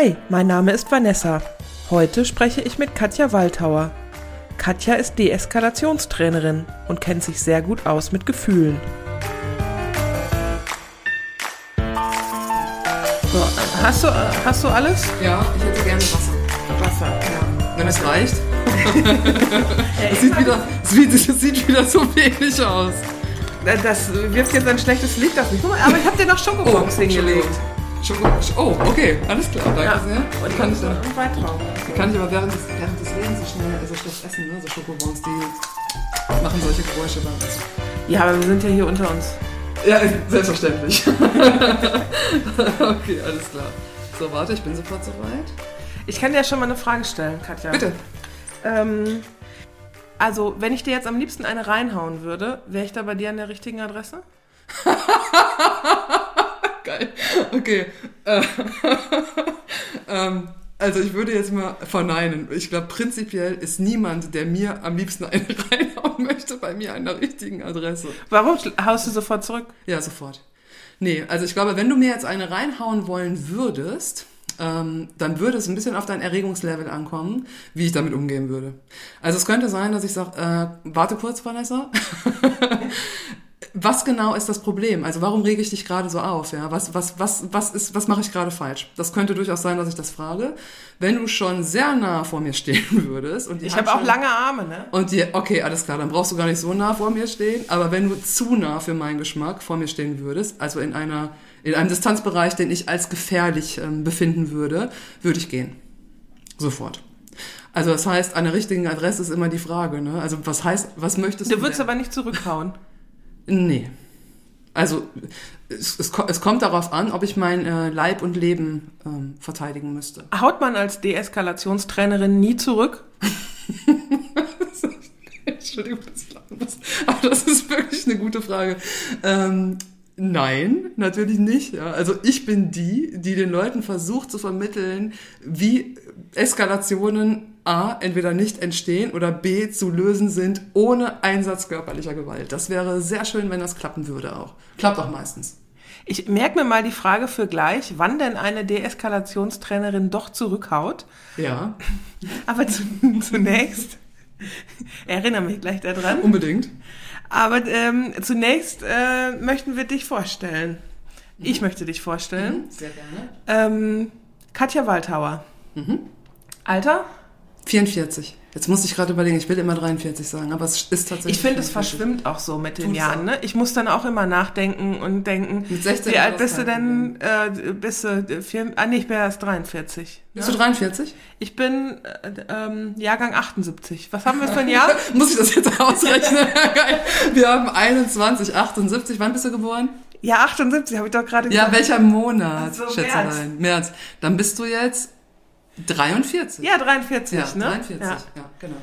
Hi, mein Name ist Vanessa. Heute spreche ich mit Katja Waldhauer. Katja ist Deeskalationstrainerin und kennt sich sehr gut aus mit Gefühlen. So, hast, du, hast du alles? Ja, ich hätte gerne Wasser. Wasser. Ja. Wenn es reicht. Es sieht, wieder, es, sieht, es sieht wieder so wenig aus. Das wirft jetzt ein schlechtes Licht auf mich. Aber ich habe dir noch Schokobons hingelegt. Schoko, oh, okay, alles klar, danke Ja. sehr. Und Die kann ich, dann, Weitraum. die kann ich aber während des, während des Lebens so schnell so schlecht essen, ne? So Schokobons, die machen solche Geräusche beim Essen. Ja, aber wir sind ja hier unter uns. Ja, selbstverständlich. okay, alles klar. So, warte, ich bin sofort soweit. Ich kann dir ja schon mal eine Frage stellen, Katja. Bitte. Ähm, also, wenn ich dir jetzt am liebsten eine reinhauen würde, wäre ich da bei dir an der richtigen Adresse? Geil. Okay. Äh, ähm, also ich würde jetzt mal verneinen. Ich glaube, prinzipiell ist niemand, der mir am liebsten eine reinhauen möchte, bei mir an der richtigen Adresse. Warum haust du sofort zurück? Ja, sofort. Nee, also ich glaube, wenn du mir jetzt eine reinhauen wollen würdest, ähm, dann würde es ein bisschen auf dein Erregungslevel ankommen, wie ich damit umgehen würde. Also es könnte sein, dass ich sage, äh, warte kurz, Vanessa. was genau ist das Problem? Also warum rege ich dich gerade so auf? Ja, was was was was ist was mache ich gerade falsch? Das könnte durchaus sein, dass ich das frage. Wenn du schon sehr nah vor mir stehen würdest und Ich habe auch lange Arme, ne? und die, okay, alles klar, dann brauchst du gar nicht so nah vor mir stehen. Aber wenn du zu nah für meinen Geschmack vor mir stehen würdest, also in einer, in einem Distanzbereich, den ich als gefährlich ähm, befinden würde, würde ich gehen. Sofort. Also das heißt, an der richtigen Adresse ist immer die Frage, ne? Also was heißt, was möchtest du? Du würdest denn? aber nicht zurückhauen. Nee. Also es, es, es kommt darauf an, ob ich mein äh, Leib und Leben ähm, verteidigen müsste. Haut man als Deeskalationstrainerin nie zurück? Entschuldigung, das Lachen muss- aber das ist wirklich eine gute Frage. Ähm, nein, natürlich nicht. Ja. Also ich bin die, die den Leuten versucht zu vermitteln, wie Eskalationen A, entweder nicht entstehen oder B, zu lösen sind ohne Einsatz körperlicher Gewalt. Das wäre sehr schön, wenn das klappen würde auch. Klappt auch meistens. Ich merke mir mal die Frage für gleich, wann denn eine Deeskalationstrainerin doch zurückhaut. Ja, Aber zu, zunächst, erinnere mich gleich daran, unbedingt. aber ähm, zunächst äh, möchten wir dich vorstellen. Ich möchte dich vorstellen. Sehr gerne. Ähm, Katja Waldhauer. Alter? 44. Jetzt muss ich gerade überlegen, ich will immer 43 sagen, aber es ist tatsächlich. Ich finde, es 44. verschwimmt auch so mit den Tut's Jahren. Ne? Ich muss dann auch immer nachdenken und denken, Mit 16 wie alt bist du denn? Äh, bist du äh, vier, ah, nee, ich bin erst 43. Bist du 43? Ich bin äh, ähm, Jahrgang 78. Was haben wir für ein Jahr? Muss ich das jetzt ausrechnen? Wir haben 21, 78. Wann bist du geboren? Ja, 78 habe ich doch gerade Ja, gesagt. welcher Monat, Ach so, Schätzelein? März. Dann bist du jetzt 43. Ja, 43, Ja, ne? 43. Ja. Ja, genau.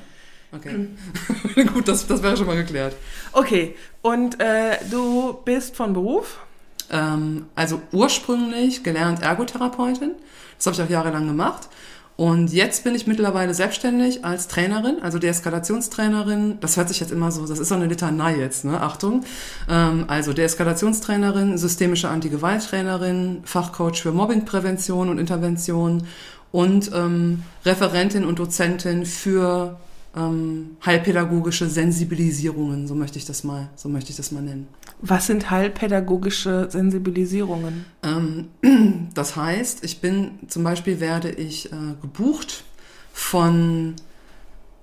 Okay. Gut, das, das wäre schon mal geklärt. Okay, und äh, du bist von Beruf? Ähm, also ursprünglich gelernt Ergotherapeutin. Das habe ich auch jahrelang gemacht. Und jetzt bin ich mittlerweile selbstständig als Trainerin, also Deeskalationstrainerin. Das hört sich jetzt immer so, das ist so eine Litanei jetzt, ne? Achtung. Ähm, also Deeskalationstrainerin, systemische Anti-Gewalt-Trainerin, Fachcoach für Mobbingprävention und Intervention und ähm, Referentin und Dozentin für ähm, heilpädagogische Sensibilisierungen, so möchte ich das mal, so möchte ich das mal nennen. Was sind heilpädagogische Sensibilisierungen? Ähm, das heißt, ich bin zum Beispiel werde ich äh, gebucht von,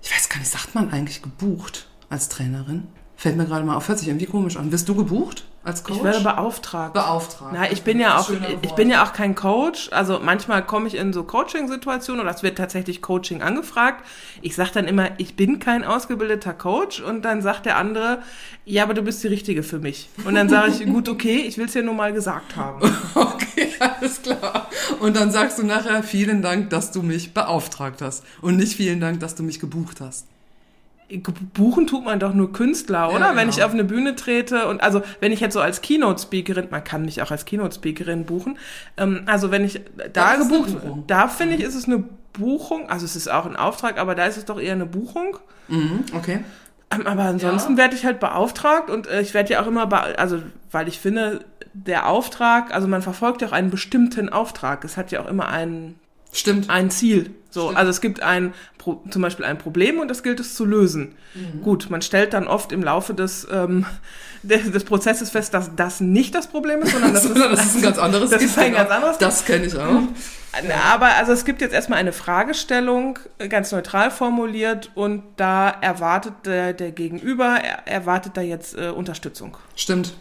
ich weiß gar nicht, sagt man eigentlich gebucht als Trainerin? Fällt mir gerade mal auf, hört sich irgendwie komisch an. Wirst du gebucht als Coach? Ich werde beauftragt. beauftragt. Na, ich bin ja auch, ich bin ja auch kein Coach. Also manchmal komme ich in so Coaching-Situationen oder es wird tatsächlich Coaching angefragt. Ich sage dann immer, ich bin kein ausgebildeter Coach und dann sagt der andere, ja, aber du bist die Richtige für mich. Und dann sage ich, gut, okay, ich will es dir nur mal gesagt haben. Okay, alles klar. Und dann sagst du nachher, vielen Dank, dass du mich beauftragt hast. Und nicht vielen Dank, dass du mich gebucht hast. Buchen tut man doch nur Künstler, oder? Ja, Wenn genau. ich auf eine Bühne trete und also wenn ich jetzt so als Keynote-Speakerin, man kann mich auch als Keynote-Speakerin buchen, ähm, also wenn ich da Das gebucht, da finde ich, ist es eine Buchung, also es ist auch ein Auftrag, aber da ist es doch eher eine Buchung. Mhm, okay. Ähm, Aber ansonsten werde ich halt beauftragt und äh, ich werde ja auch immer, also weil ich finde, der Auftrag, also man verfolgt ja auch einen bestimmten Auftrag. Es hat ja auch immer einen Stimmt. ein Ziel. So, Stimmt. also es gibt ein Pro, zum Beispiel ein Problem und das gilt es zu lösen. Mhm. Gut, man stellt dann oft im Laufe des ähm, des, des Prozesses fest, dass das nicht das Problem ist, sondern das ist, das ist ein ganz anderes das ist ein ganz anderes Das kenne ich auch. Aber also es gibt jetzt erstmal eine Fragestellung, äh, ganz neutral formuliert, und da erwartet der, der Gegenüber, er erwartet da jetzt äh, Unterstützung. Stimmt.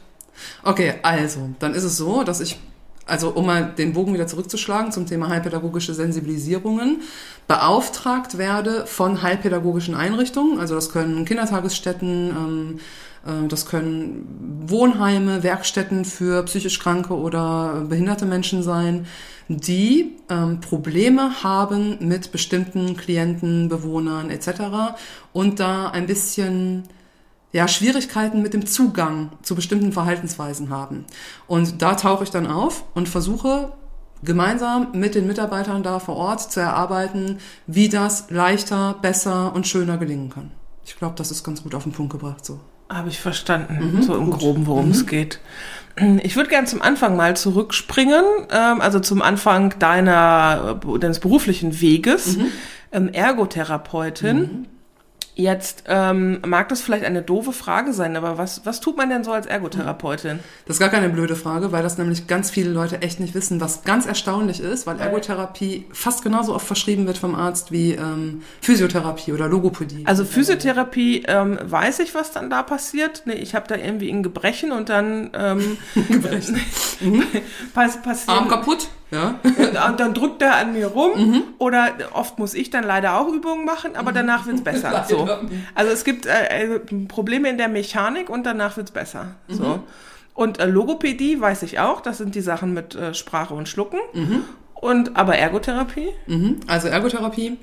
Okay, also, dann ist es so, dass ich, also um mal den Bogen wieder zurückzuschlagen zum Thema heilpädagogische Sensibilisierungen, beauftragt werde von heilpädagogischen Einrichtungen, also das können Kindertagesstätten, ähm, äh, das können Wohnheime, Werkstätten für psychisch kranke oder behinderte Menschen sein, die ähm, Probleme haben mit bestimmten Klienten, Bewohnern etc. und da ein bisschen ja, Schwierigkeiten mit dem Zugang zu bestimmten Verhaltensweisen haben. Und da tauche ich dann auf und versuche gemeinsam mit den Mitarbeitern da vor Ort zu erarbeiten, wie das leichter, besser und schöner gelingen kann. Ich glaube, das ist ganz gut auf den Punkt gebracht so. Habe ich verstanden, Mhm, so im gut. Groben, worum es geht. Ich würde gern zum Anfang mal zurückspringen, ähm, also zum Anfang deiner, äh, deines beruflichen Weges, Mhm. ähm, Ergotherapeutin. Jetzt ähm, mag das vielleicht eine doofe Frage sein, aber was, was tut man denn so als Ergotherapeutin? Das ist gar keine blöde Frage, weil das nämlich ganz viele Leute echt nicht wissen, was ganz erstaunlich ist, weil Ergotherapie fast genauso oft verschrieben wird vom Arzt wie ähm, Physiotherapie oder Logopädie. Also Physiotherapie, ähm, weiß ich, was dann da passiert? Nee, ich habe da irgendwie ein Gebrechen und dann ähm, Gebrechen. pass, passiert. Arm kaputt, ja. Und dann drückt er an mir rum Mhm. oder oft muss ich dann leider auch Übungen machen, aber danach wird's besser. So. Also es gibt äh, äh, Probleme in der Mechanik und danach wird's besser. Mhm. So. Und äh, Logopädie weiß ich auch, das sind die Sachen mit äh, Sprache und Schlucken. Und aber Ergotherapie? Mhm. Also Ergotherapie.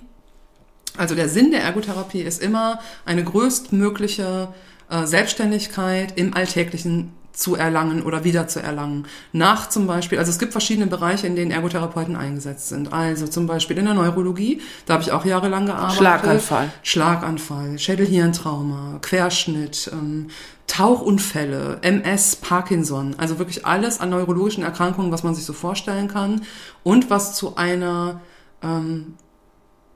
Also der Sinn der Ergotherapie ist immer eine größtmögliche äh, Selbstständigkeit im Alltäglichen zu erlangen oder wieder zu erlangen. Nach zum Beispiel, also es gibt verschiedene Bereiche, in denen Ergotherapeuten eingesetzt sind. Also zum Beispiel in der Neurologie, da habe ich auch jahrelang gearbeitet. Schlaganfall. Schlaganfall, Schädelhirntrauma, Querschnitt, ähm, Tauchunfälle, MS, Parkinson, also wirklich alles an neurologischen Erkrankungen, was man sich so vorstellen kann und was zu einer ähm,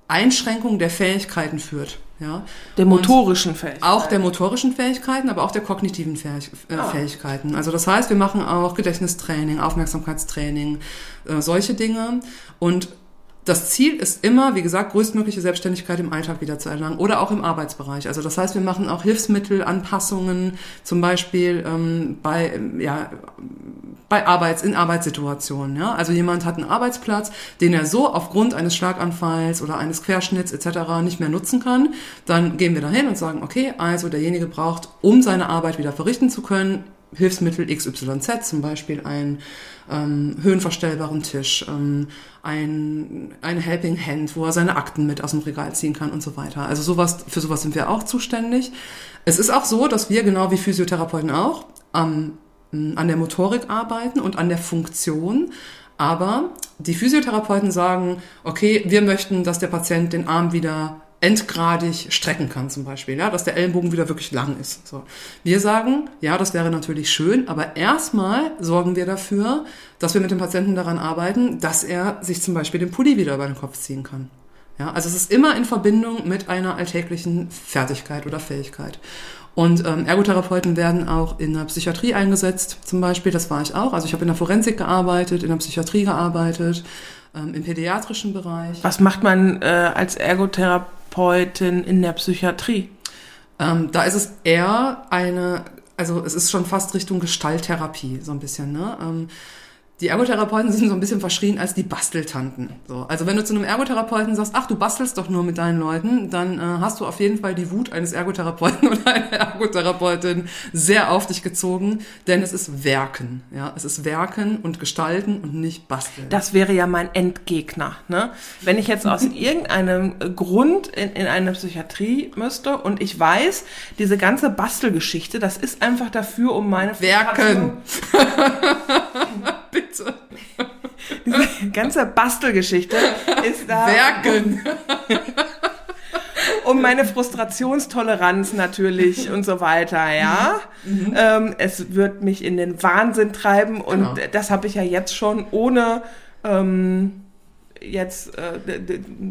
Einschränkung der Fähigkeiten führt. Ja? Der motorischen Fähigkeit. Auch der motorischen Fähigkeiten, aber auch der kognitiven Fähig äh, Ah. Fähigkeiten. Also das heißt, wir machen auch Gedächtnistraining, Aufmerksamkeitstraining, äh, solche Dinge. Und das Ziel ist immer, wie gesagt, größtmögliche Selbstständigkeit im Alltag wieder zu erlangen oder auch im Arbeitsbereich. Also das heißt, wir machen auch Hilfsmittelanpassungen, zum Beispiel ähm, bei, ja, bei Arbeits, in Arbeitssituationen. Ja? Also jemand hat einen Arbeitsplatz, den er so aufgrund eines Schlaganfalls oder eines Querschnitts etc. nicht mehr nutzen kann. Dann gehen wir dahin und sagen, okay, also derjenige braucht, um seine Arbeit wieder verrichten zu können, Hilfsmittel XYZ, zum Beispiel einen ähm, höhenverstellbaren Tisch, ähm, ein, eine Helping Hand, wo er seine Akten mit aus dem Regal ziehen kann und so weiter. Also sowas, für sowas sind wir auch zuständig. Es ist auch so, dass wir genau wie Physiotherapeuten auch am an der Motorik arbeiten und an der Funktion. Aber die Physiotherapeuten sagen, okay, wir möchten, dass der Patient den Arm wieder endgradig strecken kann zum Beispiel, ja, dass der Ellenbogen wieder wirklich lang ist. So. Wir sagen, ja, das wäre natürlich schön, aber erstmal sorgen wir dafür, dass wir mit dem Patienten daran arbeiten, dass er sich zum Beispiel den Pulli wieder über den Kopf ziehen kann. Ja, also es ist immer in Verbindung mit einer alltäglichen Fertigkeit oder Fähigkeit. Und ähm, Ergotherapeuten werden auch in der Psychiatrie eingesetzt, zum Beispiel. Das war ich auch. Also ich habe in der Forensik gearbeitet, in der Psychiatrie gearbeitet, ähm, im pädiatrischen Bereich. Was macht man äh, als Ergotherapeutin in der Psychiatrie? Ähm, da ist es eher eine, also es ist schon fast Richtung Gestalttherapie, so ein bisschen. Ne? Ähm, die Ergotherapeuten sind so ein bisschen verschrien als die Basteltanten. So, also wenn du zu einem Ergotherapeuten sagst, ach, du bastelst doch nur mit deinen Leuten, dann äh, hast du auf jeden Fall die Wut eines Ergotherapeuten oder einer Ergotherapeutin sehr auf dich gezogen, denn es ist Werken. Ja, es ist Werken und Gestalten und nicht Basteln. Das wäre ja mein Endgegner. Ne? Wenn ich jetzt aus irgendeinem Grund in, in eine Psychiatrie müsste und ich weiß, diese ganze Bastelgeschichte, das ist einfach dafür, um meine Werken. Bitte. Diese ganze Bastelgeschichte ist da, Werken. um meine Frustrationstoleranz natürlich und so weiter, ja. Ähm, es wird mich in den Wahnsinn treiben und Genau. das habe ich ja jetzt schon ohne ähm, jetzt, äh,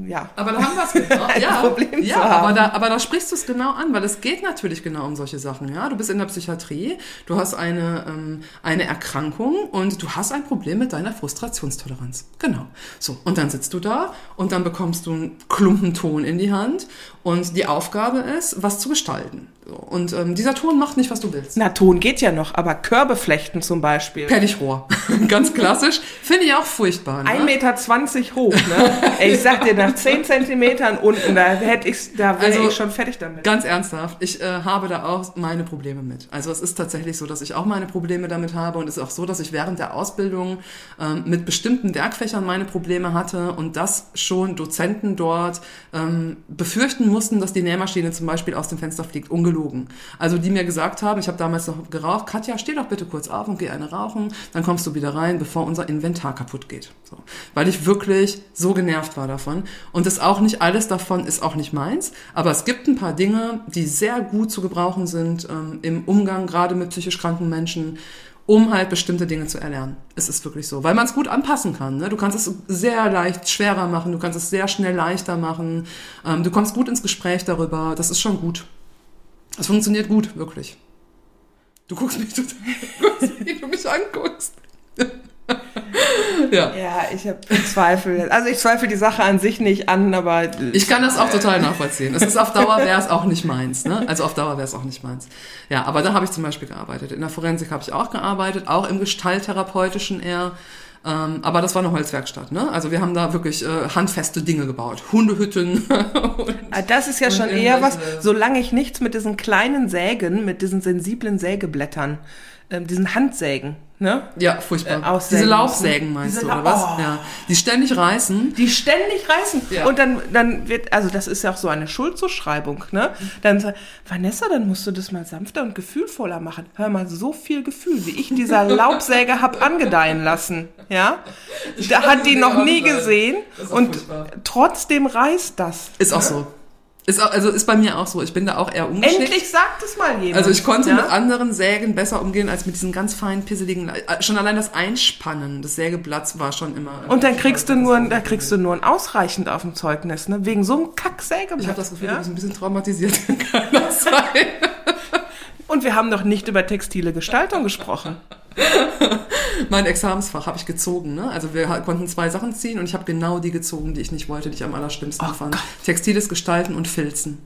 ja. Aber da haben wir es genau. Ja, Problem ja zu aber, da, aber da sprichst du es genau an, weil es geht natürlich genau um solche Sachen. Ja, Du bist in der Psychiatrie, du hast eine, ähm, eine Erkrankung und du hast ein Problem mit deiner Frustrationstoleranz. Genau. So, und dann sitzt du da und dann bekommst du einen Klumpen Ton in die Hand und die Aufgabe ist, was zu gestalten. So, Und ähm, dieser Ton macht nicht, was du willst. Na, Ton geht ja noch, aber Körbe flechten zum Beispiel. Pellichrohr. Ganz klassisch. Finde ich auch furchtbar. Ne? 1,20 Meter hoch, ne? Ey, ich sag dir, nach 10 Zentimetern unten, da hätte ich, da wäre Also, ich schon fertig damit. Ganz ernsthaft, ich äh, habe da auch meine Probleme mit. Also es ist tatsächlich so, dass ich auch meine Probleme damit habe und es ist auch so, dass ich während der Ausbildung ähm, mit bestimmten Werkfächern meine Probleme hatte und dass schon Dozenten dort ähm, befürchten mussten, dass die Nähmaschine zum Beispiel aus dem Fenster fliegt, ungelogen. Also die mir gesagt haben, ich habe damals noch geraucht, Katja, steh doch bitte kurz auf und geh eine rauchen, dann kommst du wieder rein, bevor unser Inventar kaputt geht. So. Weil ich wirklich so genervt war davon. Und das auch nicht alles davon ist auch nicht meins, aber es gibt ein paar Dinge, die sehr gut zu gebrauchen sind ähm, im Umgang gerade mit psychisch kranken Menschen, um halt bestimmte Dinge zu erlernen. Es ist wirklich so, weil man es gut anpassen kann. Ne? Du kannst es sehr leicht schwerer machen, du kannst es sehr schnell leichter machen, ähm, du kommst gut ins Gespräch darüber, das ist schon gut. Es funktioniert gut, wirklich. Du guckst mich total, wie du mich anguckst. ja. Ja, ich habe Zweifel. Also ich zweifle die Sache an sich nicht an, aber Ich kann das auch total nachvollziehen. Es ist auf Dauer wäre es auch nicht meins, ne? Also auf Dauer wäre es auch nicht meins. Ja, aber da habe ich zum Beispiel gearbeitet. In der Forensik habe ich auch gearbeitet, auch im Gestalttherapeutischen eher. Ähm, aber das war eine Holzwerkstatt, ne? Also wir haben da wirklich äh, handfeste Dinge gebaut. Hundehütten. und, Ah, Das ist ja schon eher was, solange ich nichts mit diesen kleinen Sägen, mit diesen sensiblen Sägeblättern, ähm, diesen Handsägen, ne? ja, furchtbar. Äh, aussägen Diese Laubsägen müssen. meinst Diese du, oder was? Oh. Ja. Die ständig reißen. Die ständig reißen. Ja. Und dann, dann wird, also das ist ja auch so eine Schuldzuschreibung, ne? Dann sagt, Vanessa, dann musst du das mal sanfter und gefühlvoller machen. Hör mal, so viel Gefühl, wie ich dieser Laubsäge hab angedeihen lassen, ja? Da hat die noch nie gesehen ist auch und furchtbar. trotzdem reißt das. Ist auch so. Ist auch, also ist bei mir auch so. Ich bin da auch eher ungeschickt. Endlich sagt es mal jemand. Also ich konnte ja? mit anderen Sägen besser umgehen als mit diesen ganz feinen, pisseligen. äh, Schon allein das Einspannen des Sägeblatts war schon immer. Und dann kriegst du nur, da kriegst du nur ein ausreichend auf dem Zeugnis, ne? Wegen so einem Kacksägeblatt. Ich habe das Gefühl, du ja? bist ein bisschen traumatisiert. Kann das sein? Und wir haben noch nicht über textile Gestaltung gesprochen. Mein Examensfach habe ich gezogen. Ne? Also wir konnten zwei Sachen ziehen und ich habe genau die gezogen, die ich nicht wollte, die ich am allerschlimmsten Oh fand. Textiles Gestalten und Filzen.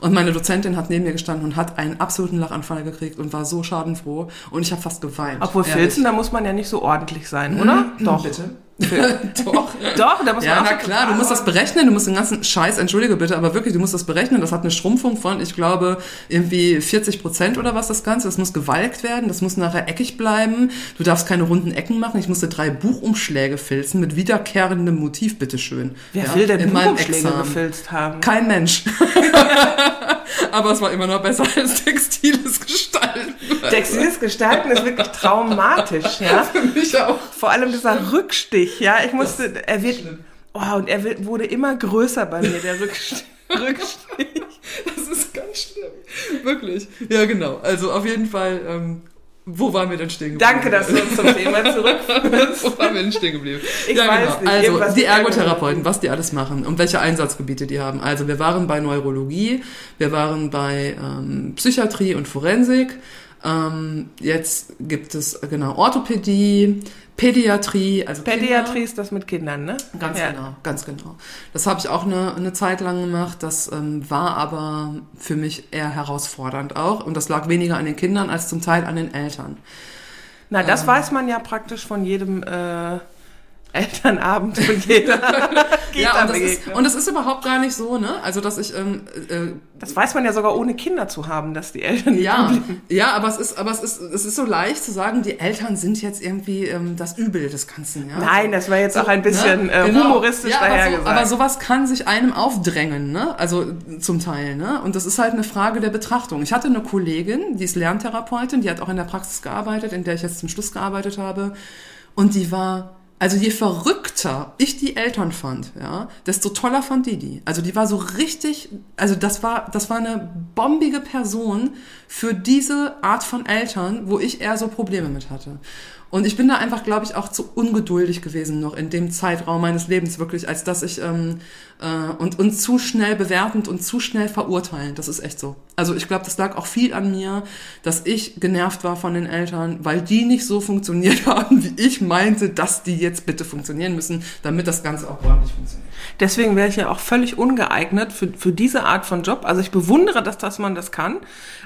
Und meine Dozentin hat neben mir gestanden und hat einen absoluten Lachanfall gekriegt und war so schadenfroh. Und ich habe fast geweint. Obwohl Ehrlich. Filzen, da muss man ja nicht so ordentlich sein, oder? Doch. Bitte? Doch. Doch, da muss Ja, man na so klar, du musst das berechnen, du musst den ganzen Scheiß, entschuldige bitte, aber wirklich, du musst das berechnen. Das hat eine Schrumpfung von, ich glaube, irgendwie 40 Prozent oder was das Ganze. Das muss gewalkt werden, das muss nachher eckig bleiben. Du darfst keine runden Ecken machen. Ich musste drei Buchumschläge filzen mit wiederkehrendem Motiv, bitteschön. Wer Ja, will denn Buchumschläge gefilzt haben? Kein Mensch. aber es war immer noch besser als textiles Gestalten. Textiles Gestalten ist wirklich traumatisch, ja. Für mich auch. Vor allem dieser Rückstich, ja. Ich musste, er wird, oh, und er wird, wurde immer größer bei mir, der Rückstich. Rückstich. Das ist ganz schlimm. Wirklich. Ja, genau. Also auf jeden Fall, ähm, wo waren wir denn stehen geblieben? Danke, dass du uns zum Thema zurückführst. Wo waren wir denn stehen geblieben? Ich ja, weiß genau. nicht, Also irgendwas die Ergotherapeuten, was die alles machen und welche Einsatzgebiete die haben. Also wir waren bei Neurologie, wir waren bei ähm, Psychiatrie und Forensik. Ähm, jetzt gibt es genau Orthopädie, Pädiatrie, also Pädiatrie ist das mit Kindern, ne? Kinder. Ganz Ja. genau, ganz genau. Das habe ich auch eine, eine Zeit lang gemacht. Das ähm, war aber für mich eher herausfordernd auch. Und das lag weniger an den Kindern als zum Teil an den Eltern. Na, das weiß man ja praktisch von jedem äh, Elternabend und jeder Ja, und das, ist, und das ist überhaupt gar nicht so, ne? Also, dass ich, ähm, äh, Das weiß man ja sogar ohne Kinder zu haben, dass die Eltern ja, ja, aber es ist, aber es ist, es ist so leicht zu sagen, die Eltern sind jetzt irgendwie ähm, das Übel des Ganzen, ja. Nein, das war jetzt auch ein bisschen Ne? äh, Genau. humoristisch ja, aber, so, aber sowas kann sich einem aufdrängen, ne? Also zum Teil, ne? Und das ist halt eine Frage der Betrachtung. Ich hatte eine Kollegin, die ist Lerntherapeutin, die hat auch in der Praxis gearbeitet, in der ich jetzt zum Schluss gearbeitet habe, und die war also je verrückter ich die Eltern fand, ja, desto toller fand die die. Also die war so richtig, also das war, das war eine bombige Person für diese Art von Eltern, wo ich eher so Probleme mit hatte. Und ich bin da einfach, glaube ich, auch zu ungeduldig gewesen noch in dem Zeitraum meines Lebens wirklich, als dass ich ähm, äh, und, und zu schnell bewertend und zu schnell verurteilend. Das ist echt so. Also ich glaube, das lag auch viel an mir, dass ich genervt war von den Eltern, weil die nicht so funktioniert haben, wie ich meinte, dass die jetzt bitte funktionieren müssen, damit das Ganze auch ordentlich funktioniert. Deswegen wäre ich ja auch völlig ungeeignet für, für diese Art von Job. Also ich bewundere, dass, dass man das kann.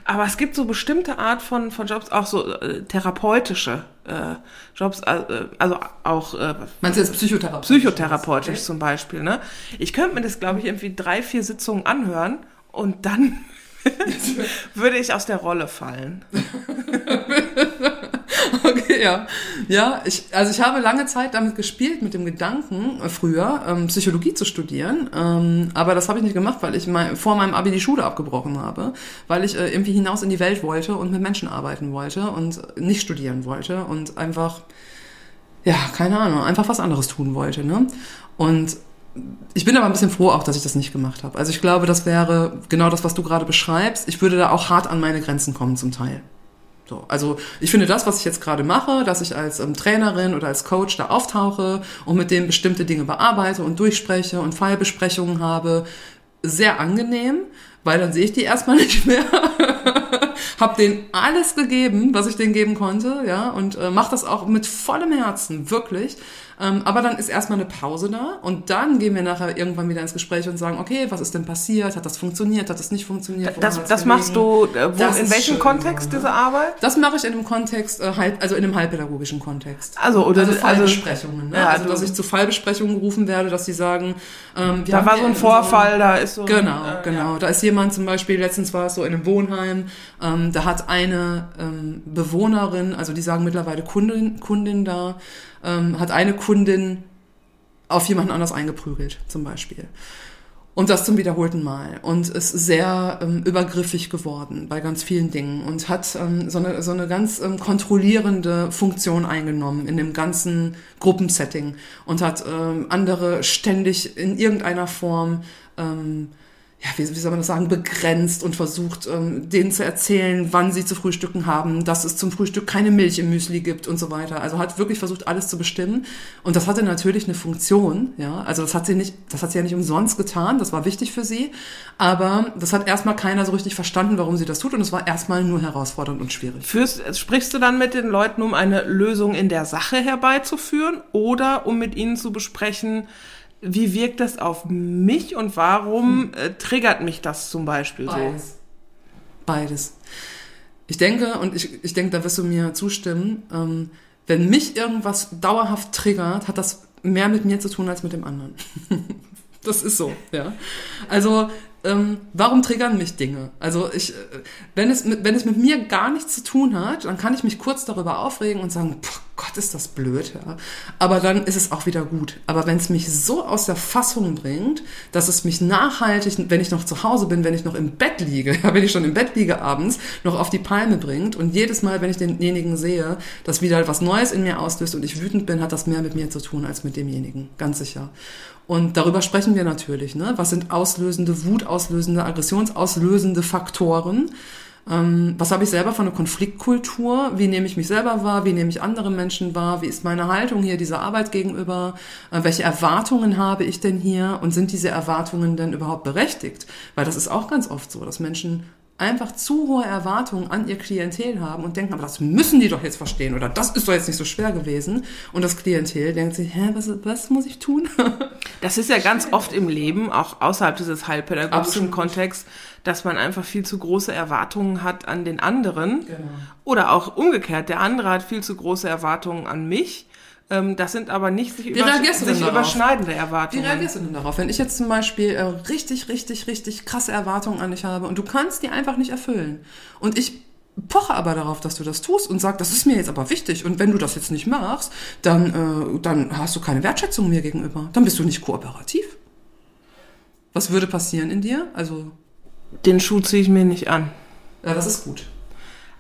Aber es gibt so bestimmte Art von, von Jobs, auch so äh, therapeutische äh, Jobs, äh, also auch äh, Meinst du jetzt psychotherapeutisch? psychotherapeutisch zum Beispiel. Ne? Ich könnte mir das, glaube ich, irgendwie drei, vier Sitzungen anhören und dann würde ich aus der Rolle fallen. Okay, ja. Ja, ich, also ich habe lange Zeit damit gespielt, mit dem Gedanken, äh, früher ähm, Psychologie zu studieren. Ähm, aber das habe ich nicht gemacht, weil ich mein, vor meinem Abi die Schule abgebrochen habe, weil ich äh, irgendwie hinaus in die Welt wollte und mit Menschen arbeiten wollte und nicht studieren wollte und einfach, ja, keine Ahnung, einfach was anderes tun wollte. Ne? Und ich bin aber ein bisschen froh auch, dass ich das nicht gemacht habe. Also ich glaube, das wäre genau das, was du gerade beschreibst. Ich würde da auch hart an meine Grenzen kommen zum Teil. So, also ich finde das, was ich jetzt gerade mache, dass ich als ähm, Trainerin oder als Coach da auftauche und mit denen bestimmte Dinge bearbeite und durchspreche und Fallbesprechungen habe, sehr angenehm, weil dann sehe ich die erstmal nicht mehr. hab denen alles gegeben, was ich denen geben konnte, ja, und äh, mache das auch mit vollem Herzen, wirklich. Ähm, aber dann ist erstmal eine Pause da und dann gehen wir nachher irgendwann wieder ins Gespräch und sagen, okay, was ist denn passiert? Hat das funktioniert? Hat das nicht funktioniert? Das, das machst du, äh, wo, Das in welchem schön, Kontext ja. diese Arbeit? Das mache ich in einem Kontext, äh, halb, also in einem halbpädagogischen Kontext. Also, oder also also- Fallbesprechungen. Ne? Ja, also, dass ich zu Fallbesprechungen gerufen werde, dass sie sagen, ähm, wir Da war so ein Vorfall, da ist so. Genau, äh, genau. Da ist jemand zum Beispiel, letztens war es so in einem Wohnheim, ähm, da hat eine ähm, Bewohnerin, also die sagen mittlerweile Kundin, Kundin da, ähm, hat eine Kundin auf jemanden anders eingeprügelt, zum Beispiel. Und das zum wiederholten Mal. Und ist sehr ähm, übergriffig geworden bei ganz vielen Dingen und hat ähm, so, eine, so eine ganz ähm, kontrollierende Funktion eingenommen in dem ganzen Gruppensetting und hat ähm, andere ständig in irgendeiner Form ähm, ja, wie, wie soll man das sagen, begrenzt und versucht, ähm, denen zu erzählen, wann sie zu frühstücken haben, dass es zum Frühstück keine Milch im Müsli gibt und so weiter. Also hat wirklich versucht, alles zu bestimmen. Und das hatte natürlich eine Funktion, ja. Also das hat sie nicht, das hat sie ja nicht umsonst getan, das war wichtig für sie. Aber das hat erstmal keiner so richtig verstanden, warum sie das tut. Und es war erstmal nur herausfordernd und schwierig. Führst, sprichst du dann mit den Leuten, um eine Lösung in der Sache herbeizuführen oder um mit ihnen zu besprechen, wie wirkt das auf mich und warum äh, triggert mich das zum Beispiel so? Beides. Beides. Ich denke, und ich, ich denke, da wirst du mir zustimmen, ähm, wenn mich irgendwas dauerhaft triggert, hat das mehr mit mir zu tun als mit dem anderen. das ist so, ja. Also, ähm, warum triggern mich Dinge? Also ich, äh, wenn es, mit, wenn es mit mir gar nichts zu tun hat, dann kann ich mich kurz darüber aufregen und sagen, "Puh, Gott, ist das blöd, ja. Aber dann ist es auch wieder gut. Aber wenn es mich so aus der Fassung bringt, dass es mich nachhaltig, wenn ich noch zu Hause bin, wenn ich noch im Bett liege, ja, wenn ich schon im Bett liege abends, noch auf die Palme bringt und jedes Mal, wenn ich denjenigen sehe, dass wieder was Neues in mir auslöst und ich wütend bin, hat das mehr mit mir zu tun als mit demjenigen. Ganz sicher. Und darüber sprechen wir natürlich. Ne? Was sind auslösende, wutauslösende, aggressionsauslösende Faktoren? Ähm, was habe ich selber von einer Konfliktkultur? Wie nehme ich mich selber wahr? Wie nehme ich andere Menschen wahr? Wie ist meine Haltung hier dieser Arbeit gegenüber? Äh, welche Erwartungen habe ich denn hier? Und sind diese Erwartungen denn überhaupt berechtigt? Weil das ist auch ganz oft so, dass Menschen einfach zu hohe Erwartungen an ihr Klientel haben und denken, aber das müssen die doch jetzt verstehen oder das ist doch jetzt nicht so schwer gewesen. Und das Klientel denkt sich, hä, was, was muss ich tun? Das ist ja ganz oft im Leben, auch außerhalb dieses heilpädagogischen. Kontexts, dass man einfach viel zu große Erwartungen hat an den anderen. Genau. Oder auch umgekehrt, der andere hat viel zu große Erwartungen an mich. Ähm, Das sind aber nicht sich, Wie über, sich überschneidende Wie Erwartungen. reagierst du denn darauf? Wenn ich jetzt zum Beispiel äh, richtig, richtig, richtig krasse Erwartungen an dich habe und du kannst die einfach nicht erfüllen und ich poche aber darauf, dass du das tust und sag, das ist mir jetzt aber wichtig und wenn du das jetzt nicht machst, dann, äh, dann hast du keine Wertschätzung mir gegenüber. Dann bist du nicht kooperativ. Was würde passieren in dir? Also, Den Schuh ziehe ich mir nicht an. ja, das ist gut.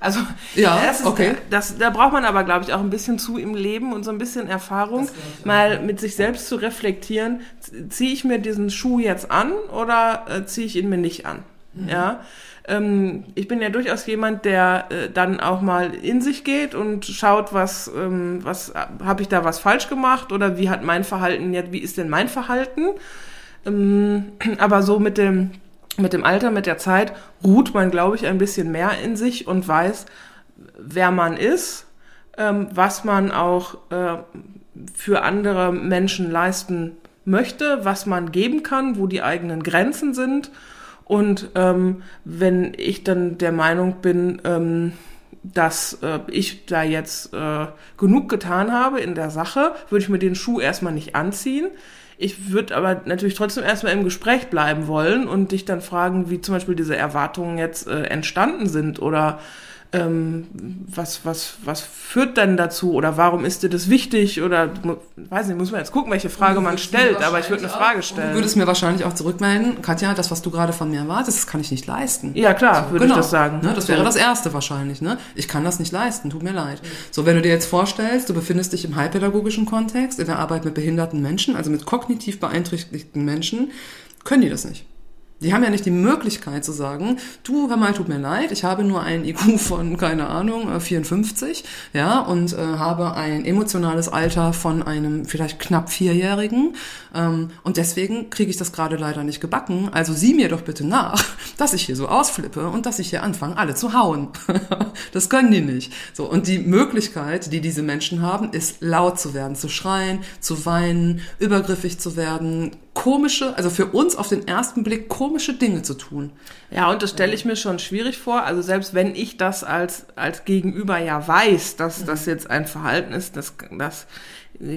Also, Ja, das ist, okay. das, da braucht man aber, glaube ich, auch ein bisschen zu im Leben und so ein bisschen Erfahrung, mal mit sich selbst zu reflektieren, ziehe ich mir diesen Schuh jetzt an oder äh, ziehe ich ihn mir nicht an? Mhm. Ja, ähm, ich bin ja durchaus jemand, der äh, dann auch mal in sich geht und schaut, was, ähm, was habe ich da was falsch gemacht oder wie hat mein Verhalten jetzt, wie ist denn mein Verhalten? Ähm, aber so mit dem, mit dem Alter, mit der Zeit ruht man, glaube ich, ein bisschen mehr in sich und weiß, wer man ist, ähm, was man auch äh, für andere Menschen leisten möchte, was man geben kann, wo die eigenen Grenzen sind und ähm, wenn ich dann der Meinung bin, ähm, dass äh, ich da jetzt äh, genug getan habe in der Sache, würde ich mir den Schuh erstmal nicht anziehen. Ich würde aber natürlich trotzdem erstmal im Gespräch bleiben wollen und dich dann fragen, wie zum Beispiel diese Erwartungen jetzt äh, entstanden sind oder ähm, was, was, was führt denn dazu oder warum ist dir das wichtig oder weiß nicht, muss man jetzt gucken, welche Frage man stellt, aber ich würde eine Frage stellen. Du würdest mir wahrscheinlich auch zurückmelden, Katja, das, was du gerade von mir erwartest, das kann ich nicht leisten. Ja, klar, so, würde genau. ich das sagen. Ne, das wäre das Erste wahrscheinlich. Ne? Ich kann das nicht leisten, tut mir leid. So, wenn du dir jetzt vorstellst, du befindest dich im heilpädagogischen Kontext, in der Arbeit mit behinderten Menschen, also mit kognitiv beeinträchtigten Menschen, können die das nicht. Die haben ja nicht die Möglichkeit zu sagen, du, hör mal, tut mir leid, ich habe nur einen IQ von, keine Ahnung, 54, äh, ja, und äh, habe ein emotionales Alter von einem vielleicht knapp Vierjährigen ähm, und deswegen kriege ich das gerade leider nicht gebacken. Also sieh mir doch bitte nach, dass ich hier so ausflippe und dass ich hier anfange, alle zu hauen. das können die nicht. So, und die Möglichkeit, die diese Menschen haben, ist laut zu werden, zu schreien, zu weinen, übergriffig zu werden, komische, also für uns auf den ersten Blick komische Dinge zu tun. Ja, und das stelle ich mir schon schwierig vor. Also selbst wenn ich das als, als Gegenüber ja weiß, dass das jetzt ein Verhalten ist, das, das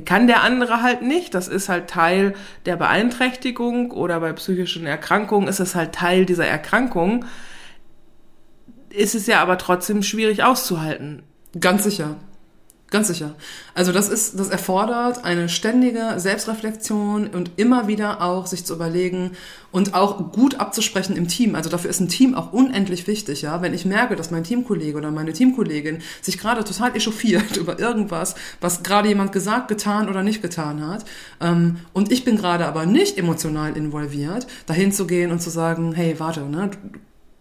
kann der andere halt nicht. Das ist halt Teil der Beeinträchtigung oder bei psychischen Erkrankungen ist es halt Teil dieser Erkrankung. Ist es ja aber trotzdem schwierig auszuhalten. Ganz sicher. Ganz sicher. Also das ist, das erfordert eine ständige Selbstreflexion und immer wieder auch sich zu überlegen und auch gut abzusprechen im Team. Also dafür ist ein Team auch unendlich wichtig, ja. Wenn ich merke, dass mein Teamkollege oder meine Teamkollegin sich gerade total echauffiert über irgendwas, was gerade jemand gesagt, getan oder nicht getan hat, ähm, und ich bin gerade aber nicht emotional involviert, dahin zu gehen und zu sagen, hey, warte, ne,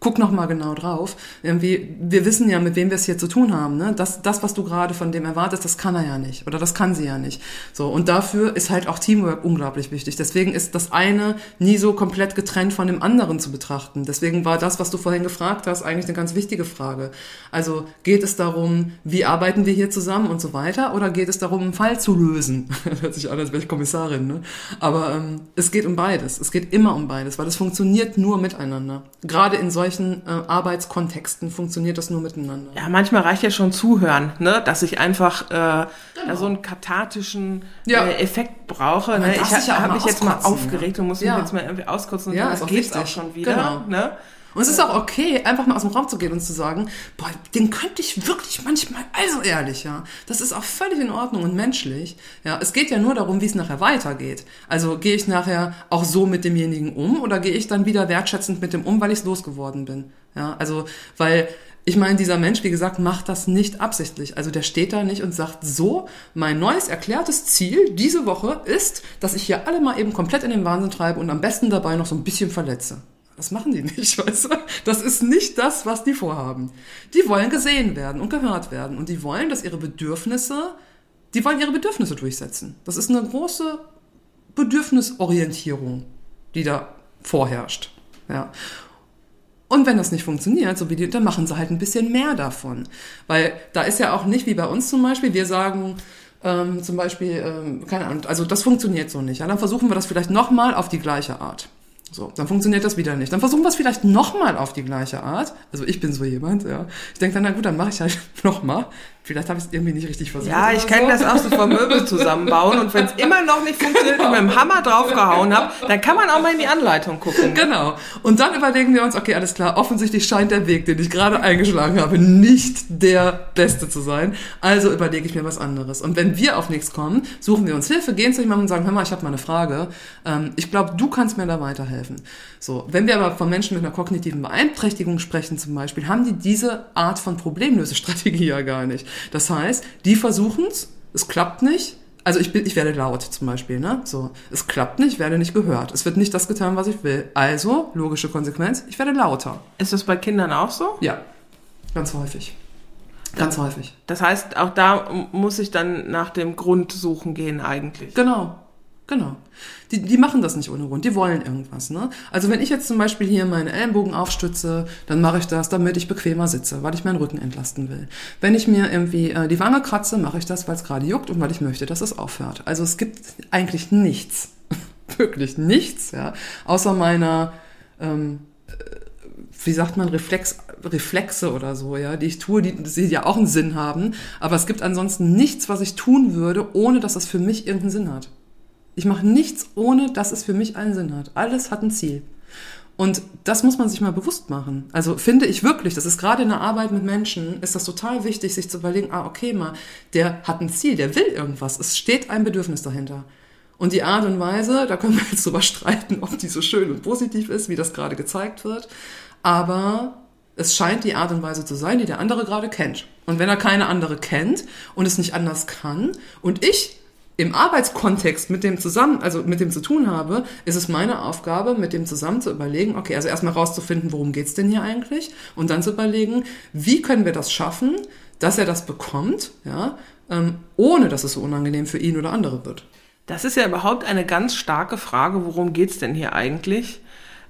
guck noch mal genau drauf. Irgendwie, wir wissen ja, mit wem wir es hier zu tun haben. Ne? Das, das, was du gerade von dem erwartest, das kann er ja nicht oder das kann sie ja nicht. So und dafür ist halt auch Teamwork unglaublich wichtig. Deswegen ist das eine nie so komplett getrennt von dem anderen zu betrachten. Deswegen war das, was du vorhin gefragt hast, eigentlich eine ganz wichtige Frage. Also geht es darum, wie arbeiten wir hier zusammen und so weiter, oder geht es darum, einen Fall zu lösen? Hört sich an, als wäre ich Kommissarin. Ne? Aber ähm, es geht um beides. Es geht immer um beides, weil es funktioniert nur miteinander. Gerade in solchen solchen äh, Arbeitskontexten funktioniert das nur miteinander. Ja, manchmal reicht ja schon zuhören, ne? dass ich einfach äh, genau. ja, so einen kathartischen ja. äh, Effekt brauche. Ne? Ich habe ja mich jetzt mal aufgeregt und muss mich jetzt mal irgendwie auskotzen und ja, dann geht's auch schon wieder. Genau. Ne? Und es ist auch okay, einfach mal aus dem Raum zu gehen und zu sagen, boah, den könnte ich wirklich manchmal, also ehrlich, ja. Das ist auch völlig in Ordnung und menschlich. Ja, es geht ja nur darum, wie es nachher weitergeht. Also gehe ich nachher auch so mit demjenigen um oder gehe ich dann wieder wertschätzend mit dem um, weil ich es losgeworden bin. Ja, also, weil ich meine, dieser Mensch, wie gesagt, macht das nicht absichtlich. Also der steht da nicht und sagt, so, mein neues erklärtes Ziel diese Woche ist, dass ich hier alle mal eben komplett in den Wahnsinn treibe und am besten dabei noch so ein bisschen verletze. Das machen die nicht, weißt du? Das ist nicht das, was die vorhaben. Die wollen gesehen werden und gehört werden. Und die wollen, dass ihre Bedürfnisse, die wollen ihre Bedürfnisse durchsetzen. Das ist eine große Bedürfnisorientierung, die da vorherrscht. Ja. Und wenn das nicht funktioniert, so wie die, dann machen sie halt ein bisschen mehr davon. Weil da ist ja auch nicht wie bei uns zum Beispiel, wir sagen, ähm, zum Beispiel, ähm, keine Ahnung, also das funktioniert so nicht. Ja, dann versuchen wir das vielleicht nochmal auf die gleiche Art. So, dann funktioniert das wieder nicht. Dann versuchen wir es vielleicht nochmal auf die gleiche Art. Also ich bin so jemand, ja. Ich denke dann, na gut, dann mache ich halt nochmal. Vielleicht habe ich es irgendwie nicht richtig versucht. Ja, ich kenne so. das auch so vom Möbel zusammenbauen und wenn es immer noch nicht funktioniert und mit dem Hammer draufgehauen habe, dann kann man auch mal in die Anleitung gucken. Genau. Und dann überlegen wir uns, okay, alles klar, offensichtlich scheint der Weg, den ich gerade eingeschlagen habe, nicht der beste zu sein. Also überlege ich mir was anderes. Und wenn wir auf nichts kommen, suchen wir uns Hilfe, gehen zu jemandem und sagen, hör mal, ich habe mal eine Frage. Ähm, ich glaube, du kannst mir da weiterhelfen. So, wenn wir aber von Menschen mit einer kognitiven Beeinträchtigung sprechen zum Beispiel, haben die diese Art von Problemlösestrategie ja gar nicht. Das heißt, die versuchen es, es klappt nicht, also ich bin, ich werde laut zum Beispiel, ne? So, es klappt nicht, werde nicht gehört. Es wird nicht das getan, was ich will. Also logische Konsequenz, ich werde lauter. Ist das bei Kindern auch so? Ja, ganz häufig. Ganz häufig. Das heißt, auch da muss ich dann nach dem Grund suchen gehen eigentlich. Genau. Genau. Die, die machen das nicht ohne Grund, die wollen irgendwas. Ne? Also wenn ich jetzt zum Beispiel hier meine Ellenbogen aufstütze, dann mache ich das, damit ich bequemer sitze, weil ich meinen Rücken entlasten will. Wenn ich mir irgendwie äh, die Wange kratze, mache ich das, weil es gerade juckt und weil ich möchte, dass es aufhört. Also es gibt eigentlich nichts, wirklich nichts, ja, außer meiner, ähm, äh, wie sagt man, Reflex, Reflexe oder so, ja, die ich tue, die, die ja auch einen Sinn haben. Aber es gibt ansonsten nichts, was ich tun würde, ohne dass es für mich irgendeinen Sinn hat. Ich mache nichts, ohne dass es für mich einen Sinn hat. Alles hat ein Ziel. Und das muss man sich mal bewusst machen. Also finde ich wirklich, das ist gerade in der Arbeit mit Menschen, ist das total wichtig, sich zu überlegen, ah, okay, mal, der hat ein Ziel, der will irgendwas. Es steht ein Bedürfnis dahinter. Und die Art und Weise, da können wir jetzt drüber streiten, ob die so schön und positiv ist, wie das gerade gezeigt wird. Aber es scheint die Art und Weise zu sein, die der andere gerade kennt. Und wenn er keine andere kennt und es nicht anders kann und ich im Arbeitskontext mit dem zusammen, also mit dem zu tun habe, ist es meine Aufgabe, mit dem zusammen zu überlegen, okay, also erstmal rauszufinden, worum geht's denn hier eigentlich? Und dann zu überlegen, wie können wir das schaffen, dass er das bekommt, ja, ähm, ohne dass es so unangenehm für ihn oder andere wird. Das ist ja überhaupt eine ganz starke Frage, worum geht's denn hier eigentlich?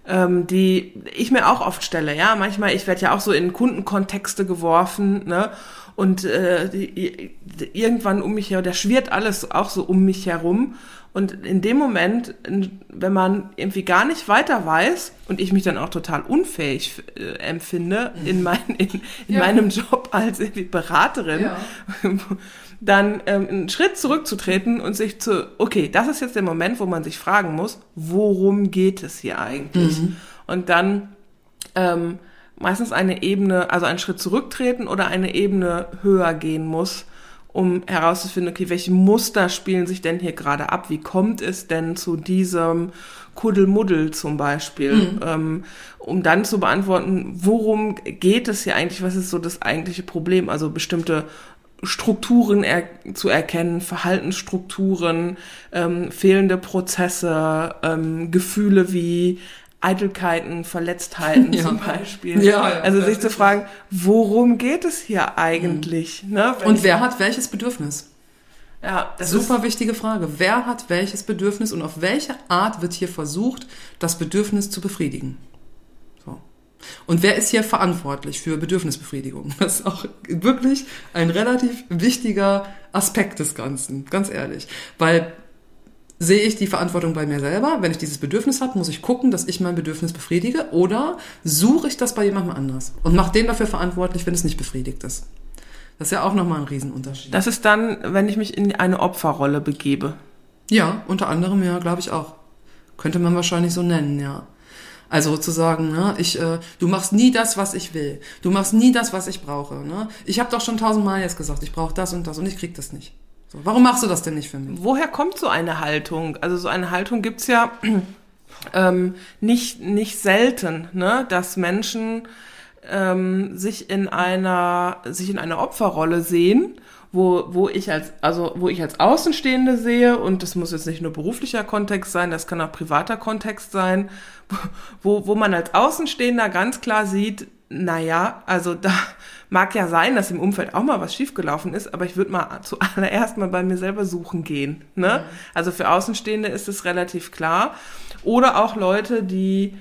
Ähm, die ich mir auch oft stelle, ja, manchmal, ich werde ja auch so in Kundenkontexte geworfen, ne? Und äh, die, irgendwann um mich her, da schwirrt alles auch so um mich herum. Und in dem Moment, wenn man irgendwie gar nicht weiter weiß und ich mich dann auch total unfähig äh, empfinde in, mein, in, in ja. meinem Job als irgendwie Beraterin, ja. dann ähm, einen Schritt zurückzutreten und sich zu, okay, das ist jetzt der Moment, wo man sich fragen muss, worum geht es hier eigentlich? Mhm. Und dann ähm, meistens eine Ebene, also einen Schritt zurücktreten oder eine Ebene höher gehen muss, um herauszufinden, okay, welche Muster spielen sich denn hier gerade ab? Wie kommt es denn zu diesem Kuddelmuddel zum Beispiel? Mhm. Ähm, um dann zu beantworten, worum geht es hier eigentlich? Was ist so das eigentliche Problem? Also bestimmte Strukturen er zu erkennen, Verhaltensstrukturen, ähm, fehlende Prozesse, ähm, Gefühle wie Eitelkeiten, Verletztheiten ja. zum Beispiel. Ja, ja, also sich zu fragen, worum geht es hier eigentlich? Mhm. Ne? Und wer hat welches Bedürfnis? Ja, das Super ist wichtige Frage. Wer hat welches Bedürfnis und auf welche Art wird hier versucht, das Bedürfnis zu befriedigen? So. Und wer ist hier verantwortlich für Bedürfnisbefriedigung? Das ist auch wirklich ein relativ wichtiger Aspekt des Ganzen, ganz ehrlich. Weil sehe ich die Verantwortung bei mir selber. Wenn ich dieses Bedürfnis habe, muss ich gucken, dass ich mein Bedürfnis befriedige oder suche ich das bei jemandem anders und mache den dafür verantwortlich, wenn es nicht befriedigt ist. Das ist ja auch nochmal ein Riesenunterschied. Das ist dann, wenn ich mich in eine Opferrolle begebe. Ja, unter anderem ja, glaube ich auch. Könnte man wahrscheinlich so nennen, ja. Also zu sagen, ne, ich, äh, du machst nie das, was ich will. Du machst nie das, was ich brauche. Ne? Ich habe doch schon tausendmal jetzt gesagt, ich brauche das und das und ich krieg das nicht. So, warum machst du das denn nicht für mich? Woher kommt so eine Haltung? Also so eine Haltung gibt's ja ähm, nicht, nicht selten, ne? dass Menschen ähm, sich in einer sich in einer Opferrolle sehen, wo, wo ich als also wo ich als Außenstehende sehe und das muss jetzt nicht nur beruflicher Kontext sein, das kann auch privater Kontext sein, wo, wo man als Außenstehender ganz klar sieht, naja, also da mag ja sein, dass im Umfeld auch mal was schiefgelaufen ist, aber ich würde mal zuallererst mal bei mir selber suchen gehen. Ne? Mhm. Also für Außenstehende ist es relativ klar. Oder auch Leute, die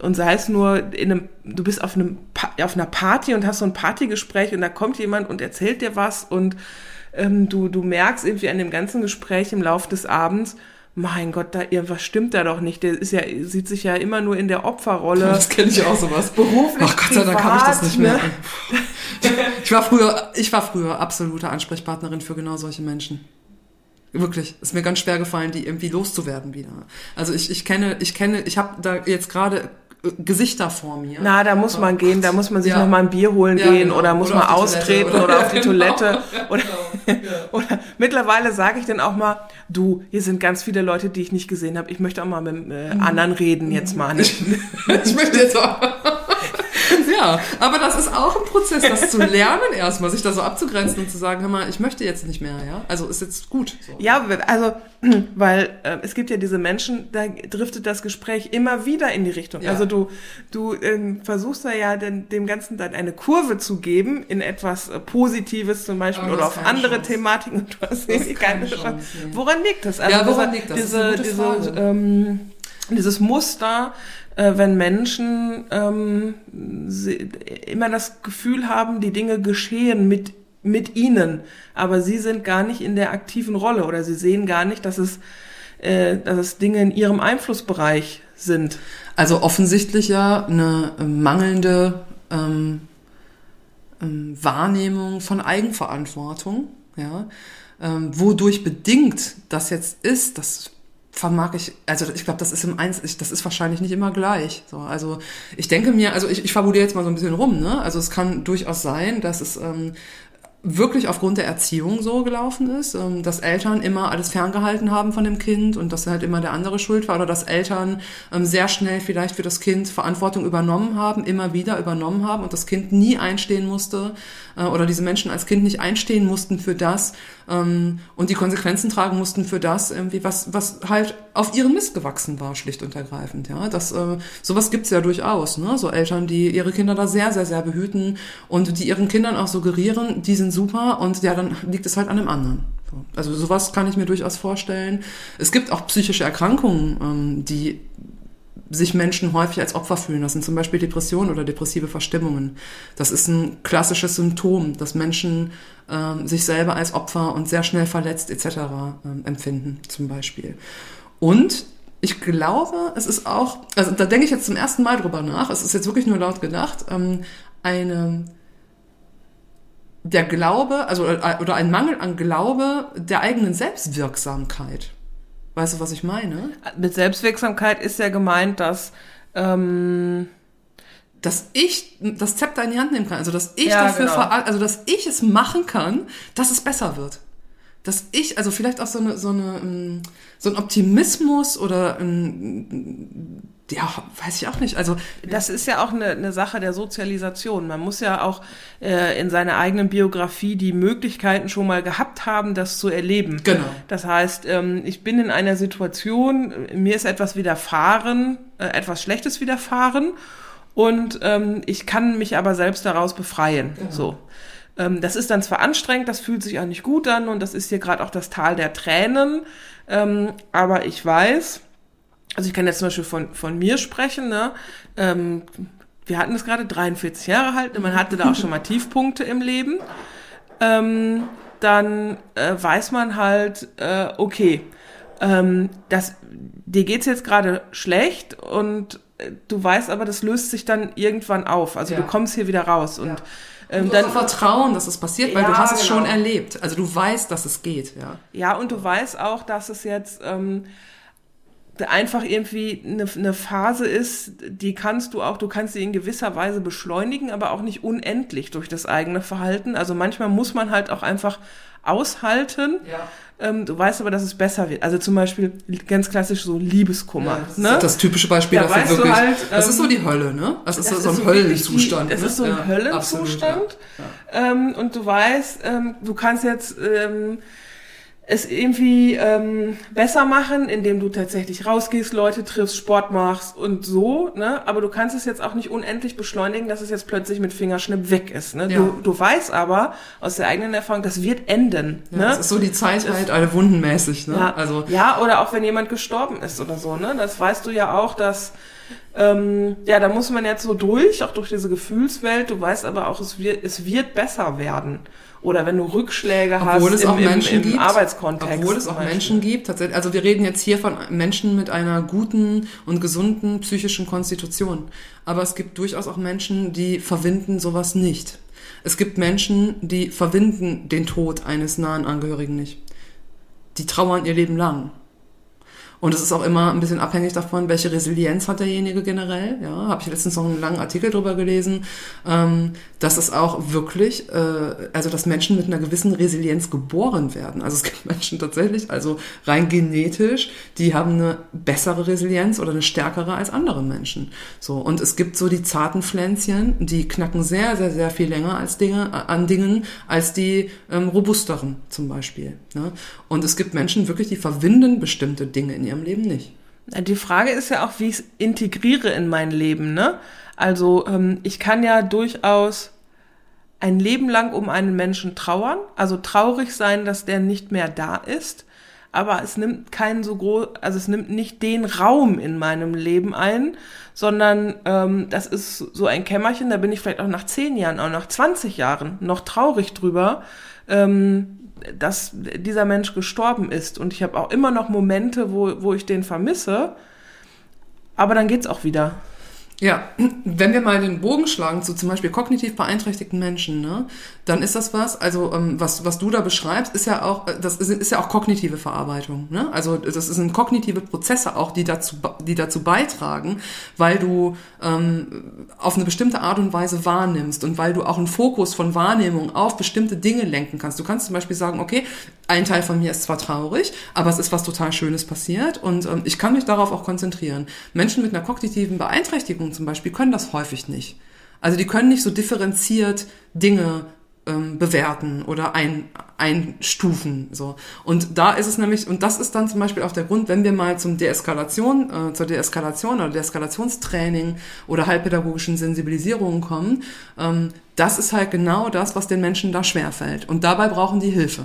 und sei es nur in einem, du bist auf einem auf einer Party und hast so ein Partygespräch und da kommt jemand und erzählt dir was und ähm, du du merkst irgendwie an dem ganzen Gespräch im Laufe des Abends, mein Gott, da irgendwas stimmt da doch nicht. Der ist ja, sieht sich ja immer nur in der Opferrolle. Das kenne ich auch sowas. Beruflich. Ach Gott sei Dank habe ich das nicht mehr. Ne? ich war früher, ich war früher absolute Ansprechpartnerin für genau solche Menschen. Wirklich, ist mir ganz schwer gefallen, die irgendwie loszuwerden wieder. Also ich, ich kenne, ich kenne, ich habe da jetzt gerade Gesichter vor mir. Na, da muss man gehen, da muss man sich ja. noch mal ein Bier holen ja, gehen genau. oder muss oder man austreten oder, oder, auf die Toilette. Genau. Oder, genau. oder mittlerweile sage ich dann auch mal, du, hier sind ganz viele Leute, die ich nicht gesehen habe. Ich möchte auch mal mit äh, mhm. anderen reden jetzt mal. Ich, ich möchte jetzt auch. Ja, aber das ist auch ein Prozess, das zu lernen erstmal, sich da so abzugrenzen und zu sagen, hör mal, ich möchte jetzt nicht mehr, ja. Also ist jetzt gut. So. Ja, also, weil äh, es gibt ja diese Menschen, da driftet das Gespräch immer wieder in die Richtung. Ja. Also du, du ähm, versuchst da ja den, dem Ganzen dann eine Kurve zu geben in etwas äh, Positives zum Beispiel du oder auf andere Chance. Thematiken und du hast keine keine Chance. Chance. Woran liegt das? Also Ja, woran diese, liegt das? Das Diese, gute diese, ähm, dieses Muster, äh, wenn Menschen ähm, immer das Gefühl haben, die Dinge geschehen mit mit ihnen, aber sie sind gar nicht in der aktiven Rolle oder sie sehen gar nicht, dass es äh, dass es Dinge in ihrem Einflussbereich sind. Also offensichtlich ja eine äh, mangelnde ähm, ähm, Wahrnehmung von Eigenverantwortung, ja, ähm, wodurch bedingt das jetzt ist, das vermag ich, also ich glaube, das ist im Eins, ich, das ist wahrscheinlich nicht immer gleich. So, also ich denke mir, also ich, ich fabuliere jetzt mal so ein bisschen rum, ne? Also es kann durchaus sein, dass es ähm, wirklich aufgrund der Erziehung so gelaufen ist, ähm, dass Eltern immer alles ferngehalten haben von dem Kind und dass halt immer der andere schuld war oder dass Eltern ähm, sehr schnell vielleicht für das Kind Verantwortung übernommen haben, immer wieder übernommen haben und das Kind nie einstehen musste äh, oder diese Menschen als Kind nicht einstehen mussten für das ähm, und die Konsequenzen tragen mussten für das, irgendwie, was, was halt auf ihren Mist gewachsen war, schlicht und ergreifend. Ja, das, äh, sowas gibt's ja durchaus, ne? So Eltern, die ihre Kinder da sehr, sehr, sehr behüten und die ihren Kindern auch suggerieren, die sind super und ja, dann liegt es halt an dem anderen. So. Also sowas kann ich mir durchaus vorstellen. Es gibt auch psychische Erkrankungen, ähm, die sich Menschen häufig als Opfer fühlen. Das sind zum Beispiel Depressionen oder depressive Verstimmungen. Das ist ein klassisches Symptom, dass Menschen ähm, sich selber als Opfer und sehr schnell verletzt etc. Ähm, empfinden, zum Beispiel. Und ich glaube, es ist auch, also da denke ich jetzt zum ersten Mal drüber nach, es ist jetzt wirklich nur laut gedacht, ähm, eine der Glaube, also oder ein Mangel an Glaube der eigenen Selbstwirksamkeit. Weißt du, was ich meine? Mit Selbstwirksamkeit ist ja gemeint, dass ähm, dass ich das Zepter in die Hand nehmen kann, also dass ich Ja, dafür, genau. also dass ich es machen kann, dass es besser wird. Dass ich, also vielleicht auch so eine, so eine, ähm, so ein Optimismus oder ein, ja, weiß ich auch nicht. Also Das ist ja auch eine, eine Sache der Sozialisation. Man muss ja auch äh, in seiner eigenen Biografie die Möglichkeiten schon mal gehabt haben, das zu erleben. Genau. Das heißt, ähm, ich bin in einer Situation, mir ist etwas widerfahren, äh, etwas Schlechtes widerfahren und ähm, ich kann mich aber selbst daraus befreien. Genau. So. Ähm, das ist dann zwar anstrengend, das fühlt sich auch nicht gut an und das ist hier gerade auch das Tal der Tränen, ähm, aber ich weiß, also ich kann jetzt zum Beispiel von, von mir sprechen, ne? Ähm, wir hatten es gerade, 43 Jahre alt, man hatte da auch schon mal Tiefpunkte im Leben. Ähm, dann äh, weiß man halt, äh, okay, ähm, das, dir geht's jetzt gerade schlecht und äh, du weißt aber, das löst sich dann irgendwann auf. Also Ja. du kommst hier wieder raus und Ja. ähm, du dann Vertrauen, dass es passiert, weil Ja, du hast es genau. schon erlebt. Also du weißt, dass es geht, ja. Ja, und du weißt auch, dass es jetzt ähm, einfach irgendwie eine, eine Phase ist, die kannst du auch, du kannst sie in gewisser Weise beschleunigen, aber auch nicht unendlich durch das eigene Verhalten. Also manchmal muss man halt auch einfach aushalten. Ja. Ähm, du weißt aber, dass es besser wird. Also zum Beispiel ganz klassisch so Liebeskummer. das ist ne? das typische Beispiel Da dafür wirklich. halt, das ist ähm, so die Hölle, ne? Das ist Das so ist ein so Höllenzustand. Das ne? ist so ein Ja, Höllenzustand. absolut, ja. Ähm, und du weißt, ähm, du kannst jetzt ähm, es irgendwie ähm, besser machen, indem du tatsächlich rausgehst, Leute triffst, Sport machst und so, ne? Aber du kannst es jetzt auch nicht unendlich beschleunigen, dass es jetzt plötzlich mit Fingerschnipp weg ist. Ne? Ja. Du, du weißt aber aus der eigenen Erfahrung, das wird enden. Ja, ne? Das ist so die Zeit halt alle wundenmäßig, ne? Ja, Also ja, oder auch wenn jemand gestorben ist oder so, ne? Das weißt du ja auch, dass ähm, ja, da muss man jetzt so durch, auch durch diese Gefühlswelt. Du weißt aber auch, es wird, es wird besser werden. Oder wenn du Rückschläge obwohl hast es auch im, Menschen im, im gibt, Arbeitskontext. obwohl es auch. Menschen gibt, tatsächlich, also wir reden jetzt hier von Menschen mit einer guten und gesunden psychischen Konstitution. Aber es gibt durchaus auch Menschen, die verwinden sowas nicht. Es gibt Menschen, die verwinden den Tod eines nahen Angehörigen nicht. Die trauern ihr Leben lang. Und es ist auch immer ein bisschen abhängig davon, welche Resilienz hat derjenige generell. Ja, habe ich letztens noch einen langen Artikel drüber gelesen, ähm, dass es auch wirklich, äh, also dass Menschen mit einer gewissen Resilienz geboren werden. Also es gibt Menschen tatsächlich, also rein genetisch, die haben eine bessere Resilienz oder eine stärkere als andere Menschen. So und es gibt so die zarten Pflänzchen, die knacken sehr, sehr, sehr viel länger als Dinge äh, an Dingen als die ähm, robusteren zum Beispiel. Ne? Und es gibt Menschen wirklich, die verwinden bestimmte Dinge in ihrem Leben nicht. Die Frage ist ja auch, wie ich es integriere in mein Leben. Ne? Also ähm, ich kann ja durchaus ein Leben lang um einen Menschen trauern, also traurig sein, dass der nicht mehr da ist, aber es nimmt keinen so groß, also es nimmt nicht den Raum in meinem Leben ein, sondern ähm, das ist so ein Kämmerchen, da bin ich vielleicht auch nach zehn Jahren, auch nach 20 Jahren noch traurig drüber, ähm, dass dieser Mensch gestorben ist. Und ich habe auch immer noch Momente, wo, wo ich den vermisse, aber dann geht's auch wieder. Ja, wenn wir mal den Bogen schlagen zu zum Beispiel kognitiv beeinträchtigten Menschen, ne, dann ist das was, also ähm, was, was du da beschreibst, ist ja auch, äh, das ist, ist ja auch kognitive Verarbeitung. Ne? Also das sind kognitive Prozesse auch, die dazu, die dazu beitragen, weil du ähm, auf eine bestimmte Art und Weise wahrnimmst und weil du auch einen Fokus von Wahrnehmung auf bestimmte Dinge lenken kannst. Du kannst zum Beispiel sagen, okay, ein Teil von mir ist zwar traurig, aber es ist was total Schönes passiert und ähm, ich kann mich darauf auch konzentrieren. Menschen mit einer kognitiven Beeinträchtigung zum Beispiel können das häufig nicht. Also die können nicht so differenziert Dinge ähm, bewerten oder ein, einstufen. So. Und da ist es nämlich, und das ist dann zum Beispiel auch der Grund, wenn wir mal zum Deeskalation, äh, zur Deeskalation oder Deeskalationstraining oder heilpädagogischen Sensibilisierungen kommen, ähm, das ist halt genau das, was den Menschen da schwerfällt. Und dabei brauchen die Hilfe.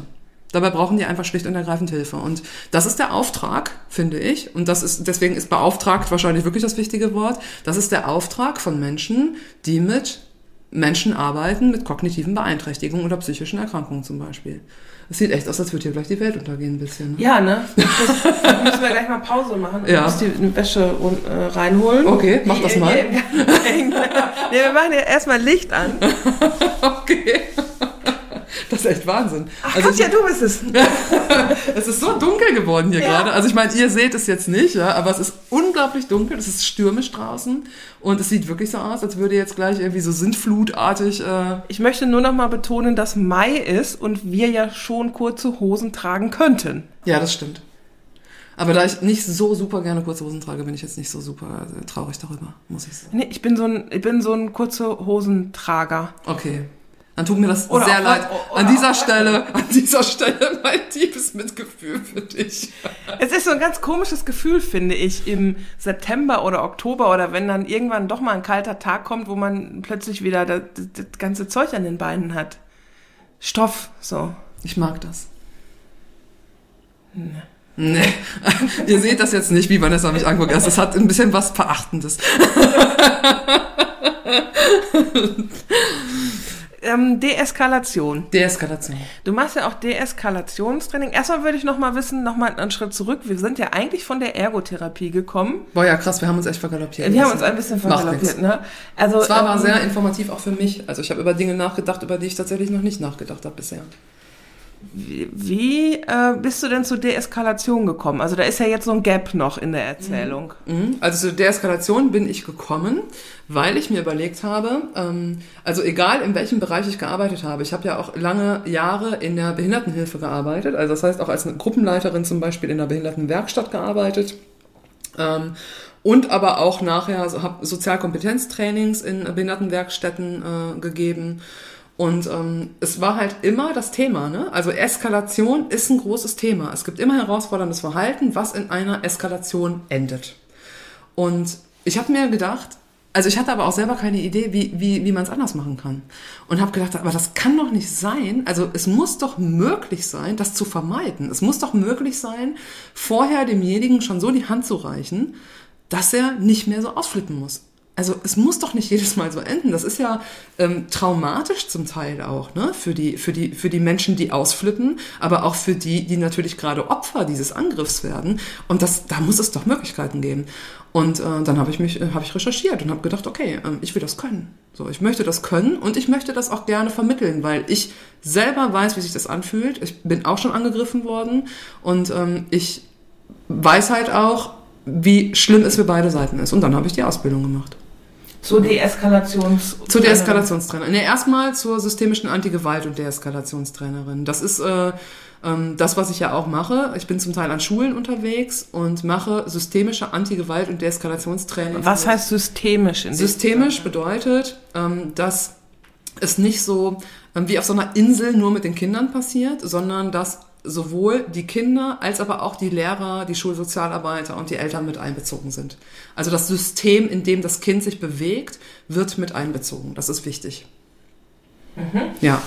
Dabei brauchen die einfach schlicht und ergreifend Hilfe. Und das ist der Auftrag, finde ich. Und das ist, deswegen ist beauftragt wahrscheinlich wirklich das wichtige Wort. Das ist der Auftrag von Menschen, die mit Menschen arbeiten mit kognitiven Beeinträchtigungen oder psychischen Erkrankungen zum Beispiel. Es sieht echt aus, als würde hier gleich die Welt untergehen ein bisschen. Ne? Ja, ne? Das, müssen wir gleich mal Pause machen ja. muss die Wäsche äh, reinholen. Okay, mach das mal. nee, wir machen ja erstmal Licht an. okay. Das ist echt Wahnsinn. Ach, also Katja, du bist es. es ist so dunkel geworden hier ja. gerade. Also ich meine, ihr seht es jetzt nicht, ja, aber es ist unglaublich dunkel. Es ist stürmisch draußen und es sieht wirklich so aus, als würde jetzt gleich irgendwie so sintflutartig. Äh ich möchte nur noch mal betonen, dass Mai ist und wir ja schon kurze Hosen tragen könnten. Ja, das stimmt. Aber da ich nicht so super gerne kurze Hosen trage, bin ich jetzt nicht so super äh, traurig darüber, muss ich sagen. Nee, ich bin so ein, ich bin so ein kurze Hosentrager. Okay dann tut mir das oder sehr leid. An dieser Stelle, an dieser Stelle mein tiefes Mitgefühl für dich. Es ist so ein ganz komisches Gefühl, finde ich, im September oder Oktober oder wenn dann irgendwann doch mal ein kalter Tag kommt, wo man plötzlich wieder das, das ganze Zeug an den Beinen hat. Stoff, so. Ich mag das. Nee. Nee. Ihr seht das jetzt nicht, wie Vanessa mich anguckt. Also, es hat ein bisschen was Verachtendes. ähm, Deeskalation. Deeskalation. Du machst ja auch Deeskalationstraining. Erstmal würde ich noch mal wissen, noch mal einen Schritt zurück. Wir sind ja eigentlich von der Ergotherapie gekommen. Boah, ja krass, wir haben uns echt vergaloppiert. Wir haben uns ein bisschen vergaloppiert, ne? Also, es war ähm, aber sehr informativ auch für mich. Also ich habe über Dinge nachgedacht, über die ich tatsächlich noch nicht nachgedacht habe bisher. Wie äh, bist du denn zur Deeskalation gekommen? Also da ist ja jetzt so ein Gap noch in der Erzählung. Mhm. mhm. Also zur Deeskalation bin ich gekommen, weil ich mir überlegt habe, ähm, also egal in welchem Bereich ich gearbeitet habe, ich habe ja auch lange Jahre in der Behindertenhilfe gearbeitet, also das heißt auch als Gruppenleiterin zum Beispiel in der Behindertenwerkstatt gearbeitet. Ähm, und aber auch nachher also habe Sozialkompetenztrainings in Behindertenwerkstätten äh, gegeben und ähm, es war halt immer das Thema, ne? Also Eskalation ist ein großes Thema. Es gibt immer herausforderndes Verhalten, was in einer Eskalation endet. Und ich habe mir gedacht, also ich hatte aber auch selber keine Idee, wie, wie, wie man es anders machen kann. Und habe gedacht, aber das kann doch nicht sein. Also es muss doch möglich sein, das zu vermeiden. Es muss doch möglich sein, vorher demjenigen schon so die Hand zu reichen, dass er nicht mehr so ausflippen muss also es muss doch nicht jedes Mal so enden. Das ist ja ähm, traumatisch zum Teil auch, ne? Für die, für die, für die Menschen, die ausflippen, aber auch für die, die natürlich gerade Opfer dieses Angriffs werden. Und das, da muss es doch Möglichkeiten geben. Und äh, dann habe ich mich, äh, habe ich recherchiert und habe gedacht, okay, äh, ich will das können. So, ich möchte das können und ich möchte das auch gerne vermitteln, weil ich selber weiß, wie sich das anfühlt. Ich bin auch schon angegriffen worden und ähm, ich weiß halt auch, wie schlimm es für beide Seiten ist. Und dann habe ich die Ausbildung gemacht. Zur Deeskalations... Zur Deeskalationstrainerin. Nee, erstmal zur systemischen Antigewalt- und Deeskalationstrainerin. Das ist äh, ähm, das, was ich ja auch mache. Ich bin zum Teil an Schulen unterwegs und mache systemische Antigewalt- und Deeskalationstraining. Was heißt systemisch? In Systemisch bedeutet, ähm, dass es nicht so ähm, wie auf so einer Insel nur mit den Kindern passiert, sondern dass sowohl die Kinder als aber auch die Lehrer, die Schulsozialarbeiter und die Eltern mit einbezogen sind. Also das System, in dem das Kind sich bewegt, wird mit einbezogen. Das ist wichtig. Mhm. Ja.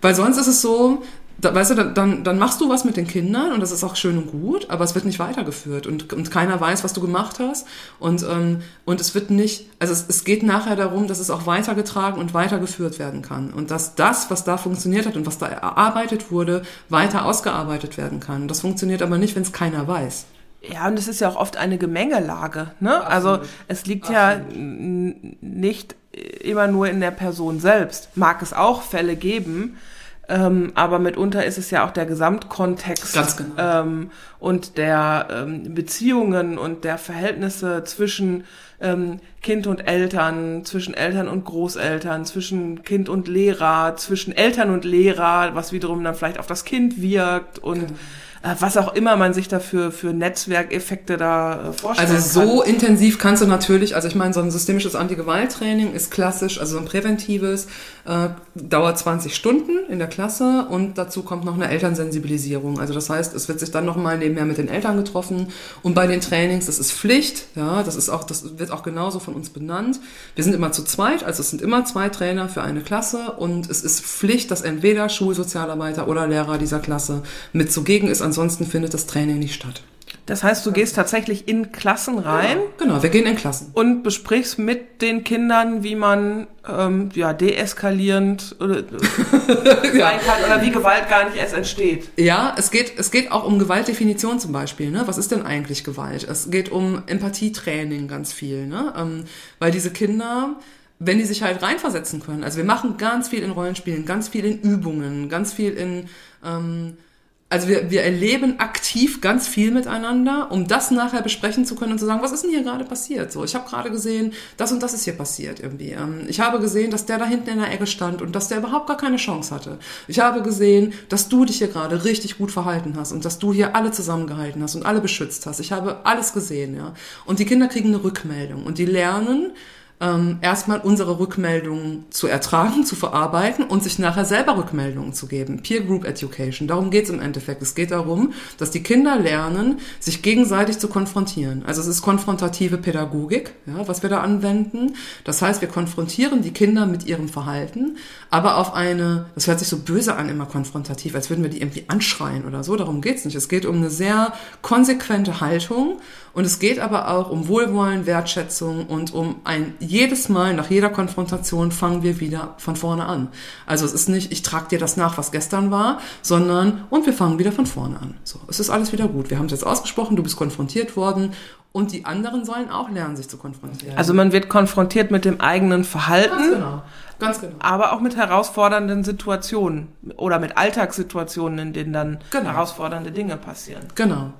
Weil sonst ist es so, da, weißt du, dann, dann machst du was mit den Kindern und das ist auch schön und gut, aber es wird nicht weitergeführt und, und keiner weiß, was du gemacht hast und, ähm, und es wird nicht, also es, es geht nachher darum, dass es auch weitergetragen und weitergeführt werden kann und dass das, was da funktioniert hat und was da erarbeitet wurde, weiter ausgearbeitet werden kann. Das funktioniert aber nicht, wenn es keiner weiß. Ja, und es ist ja auch oft eine Gemengelage. Ne? Also es liegt Absolut. ja nicht immer nur in der Person selbst. Mag es auch Fälle geben, ähm, aber mitunter ist es ja auch der Gesamtkontext Ganz genau. ähm, und der ähm, Beziehungen und der Verhältnisse zwischen ähm, Kind und Eltern, zwischen Eltern und Großeltern, zwischen Kind und Lehrer, zwischen Eltern und Lehrer, was wiederum dann vielleicht auf das Kind wirkt und genau äh, was auch immer man sich dafür für Netzwerkeffekte da äh, vorstellen Also so kann. intensiv kannst du natürlich, also ich meine, so ein systemisches Anti-Gewalt-Training ist klassisch, also so ein präventives, äh, dauert 20 Stunden in der Klasse und dazu kommt noch eine Elternsensibilisierung. Also das heißt, es wird sich dann nochmal nebenher mit den Eltern getroffen und bei den Trainings, das ist Pflicht, ja, das ist auch, das wird auch genauso von uns benannt. Wir sind immer zu zweit, also es sind immer zwei Trainer für eine Klasse und es ist Pflicht, dass entweder Schulsozialarbeiter oder Lehrer dieser Klasse mit zugegen ist, ansonsten findet das Training nicht statt. Das heißt, du gehst tatsächlich in Klassen rein. Genau, genau wir gehen in Klassen. Und besprichst mit den Kindern, wie man ähm, ja, deeskalierend oder, ja. sein kann oder wie Gewalt gar nicht erst entsteht. Ja, es geht, es geht auch um Gewaltdefinition zum Beispiel. Ne? Was ist denn eigentlich Gewalt? Es geht um Empathietraining ganz viel. Ne? Ähm, weil diese Kinder wenn die sich halt reinversetzen können. Also wir machen ganz viel in Rollenspielen, ganz viel in Übungen, ganz viel in ähm, also wir, wir erleben aktiv ganz viel miteinander, um das nachher besprechen zu können und zu sagen, was ist denn hier gerade passiert? So, ich habe gerade gesehen, das und das ist hier passiert irgendwie. Ähm, ich habe gesehen, dass der da hinten in der Ecke stand und dass der überhaupt gar keine Chance hatte. Ich habe gesehen, dass du dich hier gerade richtig gut verhalten hast und dass du hier alle zusammengehalten hast und alle beschützt hast. Ich habe alles gesehen, ja. Und die Kinder kriegen eine Rückmeldung und die lernen, ähm, erstmal unsere Rückmeldungen zu ertragen, zu verarbeiten und sich nachher selber Rückmeldungen zu geben. Peer Group Education, darum geht's im Endeffekt. Es geht darum, dass die Kinder lernen, sich gegenseitig zu konfrontieren. Also es ist konfrontative Pädagogik, ja, was wir da anwenden. Das heißt, wir konfrontieren die Kinder mit ihrem Verhalten, aber auf eine, das hört sich so böse an, immer konfrontativ, als würden wir die irgendwie anschreien oder so. Darum geht's nicht. Es geht um eine sehr konsequente Haltung und es geht aber auch um Wohlwollen, Wertschätzung und um ein jedes Mal nach jeder Konfrontation fangen wir wieder von vorne an. Also es ist nicht, ich trage dir das nach, was gestern war, sondern und wir fangen wieder von vorne an. So, es ist alles wieder gut. Wir haben es jetzt ausgesprochen, du bist konfrontiert worden und die anderen sollen auch lernen, sich zu konfrontieren. Also man wird konfrontiert mit dem eigenen Verhalten. Ganz genau. Ganz genau. Aber auch mit herausfordernden Situationen oder mit Alltagssituationen, in denen dann genau. herausfordernde Dinge passieren. Genau.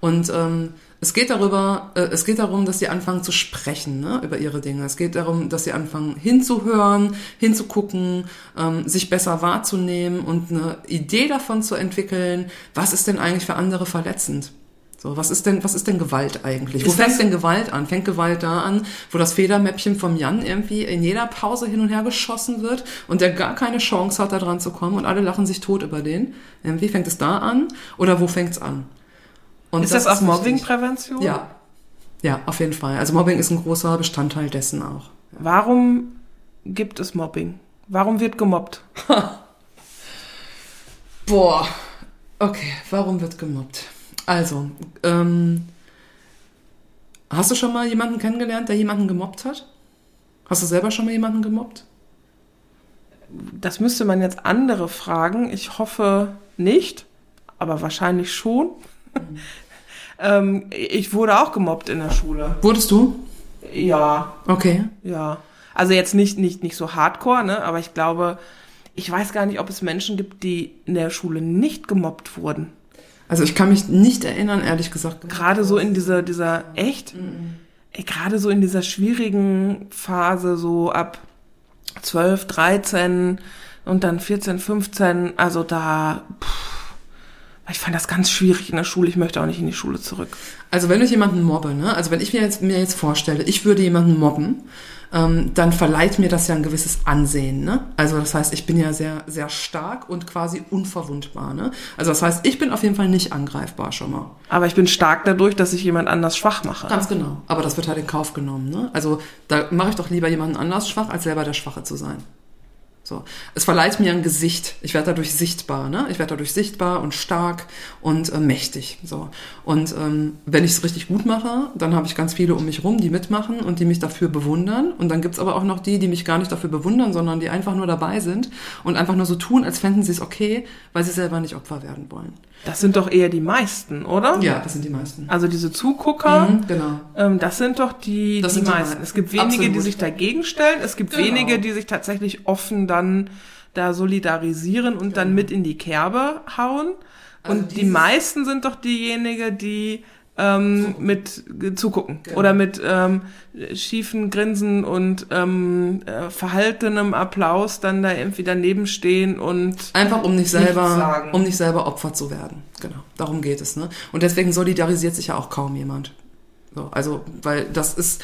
Und ähm, es geht darüber, äh, es geht darum, dass sie anfangen zu sprechen ne, über ihre Dinge. Es geht darum, dass sie anfangen hinzuhören, hinzugucken, ähm, sich besser wahrzunehmen und eine Idee davon zu entwickeln, was ist denn eigentlich für andere verletzend. So, was ist denn, was ist denn Gewalt eigentlich? Ist wo fängt denn Gewalt an? Fängt Gewalt da an, wo das Federmäppchen vom Jan irgendwie in jeder Pause hin und her geschossen wird und der gar keine Chance hat, da dran zu kommen und alle lachen sich tot über den? Irgendwie fängt es da an? Oder wo fängt's an? Und ist das, das auch Mobbingprävention? Ja. Ja, auf jeden Fall. Also Mobbing ist ein großer Bestandteil dessen auch. Warum gibt es Mobbing? Warum wird gemobbt? Boah. Okay, warum wird gemobbt? Also, ähm, hast du schon mal jemanden kennengelernt, der jemanden gemobbt hat? Hast du selber schon mal jemanden gemobbt? Das müsste man jetzt andere fragen. Ich hoffe nicht, aber wahrscheinlich schon. Mhm. ähm, ich wurde auch gemobbt in der Schule. Wurdest du? Ja. Okay. Ja. Also jetzt nicht, nicht, nicht so hardcore, ne? aber ich glaube, ich weiß gar nicht, ob es Menschen gibt, die in der Schule nicht gemobbt wurden. Also ich kann mich nicht erinnern, ehrlich gesagt. Gerade so in dieser, dieser, echt? Ey, Gerade so in dieser schwierigen Phase, so ab 12, 13 und dann 14, 15, also da, pff, ich fand das ganz schwierig in der Schule. Ich möchte auch nicht in die Schule zurück. Also wenn ich jemanden mobbe, ne? also wenn ich mir jetzt, mir jetzt vorstelle, ich würde jemanden mobben, ähm, dann verleiht mir das ja ein gewisses Ansehen. Ne? Also das heißt, ich bin ja sehr, sehr stark und quasi unverwundbar. Ne? Also das heißt, ich bin auf jeden Fall nicht angreifbar schon mal. Aber ich bin stark dadurch, dass ich jemand anders schwach mache. Ganz genau. Aber das wird halt in Kauf genommen. Ne? Also da mache ich doch lieber jemanden anders schwach, als selber der Schwache zu sein. So. Es verleiht mir ein Gesicht. Ich werde dadurch sichtbar, ne? Ich werde dadurch sichtbar und stark und äh, mächtig. So. Und ähm, wenn ich es richtig gut mache, dann habe ich ganz viele um mich rum, die mitmachen und die mich dafür bewundern. Und dann gibt's aber auch noch die, die mich gar nicht dafür bewundern, sondern die einfach nur dabei sind und einfach nur so tun, als fänden sie es okay, weil sie selber nicht Opfer werden wollen. Das sind doch eher die meisten, oder? Ja, das sind die meisten. Also diese Zugucker, Mhm, genau. ähm, das sind doch die, Das die sind die meisten. meisten. Es gibt wenige, Absolut. die sich dagegen stellen. Es gibt Genau. wenige, die sich tatsächlich offen dann da solidarisieren und dann mit in die Kerbe hauen. Also und die meisten sind doch diejenigen, die ähm, mit äh, zugucken Genau. oder mit ähm, schiefen Grinsen und ähm, äh, verhaltenem Applaus dann da irgendwie daneben stehen und Einfach um nicht selber, um nicht selber Opfer zu werden. Genau. Darum geht es, ne? Und deswegen solidarisiert sich ja auch kaum jemand. So, also, weil das ist,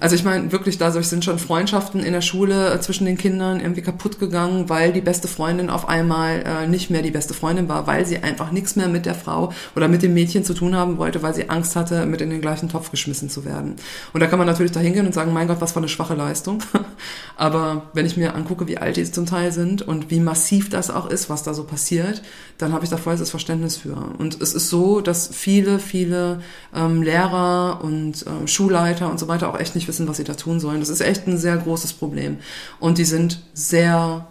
also ich meine, wirklich, dadurch sind schon Freundschaften in der Schule äh, zwischen den Kindern irgendwie kaputt gegangen, weil die beste Freundin auf einmal äh, nicht mehr die beste Freundin war, weil sie einfach nichts mehr mit der Frau oder mit dem Mädchen zu tun haben wollte, weil sie Angst hatte, mit in den gleichen Topf geschmissen zu werden. Und da kann man natürlich da hingehen und sagen, mein Gott, was für eine schwache Leistung. Aber wenn ich mir angucke, wie alt die zum Teil sind und wie massiv das auch ist, was da so passiert, dann habe ich da volles Verständnis für. Und es ist so, dass viele, viele ähm, Lehrer und ähm, Schulleiter und so weiter auch echt nicht wissen, was sie da tun sollen. Das ist echt ein sehr großes Problem. Und die sind sehr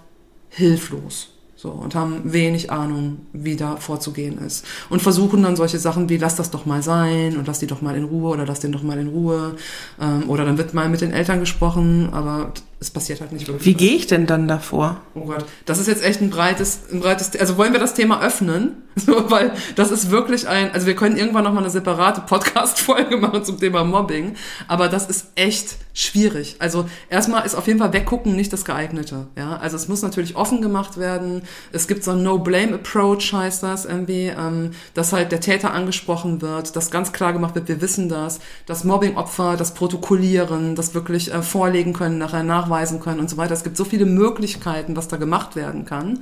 hilflos. So, und haben wenig Ahnung, wie da vorzugehen ist. Und versuchen dann solche Sachen wie, lass das doch mal sein und lass die doch mal in Ruhe oder lass den doch mal in Ruhe. Ähm, oder dann wird mal mit den Eltern gesprochen, aber es passiert halt nicht wirklich. wie gehe ich denn dann davor? Oh Gott, das ist jetzt echt ein breites, ein breites, also wollen wir das Thema öffnen? So, weil das ist wirklich ein, also wir können irgendwann nochmal eine separate Podcast-Folge machen zum Thema Mobbing, aber das ist echt schwierig. Also erstmal ist auf jeden Fall weggucken nicht das geeignete, ja. Also es muss natürlich offen gemacht werden. Es gibt so ein No-Blame-Approach, heißt das irgendwie, ähm, dass halt der Täter angesprochen wird, dass ganz klar gemacht wird, wir wissen das, das Mobbing-Opfer, das Protokollieren, das wirklich äh, vorlegen können, nachher nachweisen können und so weiter. Es gibt so viele Möglichkeiten, was da gemacht werden kann.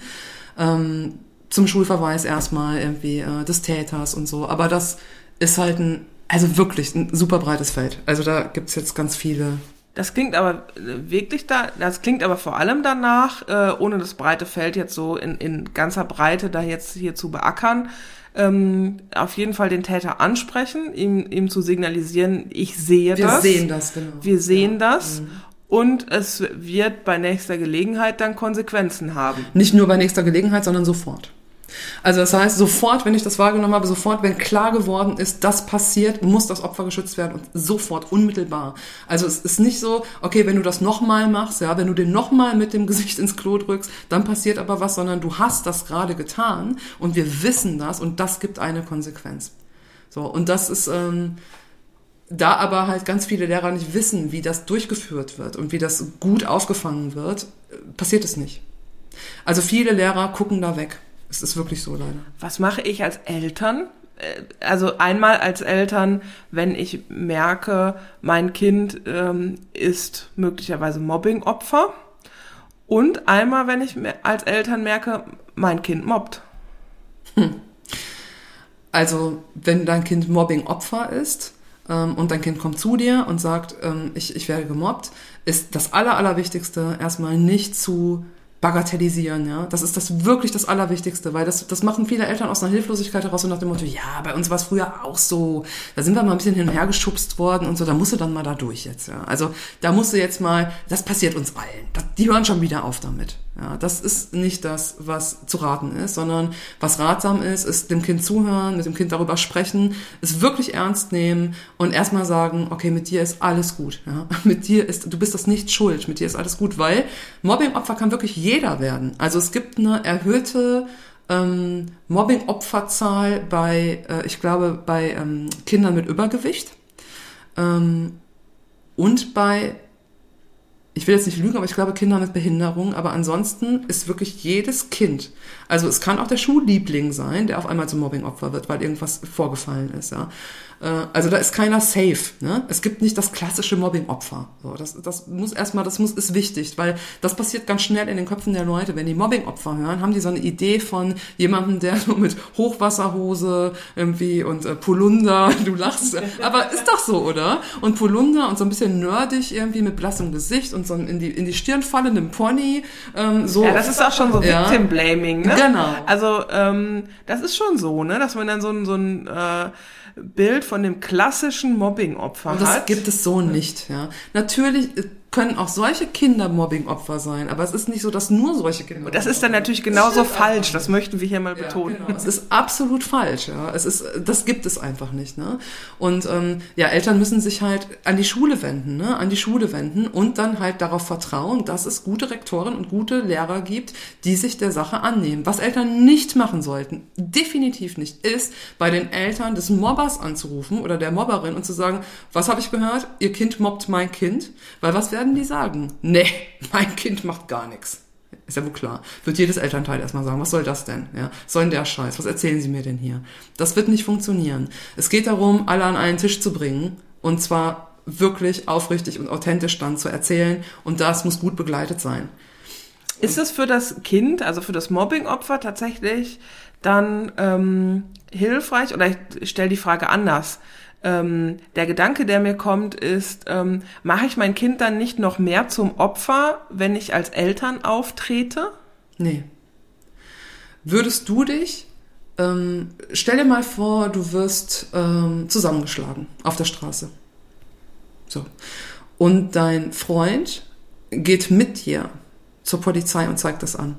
Ähm, zum Schulverweis erstmal irgendwie äh, des Täters und so. Aber das ist halt ein, also wirklich ein super breites Feld. Also da gibt's jetzt ganz viele. Das klingt aber äh, wirklich da, das klingt aber vor allem danach, äh, ohne das breite Feld jetzt so in, in ganzer Breite da jetzt hier zu beackern, ähm, auf jeden Fall den Täter ansprechen, ihm, ihm zu signalisieren, ich sehe Wir das. sehen das, genau. Wir sehen Ja. das. Und es wird bei nächster Gelegenheit dann Konsequenzen haben. Nicht nur bei nächster Gelegenheit, sondern sofort. Also das heißt, sofort, wenn ich das wahrgenommen habe, sofort, wenn klar geworden ist, das passiert, muss das Opfer geschützt werden und sofort, unmittelbar. Also es ist nicht so, okay, wenn du das nochmal machst, ja, wenn du den nochmal mit dem Gesicht ins Klo drückst, dann passiert aber was, sondern du hast das gerade getan und wir wissen das und das gibt eine Konsequenz. So, und das ist, ähm, da aber halt ganz viele Lehrer nicht wissen, wie das durchgeführt wird und wie das gut aufgefangen wird, passiert es nicht. Also viele Lehrer gucken da weg. Es ist wirklich so leider. Was mache ich als Eltern? Äh, Also einmal als Eltern, wenn ich merke, mein Kind ähm, ist möglicherweise Mobbingopfer. Und einmal, wenn ich als Eltern merke, mein Kind mobbt. Also wenn dein Kind Mobbing-Opfer ist ähm, und dein Kind kommt zu dir und sagt, ähm, ich, ich werde gemobbt, ist das Aller, Allerwichtigste erstmal nicht zu bagatellisieren, ja. Das ist das wirklich das Allerwichtigste, weil das, das machen viele Eltern aus einer Hilflosigkeit heraus und nach dem Motto, ja, bei uns war es früher auch so. Da sind wir mal ein bisschen hin und her geschubst worden und so, da musst du dann mal da durch jetzt, ja. Also da musst du jetzt mal, das passiert uns allen. Das, die hören schon wieder auf damit. Ja, das ist nicht das, was zu raten ist, sondern was ratsam ist, ist dem Kind zuhören, mit dem Kind darüber sprechen, es wirklich ernst nehmen und erstmal sagen, okay, mit dir ist alles gut. Ja? Mit dir ist, du bist das nicht schuld, mit dir ist alles gut, weil Mobbingopfer kann wirklich jeder werden. Also es gibt eine erhöhte ähm, Mobbing-Opferzahl bei, äh, ich glaube, bei ähm, Kindern mit Übergewicht ähm, und bei ich will jetzt nicht lügen, aber ich glaube Kinder mit Behinderung. Aber ansonsten ist wirklich jedes Kind, also es kann auch der Schulliebling sein, der auf einmal zum Mobbingopfer wird, weil irgendwas vorgefallen ist. Ja. Äh, also da ist keiner safe. Ne? Es gibt nicht das klassische Mobbing-Opfer. So, das, das muss erstmal, das muss, ist wichtig, weil das passiert ganz schnell in den Köpfen der Leute. Wenn die Mobbing-Opfer hören, haben die so eine Idee von jemandem, der nur mit Hochwasserhose irgendwie und äh, Polunder, du lachst, aber ist doch so, oder? Und Polunder und so ein bisschen nerdig irgendwie mit blassem Gesicht und so in die, in die Stirn fallendem Pony. Ähm, so. Ja, das ist auch schon so Ja. Victim-Blaming, ne? Genau. Also, ähm, das ist schon so, ne? Dass man dann so ein, so ein äh, Bild von dem klassischen Mobbing-Opfer Und das hat. gibt es so nicht, ja. Natürlich äh, können auch solche Kinder Mobbing-Opfer sein, aber es ist nicht so, dass nur solche Kinder. das ist dann natürlich genauso falsch, das möchten wir hier mal betonen. Ja, genau. Es ist absolut falsch, ja. Es ist, das gibt es einfach nicht, ne? Und ähm, ja, Eltern müssen sich halt an die Schule wenden, ne? An die Schule wenden und dann halt darauf vertrauen, dass es gute Rektoren und gute Lehrer gibt, die sich der Sache annehmen. Was Eltern nicht machen sollten, definitiv nicht, ist bei den Eltern des Mobbers anzurufen oder der Mobberin und zu sagen, was habe ich gehört? Ihr Kind mobbt mein Kind, weil was werden die sagen? Nee, mein Kind macht gar nichts. Ist ja wohl klar. Wird jedes Elternteil erstmal sagen, was soll das denn? Ja, soll denn der Scheiß? Was erzählen Sie mir denn hier? Das wird nicht funktionieren. Es geht darum, alle an einen Tisch zu bringen und zwar wirklich aufrichtig und authentisch dann zu erzählen und das muss gut begleitet sein. Ist es für das Kind, also für das Mobbing-Opfer tatsächlich dann ähm, hilfreich? Oder ich stelle die Frage anders. Ähm, der Gedanke, der mir kommt, ist, ähm, mache ich mein Kind dann nicht noch mehr zum Opfer, wenn ich als Eltern auftrete? Nee. Würdest du dich, ähm, stell dir mal vor, du wirst ähm, zusammengeschlagen auf der Straße. So. Und dein Freund geht mit dir zur Polizei und zeigt das an.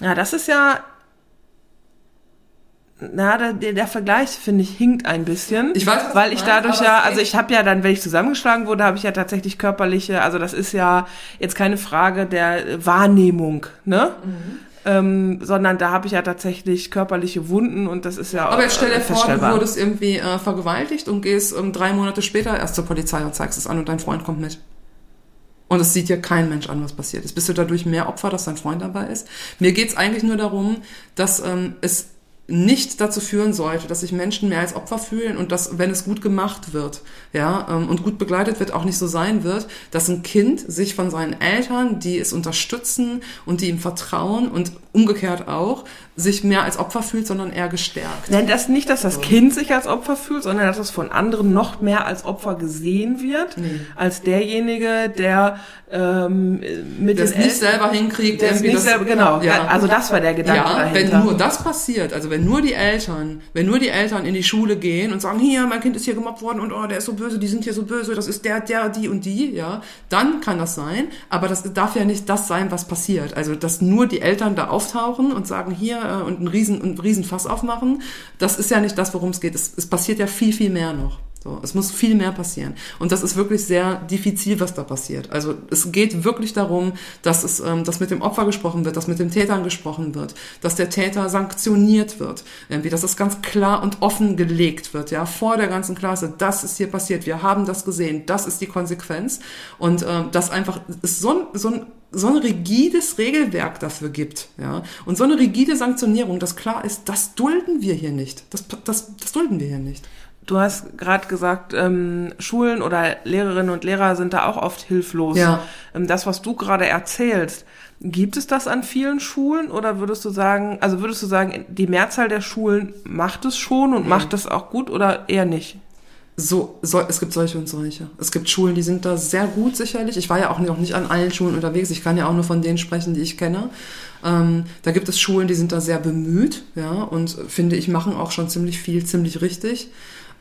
Ja, das ist ja. Na, der, der Vergleich, finde ich, hinkt ein bisschen. Ich weiß, weil ich meinst, dadurch aber ja, also ich habe ja dann, wenn ich zusammengeschlagen wurde, habe ich ja tatsächlich körperliche, also das ist ja jetzt keine Frage der Wahrnehmung, ne? Mhm. Ähm, sondern da habe ich ja tatsächlich körperliche Wunden und das ist ja Aber jetzt stell dir vor, du wurdest irgendwie äh, vergewaltigt und gehst ähm, drei Monate später erst zur Polizei und zeigst es an und dein Freund kommt mit. Und es sieht dir kein Mensch an, was passiert ist. Bist du dadurch mehr Opfer, dass dein Freund dabei ist? Mir geht's eigentlich nur darum, dass ähm, es nicht dazu führen sollte, dass sich Menschen mehr als Opfer fühlen und dass, wenn es gut gemacht wird, ja, ähm, und gut begleitet wird, auch nicht so sein wird, dass ein Kind sich von seinen Eltern, die es unterstützen und die ihm vertrauen und umgekehrt auch, sich mehr als Opfer fühlt, sondern eher gestärkt. Nennt das nicht, dass das Kind sich als Opfer fühlt, sondern dass es von anderen noch mehr als Opfer gesehen wird, Nee. als derjenige, der ähm, mit den nicht El- selber hinkriegt, der nicht das, selber, genau, Ja. also das war der Gedanke ja, dahinter. wenn nur das passiert, also wenn nur die Eltern, wenn nur die Eltern in die Schule gehen und sagen, hier, mein Kind ist hier gemobbt worden und oh, der ist so böse, die sind hier so böse, das ist der, der, die und die, ja, dann kann das sein, aber das darf ja nicht das sein, was passiert. Also, dass nur die Eltern da auftauchen und sagen, hier, äh, und einen riesen, einen riesen aufmachen, das ist ja nicht das, worum es geht. Es, es passiert ja viel, viel mehr noch. So, es muss viel mehr passieren. Und das ist wirklich sehr diffizil, was da passiert. Also es geht wirklich darum, dass es, ähm, dass mit dem Opfer gesprochen wird, dass mit dem Tätern gesprochen wird, dass der Täter sanktioniert wird, irgendwie, dass es ganz klar und offen gelegt wird, ja, vor der ganzen Klasse. Das ist hier passiert. Wir haben das gesehen. Das ist die Konsequenz. Und ähm, das einfach ist so ein, so ein so ein rigides Regelwerk dafür gibt, ja, und so eine rigide Sanktionierung, dass klar ist, das dulden wir hier nicht. Das, das, das dulden wir hier nicht. Du hast gerade gesagt, ähm, Schulen oder Lehrerinnen und Lehrer sind da auch oft hilflos. Ja. Ähm, das, was du gerade erzählst, gibt es das an vielen Schulen oder würdest du sagen, also würdest du sagen, die Mehrzahl der Schulen macht es schon und macht es auch gut oder eher nicht? So, so, es gibt solche und solche. Es gibt Schulen, die sind da sehr gut sicherlich. Ich war ja auch noch nicht an allen Schulen unterwegs. Ich kann ja auch nur von denen sprechen, die ich kenne. Ähm, da gibt es Schulen, die sind da sehr bemüht, ja, und äh, finde ich machen auch schon ziemlich viel, ziemlich richtig.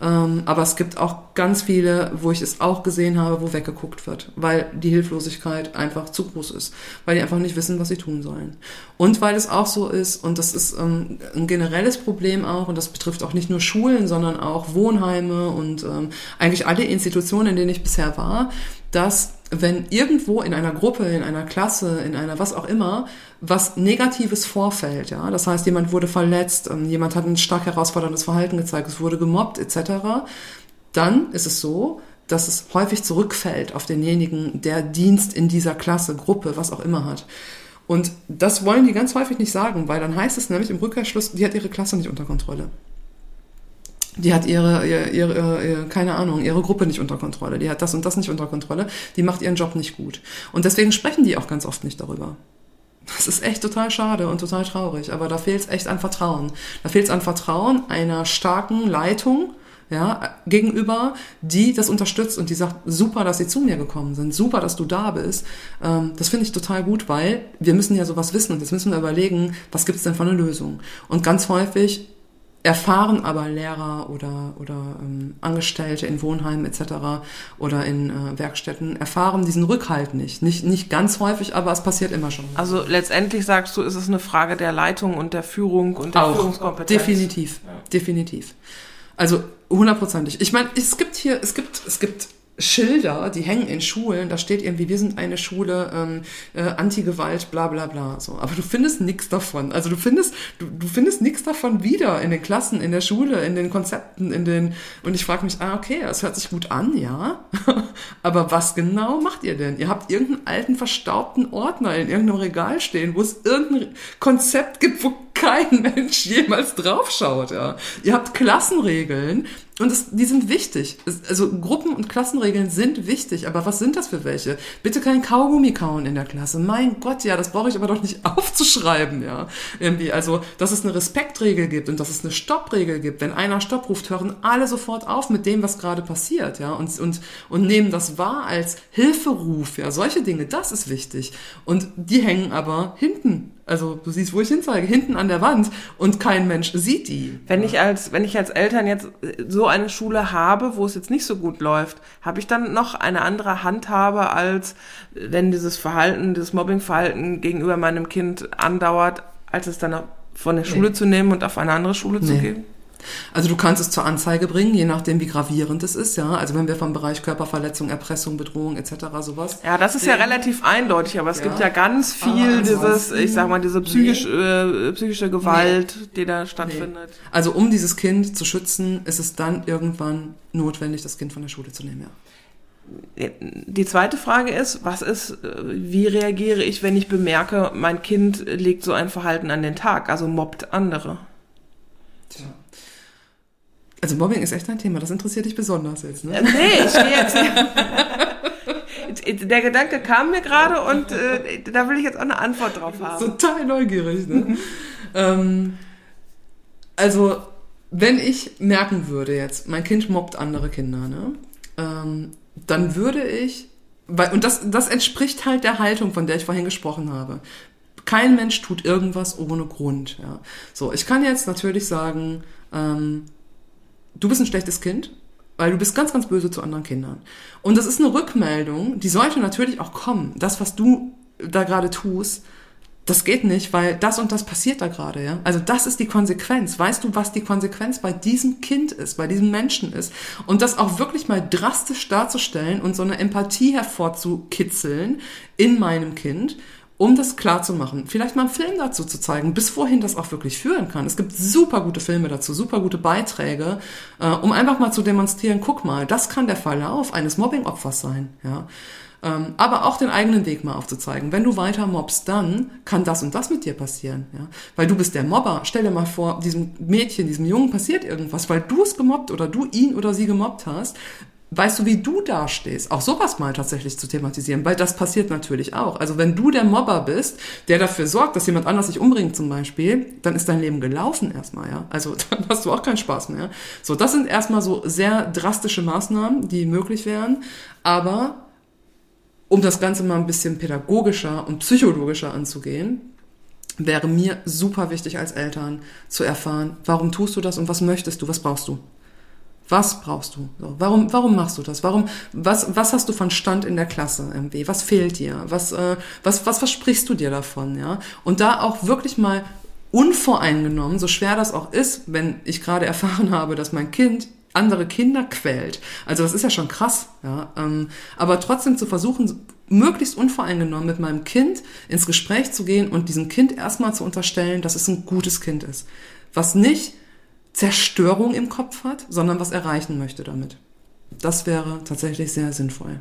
Ähm, aber es gibt auch ganz viele, wo ich es auch gesehen habe, wo weggeguckt wird, weil die Hilflosigkeit einfach zu groß ist, weil die einfach nicht wissen, was sie tun sollen. Und weil es auch so ist, und das ist ähm, ein generelles Problem auch, und das betrifft auch nicht nur Schulen, sondern auch Wohnheime und ähm, eigentlich alle Institutionen, in denen ich bisher war, dass wenn irgendwo in einer Gruppe, in einer Klasse, in einer was auch immer, was Negatives vorfällt, ja, das heißt, jemand wurde verletzt, jemand hat ein stark herausforderndes Verhalten gezeigt, es wurde gemobbt etc., dann ist es so, dass es häufig zurückfällt auf denjenigen, der Dienst in dieser Klasse, Gruppe, was auch immer hat. Und das wollen die ganz häufig nicht sagen, weil dann heißt es nämlich im Rückkehrschluss, die hat ihre Klasse nicht unter Kontrolle. Die hat ihre, ihre, ihre, ihre, keine Ahnung, ihre Gruppe nicht unter Kontrolle. Die hat das und das nicht unter Kontrolle. Die macht ihren Job nicht gut. Und deswegen sprechen die auch ganz oft nicht darüber. Das ist echt total schade und total traurig. Aber da fehlt es echt an Vertrauen. Da fehlt es an Vertrauen einer starken Leitung, ja, gegenüber, die das unterstützt und die sagt, super, dass sie zu mir gekommen sind, super, dass du da bist. Ähm, das finde ich total gut, weil wir müssen ja sowas wissen und jetzt müssen wir überlegen, was gibt es denn für eine Lösung? Und ganz häufig erfahren aber Lehrer oder, oder ähm, Angestellte in Wohnheimen etc. oder in äh, Werkstätten, erfahren diesen Rückhalt nicht. nicht. Nicht ganz häufig, aber es passiert immer schon. Also letztendlich sagst du, ist es eine Frage der Leitung und der Führung und der Auch, Führungskompetenz. Definitiv, ja. definitiv. Also hundertprozentig. Ich meine, es gibt hier, es gibt, es gibt Schilder, die hängen in Schulen, da steht irgendwie, wir sind eine Schule, ähm, äh, Anti-Gewalt, bla bla bla. So. Aber du findest nichts davon. Also du findest, du, du findest nichts davon wieder in den Klassen, in der Schule, in den Konzepten, in den. Und ich frage mich, ah, okay, das hört sich gut an, ja. Aber was genau macht ihr denn? Ihr habt irgendeinen alten, verstaubten Ordner in irgendeinem Regal stehen, wo es irgendein Konzept gibt, wo kein Mensch jemals draufschaut, ja. Ihr habt Klassenregeln, und das, die sind wichtig. Also Gruppen- und Klassenregeln sind wichtig, aber was sind das für welche? Bitte kein Kaugummi kauen in der Klasse. Mein Gott, ja, das brauche ich aber doch nicht aufzuschreiben, ja. Irgendwie, also, dass es eine Respektregel gibt und dass es eine Stoppregel gibt. Wenn einer Stopp ruft, hören alle sofort auf mit dem, was gerade passiert, ja, und, und, und nehmen das wahr als Hilferuf, ja. Solche Dinge, das ist wichtig. Und die hängen aber hinten also du siehst, wo ich hinzeige, hinten an der Wand und kein Mensch sieht die. Wenn ich als, wenn ich als Eltern jetzt so eine Schule habe, wo es jetzt nicht so gut läuft, habe ich dann noch eine andere Handhabe, als wenn dieses Verhalten, dieses Mobbingverhalten gegenüber meinem Kind andauert, als es dann von der Schule nee. zu nehmen und auf eine andere Schule nee. zu gehen? Also du kannst es zur Anzeige bringen, je nachdem, wie gravierend es ist, ja. Also wenn wir vom Bereich Körperverletzung, Erpressung, Bedrohung etc. sowas. Ja, das ist ja relativ eindeutig, aber es ja. gibt ja ganz viel dieses, ich sag mal, diese psychisch, nee. äh, psychische Gewalt, nee. die da stattfindet. Nee. Also um dieses Kind zu schützen, ist es dann irgendwann notwendig, das Kind von der Schule zu nehmen, ja. Die zweite Frage ist, was ist, wie reagiere ich, wenn ich bemerke, mein Kind legt so ein Verhalten an den Tag, also mobbt andere? Tja. Also Mobbing ist echt ein Thema, das interessiert dich besonders jetzt, ne? Nee, ich stehe jetzt. Der Gedanke kam mir gerade und äh, da will ich jetzt auch eine Antwort drauf haben. Total neugierig, ne? ähm, also, wenn ich merken würde jetzt, mein Kind mobbt andere Kinder, ne? Ähm, dann würde ich, weil, und das, das entspricht halt der Haltung, von der ich vorhin gesprochen habe. Kein Mensch tut irgendwas ohne Grund. Ja. So, ich kann jetzt natürlich sagen, ähm, du bist ein schlechtes Kind, weil du bist ganz, ganz böse zu anderen Kindern. Und das ist eine Rückmeldung, die sollte natürlich auch kommen. Das, was du da gerade tust, das geht nicht, weil das und das passiert da gerade, ja. Also das ist die Konsequenz. Weißt du, was die Konsequenz bei diesem Kind ist, bei diesem Menschen ist? Und das auch wirklich mal drastisch darzustellen und so eine Empathie hervorzukitzeln in meinem Kind um das klar zu machen, vielleicht mal einen Film dazu zu zeigen, bis wohin das auch wirklich führen kann. Es gibt super gute Filme dazu, super gute Beiträge, äh, um einfach mal zu demonstrieren, guck mal, das kann der Verlauf eines Mobbingopfers sein, ja. Ähm, aber auch den eigenen Weg mal aufzuzeigen. Wenn du weiter mobst, dann kann das und das mit dir passieren, ja. Weil du bist der Mobber. Stell dir mal vor, diesem Mädchen, diesem Jungen passiert irgendwas, weil du es gemobbt oder du ihn oder sie gemobbt hast weißt du, wie du dastehst? Auch sowas mal tatsächlich zu thematisieren, weil das passiert natürlich auch. Also wenn du der Mobber bist, der dafür sorgt, dass jemand anders sich umbringt zum Beispiel, dann ist dein Leben gelaufen erstmal, ja. Also dann hast du auch keinen Spaß mehr. So, das sind erstmal so sehr drastische Maßnahmen, die möglich wären. Aber um das Ganze mal ein bisschen pädagogischer und psychologischer anzugehen, wäre mir super wichtig als Eltern zu erfahren, warum tust du das und was möchtest du, was brauchst du? Was brauchst du? Warum, warum machst du das? Warum, was, was hast du von Stand in der Klasse irgendwie? Was fehlt dir? Was, äh, was, was versprichst du dir davon? Ja? Und da auch wirklich mal unvoreingenommen, so schwer das auch ist, wenn ich gerade erfahren habe, dass mein Kind andere Kinder quält. Also das ist ja schon krass, ja. Ähm, aber trotzdem zu versuchen, möglichst unvoreingenommen mit meinem Kind ins Gespräch zu gehen und diesem Kind erstmal zu unterstellen, dass es ein gutes Kind ist. Was nicht Zerstörung im Kopf hat, sondern was erreichen möchte damit. Das wäre tatsächlich sehr sinnvoll.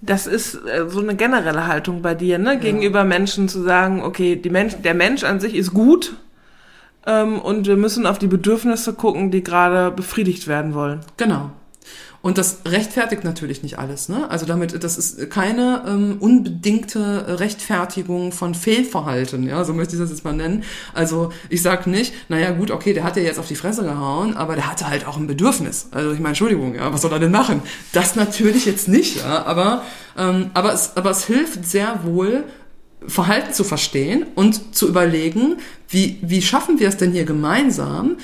Das ist äh, so eine generelle Haltung bei dir, ne? Gegenüber Menschen zu sagen, okay, die Mensch, der Mensch an sich ist gut ähm, und wir müssen auf die Bedürfnisse gucken, die gerade befriedigt werden wollen. Genau. Und das rechtfertigt natürlich nicht alles. Ne? Also damit, das ist keine ähm, unbedingte Rechtfertigung von Fehlverhalten, ja, so möchte ich das jetzt mal nennen. Also ich sag nicht, naja gut, okay, der hat ja jetzt auf die Fresse gehauen, aber der hatte halt auch ein Bedürfnis. Also ich meine, Entschuldigung, ja, was soll er denn machen? Das natürlich jetzt nicht, ja, aber, ähm, aber, es, aber es hilft sehr wohl, Verhalten zu verstehen und zu überlegen, wie, wie schaffen wir es denn hier gemeinsam,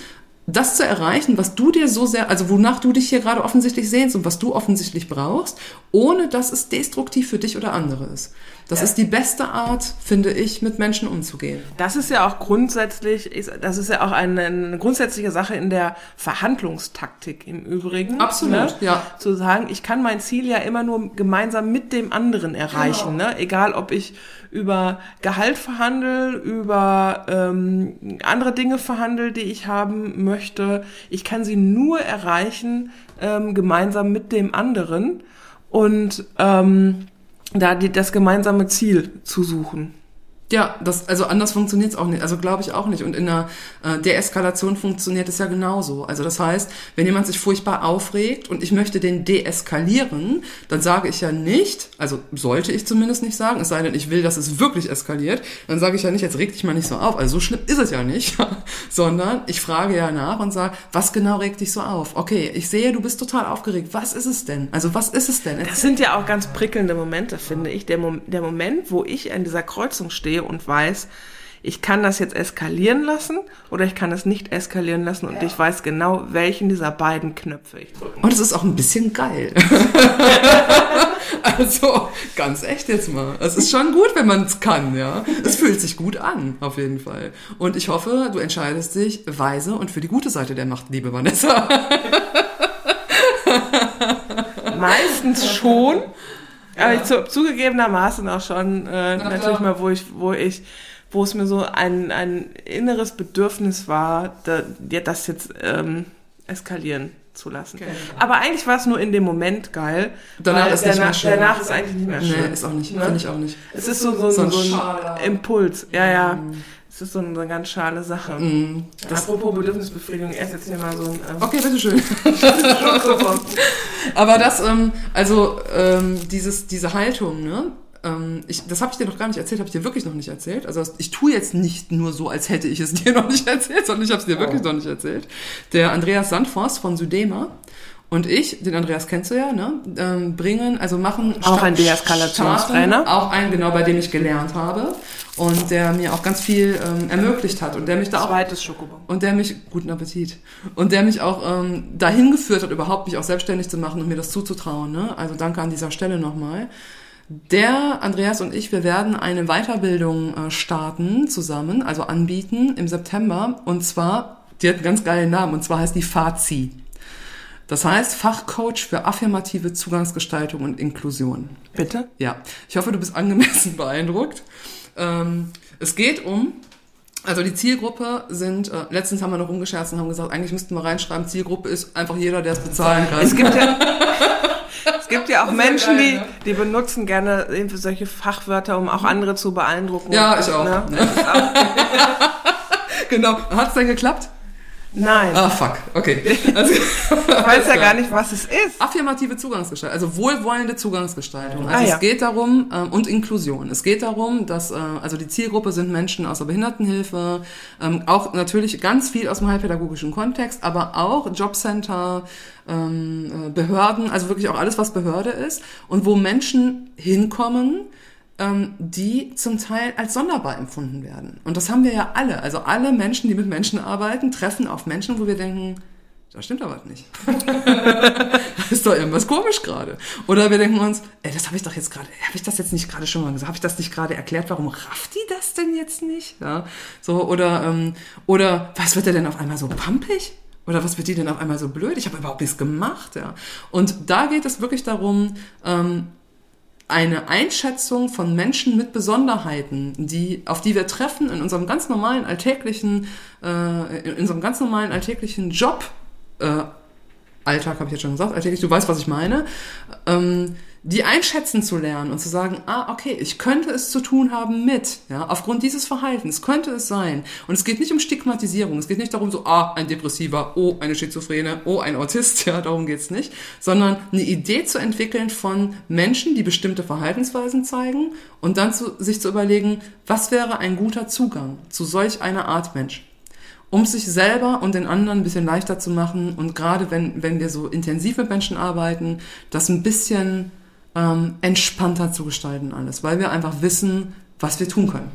das zu erreichen, was du dir so sehr, also wonach du dich hier gerade offensichtlich sehnst und was du offensichtlich brauchst, ohne dass es destruktiv für dich oder andere ist. Das ja. ist die beste Art, finde ich, mit Menschen umzugehen. Das ist ja auch grundsätzlich, das ist ja auch eine, eine grundsätzliche Sache in der Verhandlungstaktik im Übrigen. Absolut, ne? ja. Zu sagen, ich kann mein Ziel ja immer nur gemeinsam mit dem anderen erreichen, genau. ne? Egal, ob ich über Gehalt verhandle, über ähm, andere Dinge verhandle, die ich haben möchte. Ich kann sie nur erreichen ähm, gemeinsam mit dem anderen und ähm, da die, das gemeinsame Ziel zu suchen. Ja, das, also anders funktioniert es auch nicht. Also glaube ich auch nicht. Und in der äh, Deeskalation funktioniert es ja genauso. Also das heißt, wenn jemand sich furchtbar aufregt und ich möchte den deeskalieren, dann sage ich ja nicht, also sollte ich zumindest nicht sagen, es sei denn, ich will, dass es wirklich eskaliert, dann sage ich ja nicht, jetzt reg dich mal nicht so auf. Also so schlimm ist es ja nicht, sondern ich frage ja nach und sage, was genau regt dich so auf? Okay, ich sehe, du bist total aufgeregt. Was ist es denn? Also was ist es denn? Das sind ja auch ganz prickelnde Momente, finde ich. Der, Mom der Moment, wo ich an dieser Kreuzung stehe und weiß, ich kann das jetzt eskalieren lassen oder ich kann es nicht eskalieren lassen und ja. ich weiß genau, welchen dieser beiden Knöpfe ich drücke. Und es ist auch ein bisschen geil. also, ganz echt jetzt mal. Es ist schon gut, wenn man es kann, ja. Es fühlt sich gut an, auf jeden Fall. Und ich hoffe, du entscheidest dich weise und für die gute Seite der Macht, liebe Vanessa. Meistens schon. Aber ich zu, zugegebenermaßen auch schon äh, natürlich mal, wo ich, wo ich, wo es mir so ein, ein inneres Bedürfnis war, da, das jetzt ähm, eskalieren zu lassen. Okay. Aber eigentlich war es nur in dem Moment geil. Danach ist danach, nicht mehr schön. Danach ist eigentlich nicht mehr schön. Nee, ist auch nicht. Ne? Finde ich auch nicht. Es ist so, so, so, ein, so ein Impuls. Ja, ja. Mhm. Es ist so eine, ganz schale Sache. Mm, Apropos Bedürfnisbefriedigung, erst jetzt hier mal so ein. Ähm, okay, bitteschön. Aber das, ähm, also ähm, dieses, diese Haltung, ne? Ähm, ich, das habe ich dir noch gar nicht erzählt, habe ich dir wirklich noch nicht erzählt. Also ich tue jetzt nicht nur so, als hätte ich es dir noch nicht erzählt, sondern ich habe es dir oh. wirklich noch nicht erzählt. Der Andreas Sandforst von Sudema und ich, den Andreas kennst du ja, ne, ähm, bringen, also machen auch ein Deeskalationstrainer, auch einen genau, bei dem ich gelernt habe und der mir auch ganz viel ähm, ermöglicht hat und der mich da auch zweites Schokobon und der mich guten Appetit und der mich auch ähm, dahin geführt hat, überhaupt mich auch selbstständig zu machen und mir das zuzutrauen. Ne? Also danke an dieser Stelle nochmal. Der Andreas und ich, wir werden eine Weiterbildung äh, starten zusammen, also anbieten im September und zwar, die hat einen ganz geilen Namen und zwar heißt die FAZI. Das heißt Fachcoach für affirmative Zugangsgestaltung und Inklusion. Bitte? Ja. Ich hoffe, du bist angemessen beeindruckt. Ähm, es geht um, also die Zielgruppe sind, äh, letztens haben wir noch umgescherzt und haben gesagt, eigentlich müssten wir reinschreiben, Zielgruppe ist einfach jeder, der es bezahlen kann. Es gibt ja, es gibt ja auch Menschen, geil, die, ne? die benutzen gerne solche Fachwörter, um auch andere zu beeindrucken. Ja, ich auch. Ne? Ne? genau. Hat es denn geklappt? Nein. Ah, fuck. Okay. Also, ich weiß ja gar nicht, was es ist. Affirmative Zugangsgestaltung, also wohlwollende Zugangsgestaltung. Also ah, ja. es geht darum, ähm, und Inklusion. Es geht darum, dass, äh, also die Zielgruppe sind Menschen aus der Behindertenhilfe, ähm, auch natürlich ganz viel aus dem heilpädagogischen Kontext, aber auch Jobcenter, ähm, äh, Behörden, also wirklich auch alles, was Behörde ist. Und wo Menschen hinkommen, ähm, die zum Teil als sonderbar empfunden werden. Und das haben wir ja alle. Also alle Menschen, die mit Menschen arbeiten, treffen auf Menschen, wo wir denken, da stimmt aber nicht. da ist doch irgendwas komisch gerade. Oder wir denken uns, ey, das habe ich doch jetzt gerade, habe ich das jetzt nicht gerade schon mal gesagt? Habe ich das nicht gerade erklärt? Warum rafft die das denn jetzt nicht? Ja, so oder ähm, oder was wird er denn auf einmal so pampig? Oder was wird die denn auf einmal so blöd? Ich habe überhaupt nichts gemacht, ja. Und da geht es wirklich darum, ähm, eine Einschätzung von Menschen mit Besonderheiten, die, auf die wir treffen in unserem ganz normalen alltäglichen, äh, in unserem ganz normalen alltäglichen Job, äh, Alltag habe ich jetzt schon gesagt, alltäglich, du weißt, was ich meine, ähm, die einschätzen zu lernen und zu sagen, ah, okay, ich könnte es zu tun haben mit, ja, aufgrund dieses Verhaltens könnte es sein. Und es geht nicht um Stigmatisierung, es geht nicht darum so, ah, ein Depressiver, oh, eine Schizophrene, oh, ein Autist, ja, darum geht's nicht, sondern eine Idee zu entwickeln von Menschen, die bestimmte Verhaltensweisen zeigen und dann zu, sich zu überlegen, was wäre ein guter Zugang zu solch einer Art Mensch um sich selber und den anderen ein bisschen leichter zu machen und gerade wenn, wenn wir so intensiv mit Menschen arbeiten, das ein bisschen ähm, entspannter zu gestalten alles, weil wir einfach wissen, was wir tun können.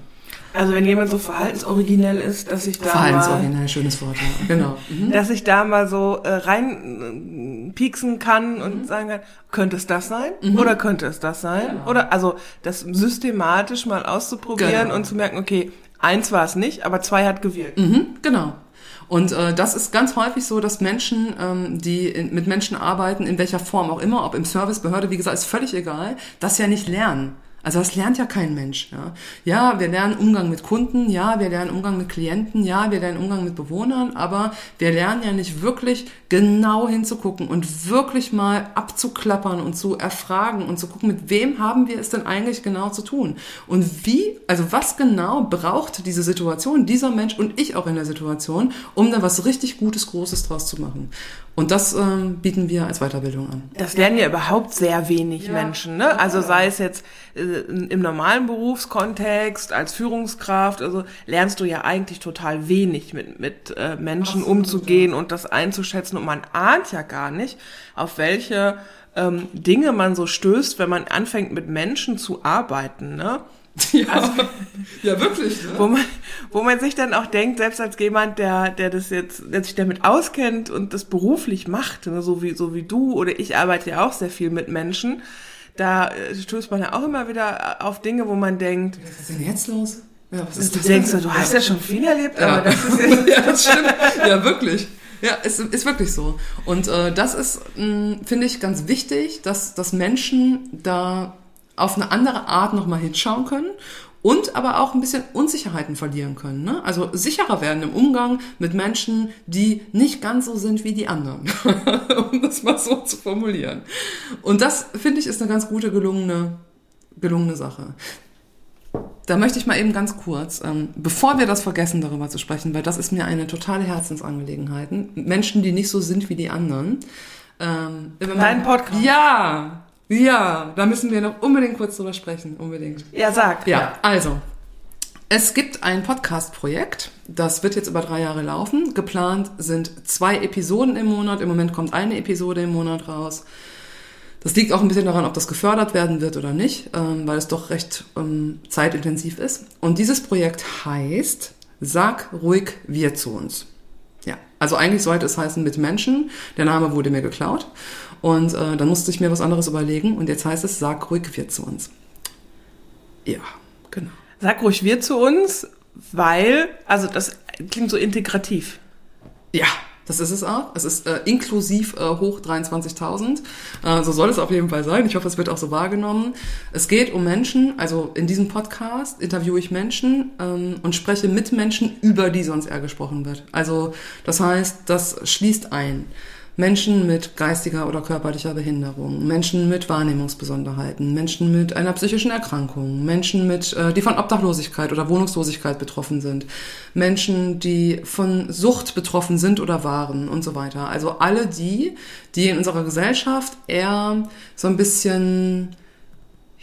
Also wenn jemand so verhaltensoriginell ist, dass ich da verhaltensoriginell, mal, schönes Wort, ja. genau, mhm. dass ich da mal so äh, rein äh, pieksen kann und mhm. sagen kann, könnte es das sein mhm. oder könnte es das sein genau. oder also das systematisch mal auszuprobieren genau. und zu merken, okay, eins war es nicht, aber zwei hat gewirkt. Mhm, genau. Und äh, das ist ganz häufig so, dass Menschen, ähm, die in, mit Menschen arbeiten, in welcher Form auch immer, ob im Service, Behörde, wie gesagt, ist völlig egal, das ja nicht lernen. Also das lernt ja kein Mensch. Ja. ja, wir lernen Umgang mit Kunden, ja, wir lernen Umgang mit Klienten, ja, wir lernen Umgang mit Bewohnern, aber wir lernen ja nicht wirklich genau hinzugucken und wirklich mal abzuklappern und zu erfragen und zu gucken, mit wem haben wir es denn eigentlich genau zu tun? Und wie, also was genau braucht diese Situation, dieser Mensch und ich auch in der Situation, um da was richtig Gutes, Großes draus zu machen? Und das ähm, bieten wir als Weiterbildung an. Das lernen ja überhaupt sehr wenig ja. Menschen, ne? Also sei es jetzt äh, im normalen Berufskontext als Führungskraft, also lernst du ja eigentlich total wenig mit mit äh, Menschen Absolut, umzugehen ja. und das einzuschätzen und man ahnt ja gar nicht, auf welche ähm, Dinge man so stößt, wenn man anfängt mit Menschen zu arbeiten, ne? Ja, also, ja wirklich. Ne? Wo, man, wo man sich dann auch denkt, selbst als jemand, der, der das jetzt, der sich damit auskennt und das beruflich macht, ne, so wie, so wie du oder ich arbeite ja auch sehr viel mit Menschen, da äh, stößt man ja auch immer wieder auf Dinge, wo man denkt, was ist denn jetzt los? Ja, was ist du denkst, du hast ja schon viel erlebt, ja. aber das ist jetzt ja, das stimmt. Ja, wirklich. Ja, es ist wirklich so. Und äh, das ist, finde ich, ganz wichtig, dass, dass Menschen da auf eine andere Art nochmal hinschauen können und aber auch ein bisschen Unsicherheiten verlieren können. Ne? Also sicherer werden im Umgang mit Menschen, die nicht ganz so sind wie die anderen, um das mal so zu formulieren. Und das, finde ich, ist eine ganz gute, gelungene, gelungene Sache. Da möchte ich mal eben ganz kurz, ähm, bevor wir das vergessen, darüber zu sprechen, weil das ist mir eine totale Herzensangelegenheit. Menschen, die nicht so sind wie die anderen. Ähm, Dein Podcast? Ja, ja, da müssen wir noch unbedingt kurz drüber sprechen, unbedingt. Ja, sag. Ja, also. Es gibt ein Podcast-Projekt, das wird jetzt über drei Jahre laufen. Geplant sind zwei Episoden im Monat. Im Moment kommt eine Episode im Monat raus. Das liegt auch ein bisschen daran, ob das gefördert werden wird oder nicht, ähm, weil es doch recht ähm, zeitintensiv ist. Und dieses Projekt heißt Sag ruhig wir zu uns. Ja, also eigentlich sollte es heißen mit Menschen. Der Name wurde mir geklaut. Und äh, dann musste ich mir was anderes überlegen und jetzt heißt es, sag ruhig wir zu uns. Ja, genau. Sag ruhig wir zu uns, weil, also das klingt so integrativ. Ja, das ist es auch. Es ist äh, inklusiv äh, hoch 23.000. Äh, so soll es auf jeden Fall sein. Ich hoffe, es wird auch so wahrgenommen. Es geht um Menschen. Also in diesem Podcast interviewe ich Menschen ähm, und spreche mit Menschen, über die sonst eher gesprochen wird. Also das heißt, das schließt ein. Menschen mit geistiger oder körperlicher Behinderung, Menschen mit Wahrnehmungsbesonderheiten, Menschen mit einer psychischen Erkrankung, Menschen mit, äh, die von Obdachlosigkeit oder Wohnungslosigkeit betroffen sind, Menschen, die von Sucht betroffen sind oder waren und so weiter. Also alle die, die in unserer Gesellschaft eher so ein bisschen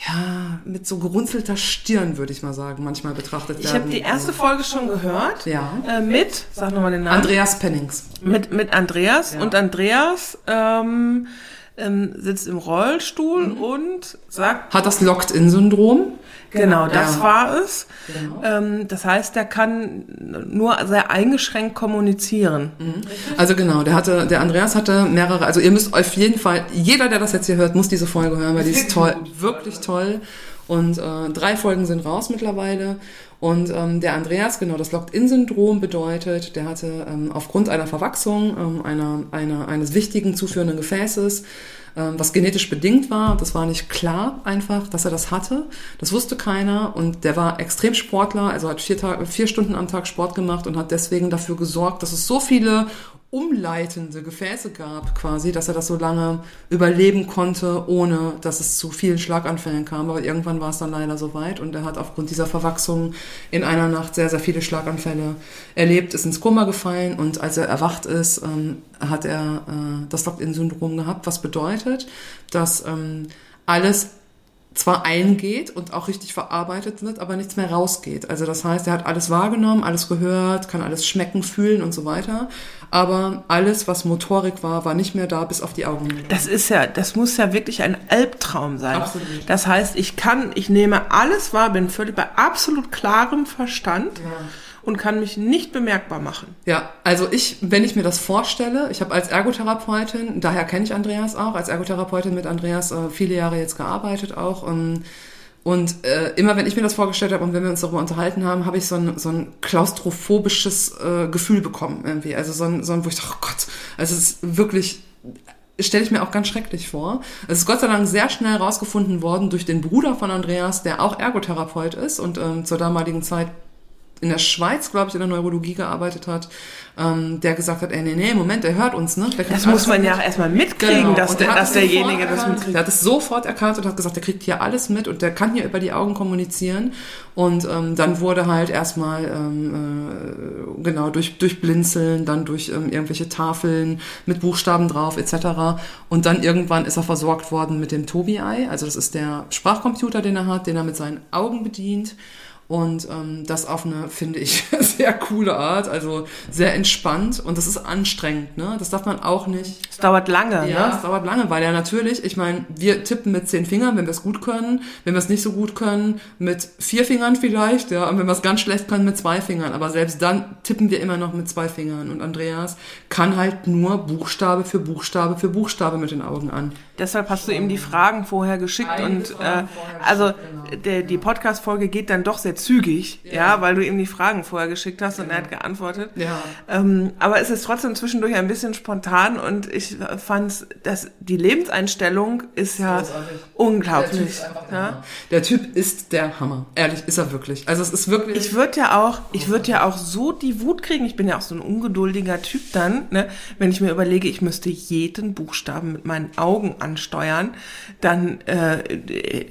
ja, mit so gerunzelter Stirn, würde ich mal sagen, manchmal betrachtet werden. Ich habe die erste Folge schon gehört. Ja. Äh, mit, sag nochmal den Namen. Andreas Pennings. Mit, mit Andreas. Ja. Und Andreas ähm, ähm, sitzt im Rollstuhl mhm. und sagt... Hat das Locked-In-Syndrom. Genau, das ja. war es. Genau. Ähm, das heißt, der kann nur sehr eingeschränkt kommunizieren. Mhm. Also genau, der hatte, der Andreas hatte mehrere, also ihr müsst auf jeden Fall, jeder, der das jetzt hier hört, muss diese Folge hören, weil die ist toll, wirklich toll. Und äh, drei Folgen sind raus mittlerweile. Und ähm, der Andreas, genau, das Locked-In-Syndrom bedeutet, der hatte ähm, aufgrund einer Verwachsung ähm, einer, einer, eines wichtigen zuführenden Gefäßes, ähm, was genetisch bedingt war, das war nicht klar einfach, dass er das hatte. Das wusste keiner. Und der war extrem Sportler, also hat vier, Tag, vier Stunden am Tag Sport gemacht und hat deswegen dafür gesorgt, dass es so viele umleitende Gefäße gab, quasi, dass er das so lange überleben konnte, ohne dass es zu vielen Schlaganfällen kam. Aber irgendwann war es dann leider so weit und er hat aufgrund dieser Verwachsung in einer Nacht sehr, sehr viele Schlaganfälle erlebt, ist ins Koma gefallen und als er erwacht ist, ähm, hat er äh, das Locked-In-Syndrom gehabt, was bedeutet, dass ähm, alles zwar eingeht und auch richtig verarbeitet wird, aber nichts mehr rausgeht. Also das heißt, er hat alles wahrgenommen, alles gehört, kann alles schmecken, fühlen und so weiter. Aber alles, was Motorik war, war nicht mehr da, bis auf die Augen. Das ist ja, das muss ja wirklich ein Albtraum sein. Absolut. Das heißt, ich kann, ich nehme alles wahr, bin völlig bei absolut klarem Verstand. Ja und kann mich nicht bemerkbar machen. Ja, also ich, wenn ich mir das vorstelle, ich habe als Ergotherapeutin, daher kenne ich Andreas auch, als Ergotherapeutin mit Andreas äh, viele Jahre jetzt gearbeitet auch. Ähm, und äh, immer wenn ich mir das vorgestellt habe und wenn wir uns darüber unterhalten haben, habe ich so ein, so ein klaustrophobisches äh, Gefühl bekommen irgendwie. Also so ein, so ein, wo ich dachte, oh Gott, also es ist wirklich stelle ich mir auch ganz schrecklich vor. Es ist Gott sei Dank sehr schnell rausgefunden worden durch den Bruder von Andreas, der auch Ergotherapeut ist und ähm, zur damaligen Zeit in der Schweiz, glaube ich, in der Neurologie gearbeitet hat, ähm, der gesagt hat, ey, nee, nee, Moment, der hört uns, ne? das muss man ja erstmal mitkriegen, genau. dass, der, dass derjenige das mitkriegt. Der hat es sofort erkannt und hat gesagt, der kriegt hier alles mit und der kann hier über die Augen kommunizieren. Und ähm, dann wurde halt erstmal ähm, äh, genau durch, durch Blinzeln, dann durch ähm, irgendwelche Tafeln mit Buchstaben drauf etc. Und dann irgendwann ist er versorgt worden mit dem Tobii, also das ist der Sprachcomputer, den er hat, den er mit seinen Augen bedient. Und ähm, das auf eine, finde ich, sehr coole Art, also sehr entspannt und das ist anstrengend, ne? Das darf man auch nicht. Es dauert lange, ja, ne? Ja, es dauert lange, weil ja natürlich, ich meine, wir tippen mit zehn Fingern, wenn wir es gut können, wenn wir es nicht so gut können, mit vier Fingern vielleicht, ja, und wenn wir es ganz schlecht können, mit zwei Fingern. Aber selbst dann tippen wir immer noch mit zwei Fingern. Und Andreas kann halt nur Buchstabe für Buchstabe für Buchstabe mit den Augen an. Deshalb hast du ihm die Fragen vorher geschickt und äh, also genau. der, die Podcast-Folge geht dann doch sehr zügig, ja. ja. weil du ihm die Fragen vorher geschickt hast und er hat geantwortet. Ja. Ähm, aber es ist trotzdem zwischendurch ein bisschen spontan und ich fand, dass die Lebenseinstellung ist ja Großartig. unglaublich. Der typ, ja? der typ ist der Hammer. Ehrlich, ist er wirklich. Also es ist wirklich. Ich würde ja auch, ich würde ja auch so die Wut kriegen. Ich bin ja auch so ein ungeduldiger Typ dann, ne, wenn ich mir überlege, ich müsste jeden Buchstaben mit meinen Augen ansteuern, dann äh,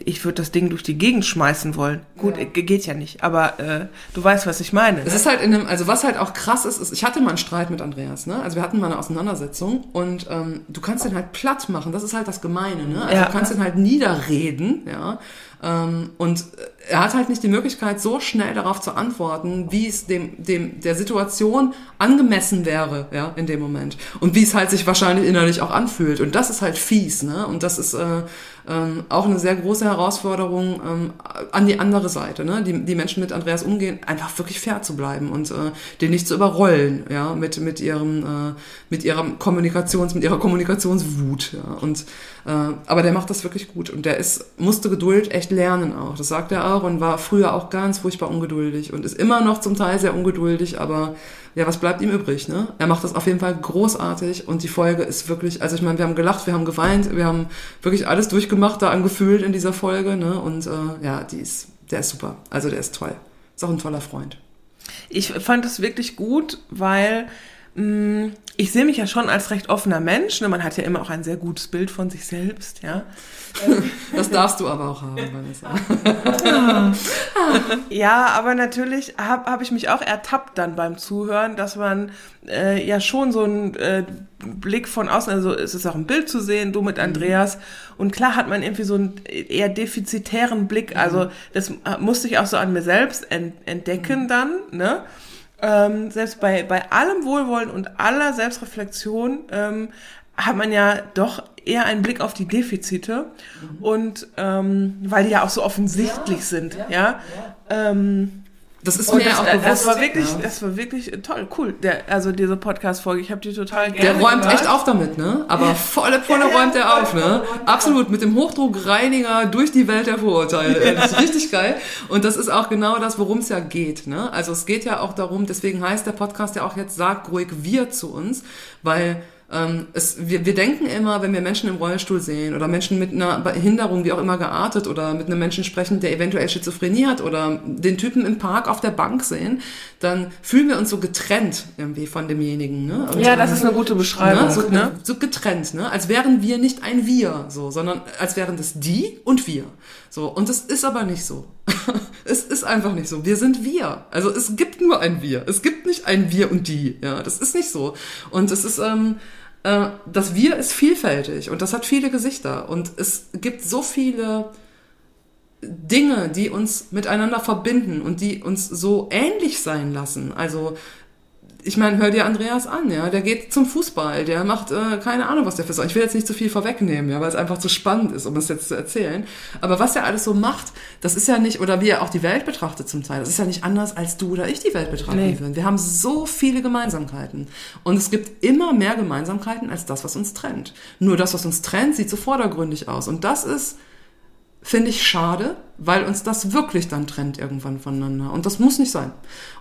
ich würde das Ding durch die Gegend schmeißen wollen. Gut, ja. geht ja nicht, aber äh, du weißt, was ich meine. Es ne? ist halt in einem, also was halt auch krass ist, ist, ich hatte mal einen Streit mit Andreas, ne? Also wir hatten mal eine Auseinandersetzung und ähm, du kannst den halt platt machen, das ist halt das Gemeine, ne? Also ja. du kannst den halt niederreden, ja. Ähm, und er hat halt nicht die Möglichkeit, so schnell darauf zu antworten, wie es dem, dem, der Situation angemessen wäre, ja, in dem Moment. Und wie es halt sich wahrscheinlich innerlich auch anfühlt. Und das ist halt fies, ne? Und das ist, äh, ähm, auch eine sehr große Herausforderung ähm, an die andere Seite, ne? die, die Menschen mit Andreas umgehen, einfach wirklich fair zu bleiben und äh, den nicht zu überrollen, ja, mit, mit ihrem, äh, mit ihrem Kommunikations, mit ihrer Kommunikationswut, ja, und, äh, aber der macht das wirklich gut und der ist, musste Geduld echt lernen auch, das sagt er auch und war früher auch ganz furchtbar ungeduldig und ist immer noch zum Teil sehr ungeduldig, aber ja, was bleibt ihm übrig, ne? Er macht das auf jeden Fall großartig und die Folge ist wirklich, also ich meine, wir haben gelacht, wir haben geweint, wir haben wirklich alles durchgemacht da angefühlt in dieser Folge, ne? Und äh, ja, die ist, der ist super. Also der ist toll. Ist auch ein toller Freund. Ich fand es wirklich gut, weil ich sehe mich ja schon als recht offener Mensch. Ne? Man hat ja immer auch ein sehr gutes Bild von sich selbst, ja. Das darfst du aber auch haben, Vanessa. ja, aber natürlich habe hab ich mich auch ertappt dann beim Zuhören, dass man äh, ja schon so einen äh, Blick von außen, also es ist auch ein Bild zu sehen, du mit mhm. Andreas. Und klar hat man irgendwie so einen eher defizitären Blick. Also mhm. das musste ich auch so an mir selbst entdecken mhm. dann, ne? Ähm, selbst bei, bei allem Wohlwollen und aller Selbstreflexion ähm, hat man ja doch eher einen Blick auf die Defizite mhm. und ähm, weil die ja auch so offensichtlich ja, sind, ja. ja. Ähm, Das ist Und mir das, auch äh, bewusst. das war wirklich, ja. das war wirklich toll, cool. Der, also diese Podcast-Folge, ich habe die total Der gerne räumt gehört. echt auf damit, ne? Aber volle Pulle räumt er auf, ne? Absolut, mit dem Hochdruckreiniger durch die Welt der Vorurteile. Das ist richtig geil. Und das ist auch genau das, worum es ja geht, ne? Also es geht ja auch darum, deswegen heißt der Podcast ja auch jetzt, sag ruhig wir zu uns, weil ähm, es, wir, wir denken immer, wenn wir Menschen im Rollstuhl sehen oder Menschen mit einer Behinderung, wie auch immer geartet, oder mit einem Menschen sprechen, der eventuell Schizophrenie hat oder den Typen im Park auf der Bank sehen, dann fühlen wir uns so getrennt irgendwie von demjenigen. Ne? Und, Ja, das ist eine gute Beschreibung. Ne? So, ne? so getrennt, ne? Als wären wir nicht ein Wir, so, sondern als wären das die und wir. So, und das ist aber nicht so. es ist einfach nicht so. Wir sind wir. Also es gibt nur ein Wir. Es gibt nicht ein Wir und die. Ja, das ist nicht so. Und es ist, ähm, äh, das Wir ist vielfältig und das hat viele Gesichter und es gibt so viele Dinge, die uns miteinander verbinden und die uns so ähnlich sein lassen. Also ich meine, hör dir Andreas an, ja, der geht zum Fußball, der macht äh, keine Ahnung, was der für so. Ich will jetzt nicht zu viel vorwegnehmen, ja, weil es einfach zu spannend ist, um es jetzt zu erzählen. Aber was er alles so macht, das ist ja nicht, oder wie er auch die Welt betrachtet zum Teil, das ist ja nicht anders, als du oder ich die Welt betrachten Nee. würden. Wir haben so viele Gemeinsamkeiten. Und es gibt immer mehr Gemeinsamkeiten als das, was uns trennt. Nur das, was uns trennt, sieht so vordergründig aus. Und das ist, finde ich schade, weil uns das wirklich dann trennt irgendwann voneinander. Und das muss nicht sein.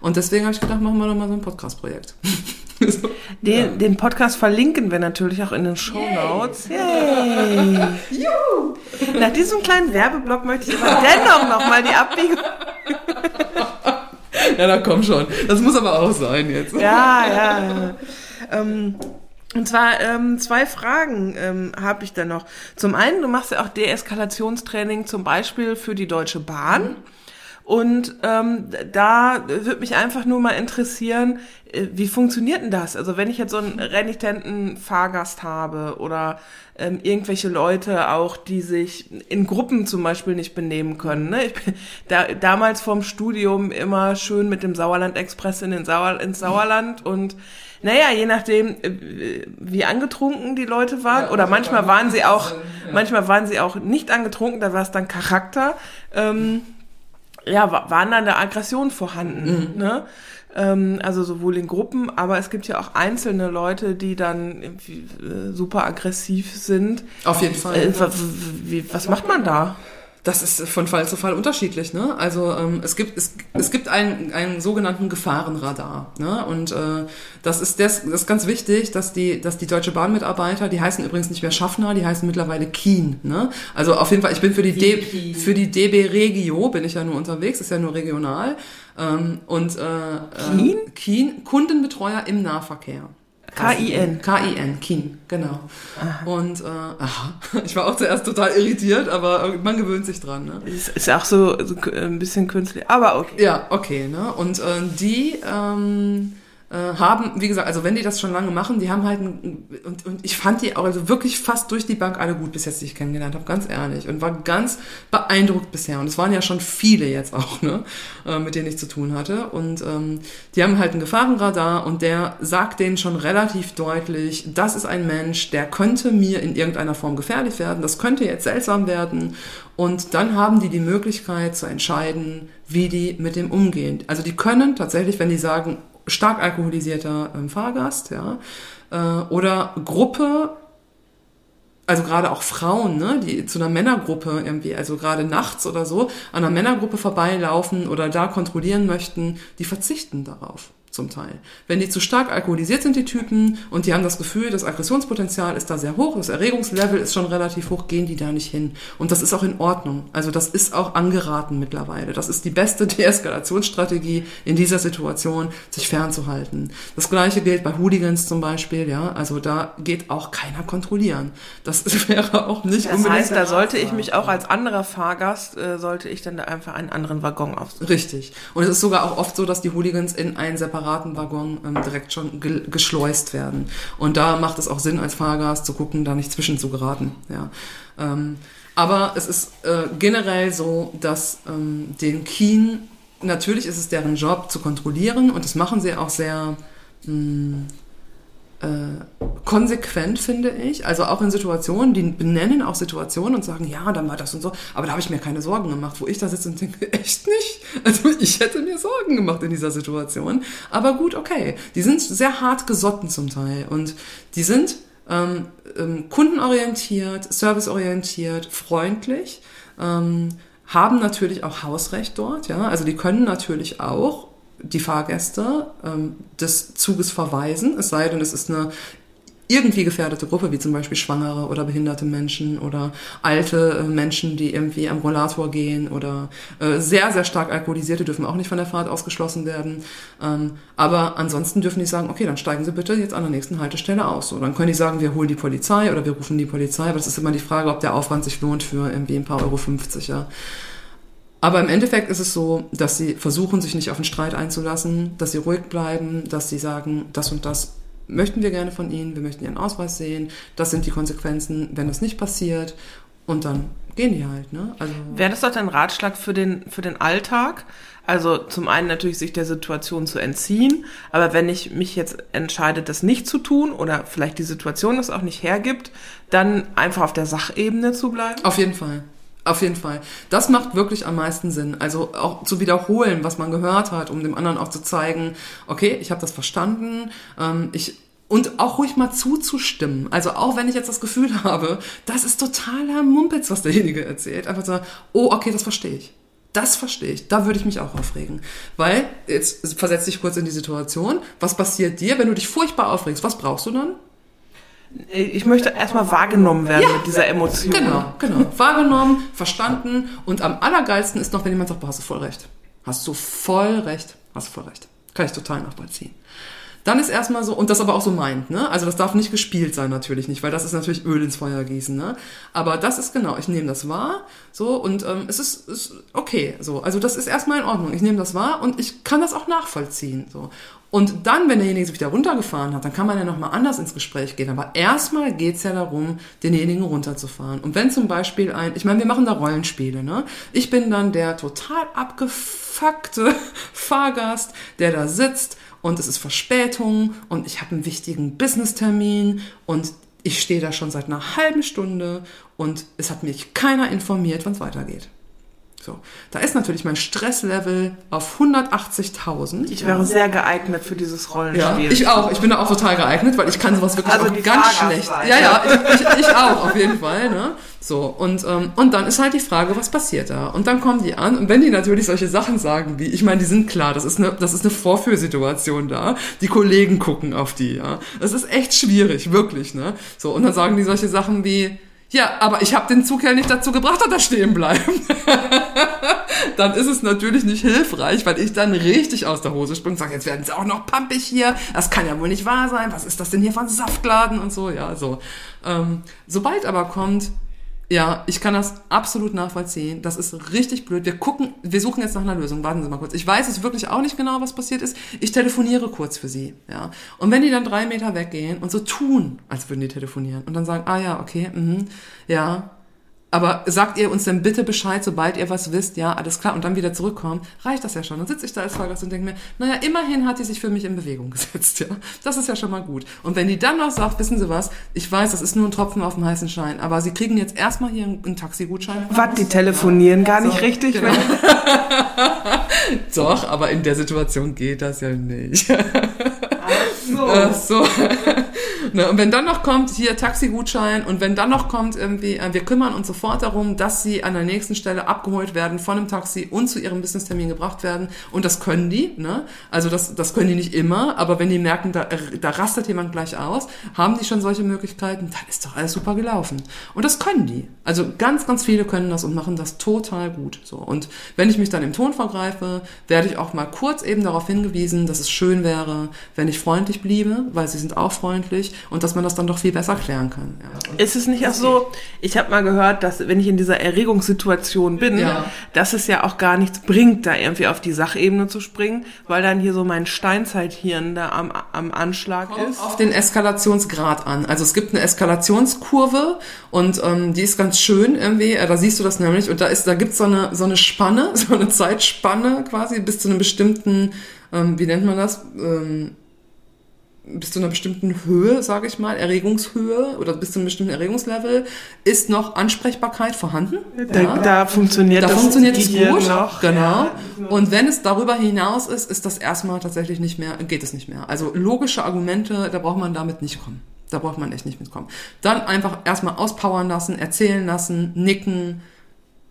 Und deswegen habe ich gedacht, machen wir doch mal so ein Podcast-Projekt. so. Den, den Podcast verlinken wir natürlich auch in den Show Notes. Yay! Nach diesem kleinen Werbeblock möchte ich aber dennoch nochmal die Abbiegung. Ja, da komm schon. Das muss aber auch sein jetzt. Ja, ja. ja. Ähm, und zwar ähm, zwei Fragen ähm, habe ich da noch. Zum einen, du machst ja auch Deeskalationstraining zum Beispiel für die Deutsche Bahn. Und ähm, da würde mich einfach nur mal interessieren, äh, wie funktioniert denn das? Also wenn ich jetzt so einen renitenten Fahrgast habe oder ähm, irgendwelche Leute auch, die sich in Gruppen zum Beispiel nicht benehmen können. Ne? Ich bin da, damals vom Studium immer schön mit dem Sauerland-Express in den Sauer, ins Sauerland und naja, je nachdem, äh, wie angetrunken die Leute waren, Ja, oder das manchmal waren sie auch, ja. manchmal waren sie auch nicht angetrunken, da war es dann Charakter. Ähm, ja, wa- waren dann da Aggressionen vorhanden, Mhm. ne? Ähm, also sowohl in Gruppen, aber es gibt ja auch einzelne Leute, die dann irgendwie äh, super aggressiv sind. Auf jeden Fall. Äh, was macht man da? Das ist von Fall zu Fall unterschiedlich. Ne? Also ähm, es gibt es, es gibt einen, einen sogenannten Gefahrenradar. Ne? Und äh, das ist das, das ist ganz wichtig, dass die dass die Deutsche Bahn-Mitarbeiter, die heißen übrigens nicht mehr Schaffner, die heißen mittlerweile Kien. Ne? Also auf jeden Fall, ich bin für die D, Kien? für die DB Regio bin ich ja nur unterwegs, ist ja nur regional. Ähm, und äh, Kien? Äh, Kien, Kundenbetreuer im Nahverkehr. K-I-N. K-I-N, Kien, genau. Und äh, aha, ich war auch zuerst total irritiert, aber man gewöhnt sich dran. Ne? Ist, ist auch so, so k- ein bisschen künstlich, aber okay. Ja, okay. Ne? Und äh, die ähm, äh, haben, wie gesagt, also wenn die das schon lange machen, die haben halt, ein, und, und ich fand die auch also wirklich fast durch die Bank alle gut bis jetzt, die ich kennengelernt habe, ganz ehrlich. Und war ganz beeindruckt bisher. Und es waren ja schon viele jetzt auch, ne, äh, mit denen ich zu tun hatte. Und ähm, die haben halt ein Gefahrenradar und der sagt denen schon relativ deutlich, das ist ein Mensch, der könnte mir in irgendeiner Form gefährlich werden, das könnte jetzt seltsam werden. Und dann haben die die Möglichkeit zu entscheiden, wie die mit dem umgehen. Also die können tatsächlich, wenn die sagen, stark alkoholisierter ähm, Fahrgast, ja, äh, oder Gruppe, also gerade auch Frauen, ne, die zu einer Männergruppe irgendwie, also gerade nachts oder so, an einer Männergruppe vorbeilaufen oder da kontrollieren möchten, die verzichten darauf zum Teil. Wenn die zu stark alkoholisiert sind, die Typen, und die haben das Gefühl, das Aggressionspotenzial ist da sehr hoch, das Erregungslevel ist schon relativ hoch, gehen die da nicht hin. Und das ist auch in Ordnung. Also das ist auch angeraten mittlerweile. Das ist die beste Deeskalationsstrategie in dieser Situation, sich fernzuhalten. Das gleiche gilt bei Hooligans zum Beispiel, ja. Also da geht auch keiner kontrollieren. Das wäre auch nicht Das unbedingt heißt, da sollte ich mich auch als anderer Fahrgast, äh, sollte ich dann da einfach einen anderen Waggon aufsuchen. Richtig. Und es ist sogar auch oft so, dass die Hooligans in einen separaten Waggon ähm, direkt schon ge geschleust werden. Und da macht es auch Sinn, als Fahrgast zu gucken, da nicht zwischen zu geraten. Ja. Ähm, aber es ist äh, generell so, dass ähm, den Keen, natürlich ist es deren Job zu kontrollieren und das machen sie auch sehr mh, äh, konsequent, finde ich. Also auch in Situationen, die benennen auch Situationen und sagen, ja, dann war das und so. Aber da habe ich mir keine Sorgen gemacht, wo ich da sitze und denke, echt nicht? Also ich hätte mir Sorgen gemacht in dieser Situation. Aber gut, okay. Die sind sehr hart gesotten zum Teil und die sind ähm, ähm, kundenorientiert, serviceorientiert, freundlich, ähm, haben natürlich auch Hausrecht dort, ja. Also die können natürlich auch die Fahrgäste ähm, des Zuges verweisen, es sei denn, es ist eine irgendwie gefährdete Gruppe, wie zum Beispiel Schwangere oder behinderte Menschen oder alte äh, Menschen, die irgendwie am Rollator gehen oder äh, sehr, sehr stark alkoholisierte dürfen auch nicht von der Fahrt ausgeschlossen werden. Ähm, aber ansonsten dürfen die sagen, okay, dann steigen Sie bitte jetzt an der nächsten Haltestelle aus. So, dann können die sagen, wir holen die Polizei oder wir rufen die Polizei. Aber das ist immer die Frage, ob der Aufwand sich lohnt für irgendwie ein paar Euro 50, ja. Aber im Endeffekt ist es so, dass sie versuchen, sich nicht auf den Streit einzulassen, dass sie ruhig bleiben, dass sie sagen, das und das möchten wir gerne von Ihnen, wir möchten Ihren Ausweis sehen, das sind die Konsequenzen, wenn das nicht passiert und dann gehen die halt. Ne? Also Wäre das doch ein Ratschlag für den, für den Alltag? Also zum einen natürlich sich der Situation zu entziehen, aber wenn ich mich jetzt entscheide, das nicht zu tun oder vielleicht die Situation das auch nicht hergibt, dann einfach auf der Sachebene zu bleiben? Auf jeden Fall. Auf jeden Fall. Das macht wirklich am meisten Sinn. Also auch zu wiederholen, was man gehört hat, um dem anderen auch zu zeigen, okay, ich habe das verstanden, ähm, ich und auch ruhig mal zuzustimmen. Also auch wenn ich jetzt das Gefühl habe, das ist totaler Mumpitz, was derjenige erzählt. Einfach so, oh, okay, das verstehe ich. Das verstehe ich. Da würde ich mich auch aufregen. Weil, jetzt versetz dich kurz in die Situation. Was passiert dir, wenn du dich furchtbar aufregst? Was brauchst du dann? Ich möchte erstmal wahrgenommen werden ja, mit dieser Emotion. Genau, genau. Wahrgenommen, verstanden und am allergeilsten ist noch, wenn jemand sagt, boah, hast du voll recht. Hast du voll recht. Hast du voll recht. Kann ich total nachvollziehen. Dann ist erstmal so, und das aber auch so meint, ne? Also das darf nicht gespielt sein, natürlich nicht, weil das ist natürlich Öl ins Feuer gießen, ne? Aber das ist genau, ich nehme das wahr, so, und ähm, es ist, ist okay, so. Also das ist erstmal in Ordnung. Ich nehme das wahr und ich kann das auch nachvollziehen, so. Und dann, wenn derjenige sich wieder runtergefahren hat, dann kann man ja nochmal anders ins Gespräch gehen. Aber erstmal geht's ja darum, denjenigen runterzufahren. Und wenn zum Beispiel ein, ich meine, wir machen da Rollenspiele, ne? Ich bin dann der total abgefuckte Fahrgast, der da sitzt und es ist Verspätung und ich habe einen wichtigen Business-Termin und ich stehe da schon seit einer halben Stunde und es hat mich keiner informiert, wann es weitergeht. So, da ist natürlich mein Stresslevel auf 180.000. Ich wäre sehr geeignet für dieses Rollenspiel. Ja, ich auch. Ich bin da auch total geeignet, weil ich kann sowas wirklich also auch ganz schlecht. Ja, ja, ich, ich, ich, auch auf jeden Fall. Ne? So und ähm, und dann ist halt die Frage, was passiert da? Und dann kommen die an und wenn die natürlich solche Sachen sagen wie, ich meine, die sind klar, das ist eine das ist eine Vorführsituation da. Die Kollegen gucken auf die. Ja, das ist echt schwierig, wirklich. Ne? So und dann sagen die solche Sachen wie ja, aber ich habe den Zug ja nicht dazu gebracht, dass er stehen bleiben. dann ist es natürlich nicht hilfreich, weil ich dann richtig aus der Hose springe und sage, jetzt werden sie auch noch pampig hier. Das kann ja wohl nicht wahr sein. Was ist das denn hier von Saftladen und so? Ja, so. Ähm, sobald aber kommt, ja, ich kann das absolut nachvollziehen. Das ist richtig blöd. Wir gucken, wir suchen jetzt nach einer Lösung. Warten Sie mal kurz. Ich weiß es wirklich auch nicht genau, was passiert ist. Ich telefoniere kurz für Sie. Ja. Und wenn die dann drei Meter weggehen und so tun, als würden die telefonieren und dann sagen, ah ja, okay, mhm, ja, aber sagt ihr uns denn bitte Bescheid, sobald ihr was wisst, ja, alles klar, und dann wieder zurückkommt, reicht das ja schon. Dann sitze ich da als Fahrgast und denke mir, naja, immerhin hat die sich für mich in Bewegung gesetzt, ja. Das ist ja schon mal gut. Und wenn die dann noch sagt, wissen Sie was, ich weiß, das ist nur ein Tropfen auf dem heißen Schein, aber Sie kriegen jetzt erstmal hier einen, einen Taxigutschein. Was, die telefonieren ja. gar nicht so, richtig? Genau. Doch, aber in der Situation geht das ja nicht. Ach so. Ach so. Ne? Und wenn dann noch kommt, hier Taxigutschein und wenn dann noch kommt irgendwie, äh, wir kümmern uns sofort darum, dass sie an der nächsten Stelle abgeholt werden von einem Taxi und zu ihrem Businesstermin gebracht werden. Und das können die, ne? Also das, das können die nicht immer, aber wenn die merken, da, da rastet jemand gleich aus, haben die schon solche Möglichkeiten, dann ist doch alles super gelaufen. Und das können die. Also ganz, ganz viele können das und machen das total gut. So. Und wenn ich mich dann im Ton vergreife, werde ich auch mal kurz eben darauf hingewiesen, dass es schön wäre, wenn ich freundlich bliebe, weil sie sind auch freundlich und dass man das dann doch viel besser klären kann. Ja. Ist es nicht auch so, ich habe mal gehört, dass wenn ich in dieser Erregungssituation bin, ja. dass es ja auch gar nichts bringt, da irgendwie auf die Sachebene zu springen, weil dann hier so mein Steinzeithirn da am, am Anschlag Kommt ist. auf den Eskalationsgrad an. Also es gibt eine Eskalationskurve und ähm, die ist ganz schön irgendwie, äh, da siehst du das nämlich und da ist, da gibt's so eine, so eine Spanne, so eine Zeitspanne quasi bis zu einem bestimmten, ähm, wie nennt man das? Ähm, bis zu einer bestimmten Höhe, sage ich mal, Erregungshöhe oder bis zu einem bestimmten Erregungslevel, ist noch Ansprechbarkeit vorhanden. Da, ja. da funktioniert Da das funktioniert es gut, noch. genau. Ja. Und wenn es darüber hinaus ist, ist das erstmal tatsächlich nicht mehr, geht es nicht mehr. Also logische Argumente, da braucht man damit nicht kommen. Da braucht man echt nicht mitkommen. Dann einfach erstmal auspowern lassen, erzählen lassen, nicken,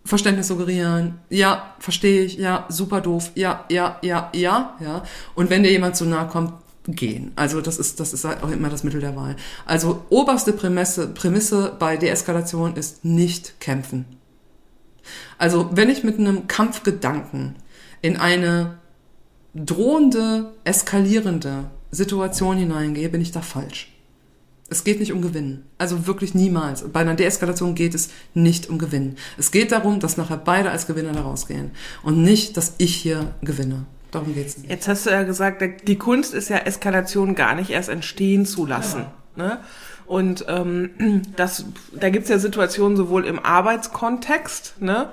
Verständnis suggerieren, ja, verstehe ich, ja, super doof, ja, ja, ja, ja, ja. Und wenn dir jemand zu nahe kommt, gehen. Also das ist, das ist auch immer das Mittel der Wahl. Also oberste Prämisse, Prämisse bei Deeskalation ist nicht kämpfen. Also wenn ich mit einem Kampfgedanken in eine drohende, eskalierende Situation hineingehe, bin ich da falsch. Es geht nicht um Gewinnen. Also wirklich niemals. Bei einer Deeskalation geht es nicht um Gewinnen. Es geht darum, dass nachher beide als Gewinner da rausgehen. Und nicht, dass ich hier gewinne. Darum geht's nicht. Jetzt hast du ja gesagt, die Kunst ist ja Eskalation gar nicht erst entstehen zu lassen. Ne? Und ähm, das, da gibt's ja Situationen sowohl im Arbeitskontext, ne?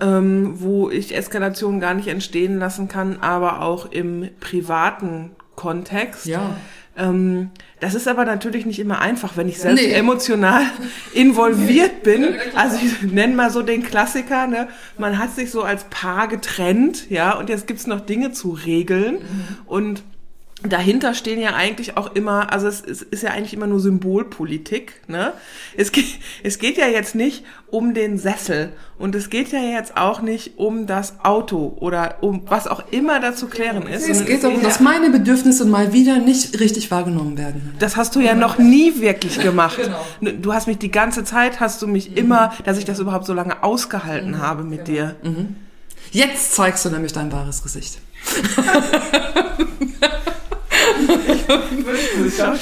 ähm, wo ich Eskalation gar nicht entstehen lassen kann, aber auch im privaten Kontext. Ja. Ähm, das ist aber natürlich nicht immer einfach, wenn ich selbst Nee. emotional involviert bin. Also ich nenne mal so den Klassiker, ne? Man hat sich so als Paar getrennt, ja, und jetzt gibt's noch Dinge zu regeln. Und dahinter stehen ja eigentlich auch immer, also es, es ist ja eigentlich immer nur Symbolpolitik, ne? Es geht, es geht ja jetzt nicht um den Sessel und es geht ja jetzt auch nicht um das Auto oder um was auch immer da zu klären ist. Es geht darum, dass meine Bedürfnisse mal wieder nicht richtig wahrgenommen werden. Das hast du ja noch nie wirklich gemacht. Genau. Du hast mich die ganze Zeit, hast du mich immer, dass ich das überhaupt so lange ausgehalten habe mit dir. Jetzt zeigst du nämlich dein wahres Gesicht.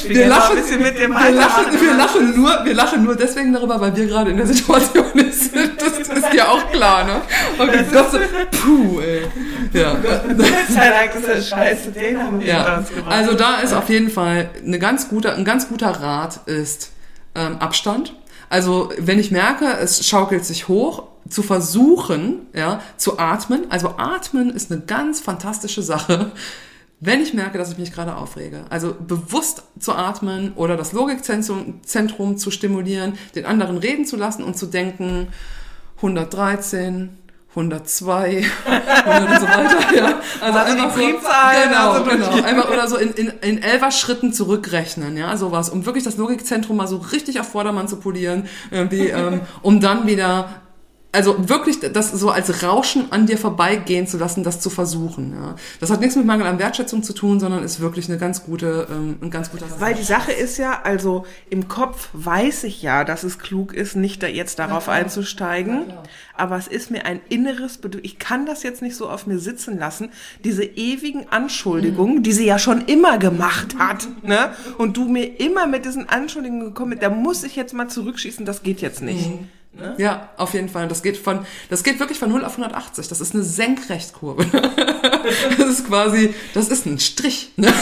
Wir lachen, wir, lachen, wir, lachen nur, wir lachen nur deswegen darüber, weil wir gerade in der Situation sind. Das ist dir auch klar, ne? Okay, das, puh, ey. Ja. Scheiße, den haben wir Ja, also da ist auf jeden Fall eine ganz guter, ein ganz guter Rat ist ähm, Abstand. Also wenn ich merke, es schaukelt sich hoch, zu versuchen, ja, zu atmen. Also atmen ist eine ganz fantastische Sache. Wenn ich merke, dass ich mich gerade aufrege, also bewusst zu atmen oder das Logikzentrum Zentrum zu stimulieren, den anderen reden zu lassen und zu denken, 113, 102 und so weiter. Ja. Also, Also einfach so, genau, also genau. Einfach oder so in, in, in elfer Schritten zurückrechnen, ja, sowas, um wirklich das Logikzentrum mal so richtig auf Vordermann zu polieren, irgendwie, ähm, um dann wieder also wirklich das so als Rauschen an dir vorbeigehen zu lassen, das zu versuchen. Ja. Das hat nichts mit Mangel an Wertschätzung zu tun, sondern ist wirklich eine ganz gute, ähm, ein ganz guter Weil die Sache ist ja, also im Kopf weiß ich ja, dass es klug ist, nicht da jetzt darauf einzusteigen. Aber es ist mir ein inneres Bedürfnis. Ich kann das jetzt nicht so auf mir sitzen lassen. Diese ewigen Anschuldigungen, die sie ja schon immer gemacht hat, ne? Und du mir immer mit diesen Anschuldigungen gekommen bist, da muss ich jetzt mal zurückschießen, das geht jetzt nicht. Ja, auf jeden Fall. Das geht von, das geht wirklich von 0 auf 180. Das ist eine Senkrechtkurve. Das ist quasi, das ist ein Strich, ne?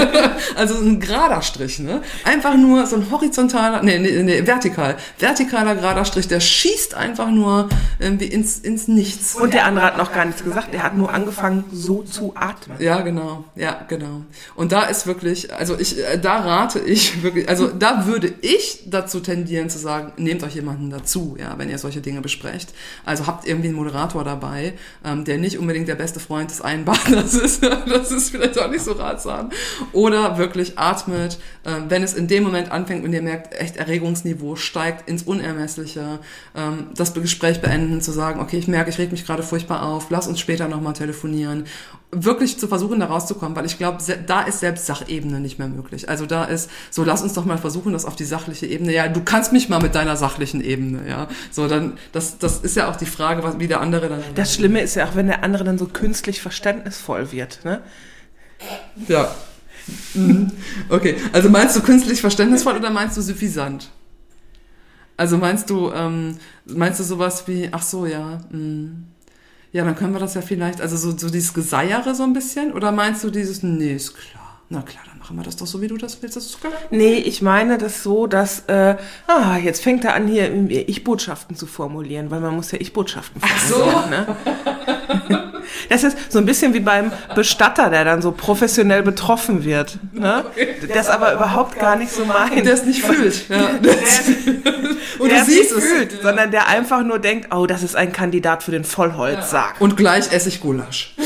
Also ein gerader Strich, ne? Einfach nur so ein horizontaler, nee, nee, nee, vertikal. Vertikaler gerader Strich, der schießt einfach nur irgendwie ins, ins Nichts. Und der andere hat noch gar nichts gesagt, er hat nur angefangen, so zu atmen. Ja, genau. Ja, genau. Und da ist wirklich, also ich, äh, da rate ich wirklich, also da würde ich dazu tendieren zu sagen, nehmt euch jemanden dazu, ja, wenn ihr solche Dinge besprecht. Also habt irgendwie einen Moderator dabei, ähm, der nicht unbedingt der beste Freund des einen Partners ist. das ist vielleicht auch nicht so ratsam. Oder wirklich atmet, ähm, wenn es in dem Moment anfängt und ihr merkt, echt Erregungsniveau steigt ins Unermessliche, ähm, das Gespräch beenden, zu sagen, okay, ich merke, ich reg mich gerade furchtbar auf, lass uns später nochmal telefonieren wirklich zu versuchen, da rauszukommen, weil ich glaube, da ist selbst Sachebene nicht mehr möglich. Also da ist, so lass uns doch mal versuchen, das auf die sachliche Ebene, ja, du kannst mich mal mit deiner sachlichen Ebene, ja. So, dann, das, das ist ja auch die Frage, was, wie der andere dann. Das Schlimme ist ja auch, wenn der andere dann so künstlich verständnisvoll wird, ne? Ja. Mhm. Okay, also meinst du künstlich verständnisvoll oder meinst du suffisant? Also meinst du, ähm, meinst du sowas wie, ach so, ja, mh. Ja, dann können wir das ja vielleicht, also so, so dieses Geseiere so ein bisschen, oder meinst du dieses, nee, ist klar, na klar, dann machen wir das doch so, wie du das willst, das ist klar. Nee, ich meine das so, dass, äh, ah, jetzt fängt er an, hier Ich-Botschaften zu formulieren, weil man muss ja Ich-Botschaften Ach so. formulieren, ne? Das ist so ein bisschen wie beim Bestatter, der dann so professionell betroffen wird. Ne? Das aber überhaupt gar nicht so meint. Der es nicht fühlt. Ja. Und du der es nicht siehst es. fühlt, sondern der einfach nur denkt, oh, das ist ein Kandidat für den Vollholzsack. Und gleich esse ich Gulasch.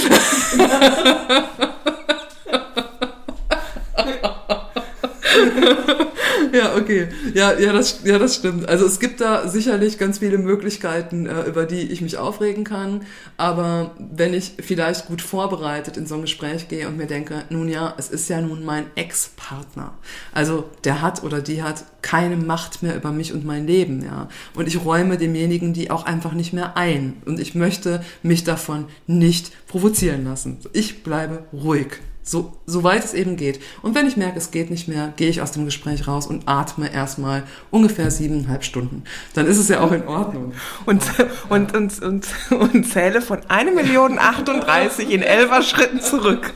ja, okay. Ja, ja, das, ja, das stimmt. Also es gibt da sicherlich ganz viele Möglichkeiten, äh, über die ich mich aufregen kann. Aber wenn ich vielleicht gut vorbereitet in so ein Gespräch gehe und mir denke, nun ja, es ist ja nun mein Ex-Partner. Also der hat oder die hat keine Macht mehr über mich und mein Leben, ja. Und ich räume demjenigen die auch einfach nicht mehr ein. Und ich möchte mich davon nicht provozieren lassen. Ich bleibe ruhig. So, soweit es eben geht. Und wenn ich merke, es geht nicht mehr, gehe ich aus dem Gespräch raus und atme erstmal ungefähr siebeneinhalb Stunden. Dann ist es ja auch in Ordnung. Und, und, und, und, und zähle von 1 Million 38 in elfer Schritten zurück.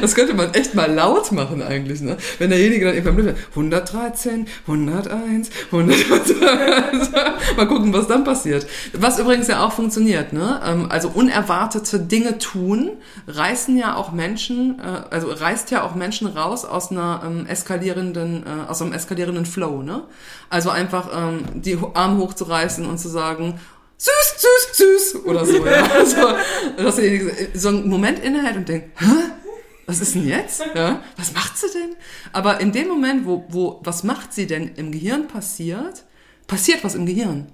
Das könnte man echt mal laut machen eigentlich, ne? Wenn derjenige dann irgendwann blöd wird. 113, 101, 102. mal gucken, was dann passiert. Was übrigens ja auch funktioniert, ne? Ähm, Also unerwartete Dinge tun, reißen ja auch Menschen, äh, also reißt ja auch Menschen raus aus einer ähm, eskalierenden, äh, aus einem eskalierenden Flow, ne? Also einfach ähm, die Arme hochzureißen und zu sagen, süß, süß, süß oder so, ja. Also, dass derjenige so einen Moment innehält und denkt, hä? Was ist denn jetzt? Ja, was macht sie denn? Aber in dem Moment, wo, wo, was macht sie denn im Gehirn passiert, passiert was im Gehirn.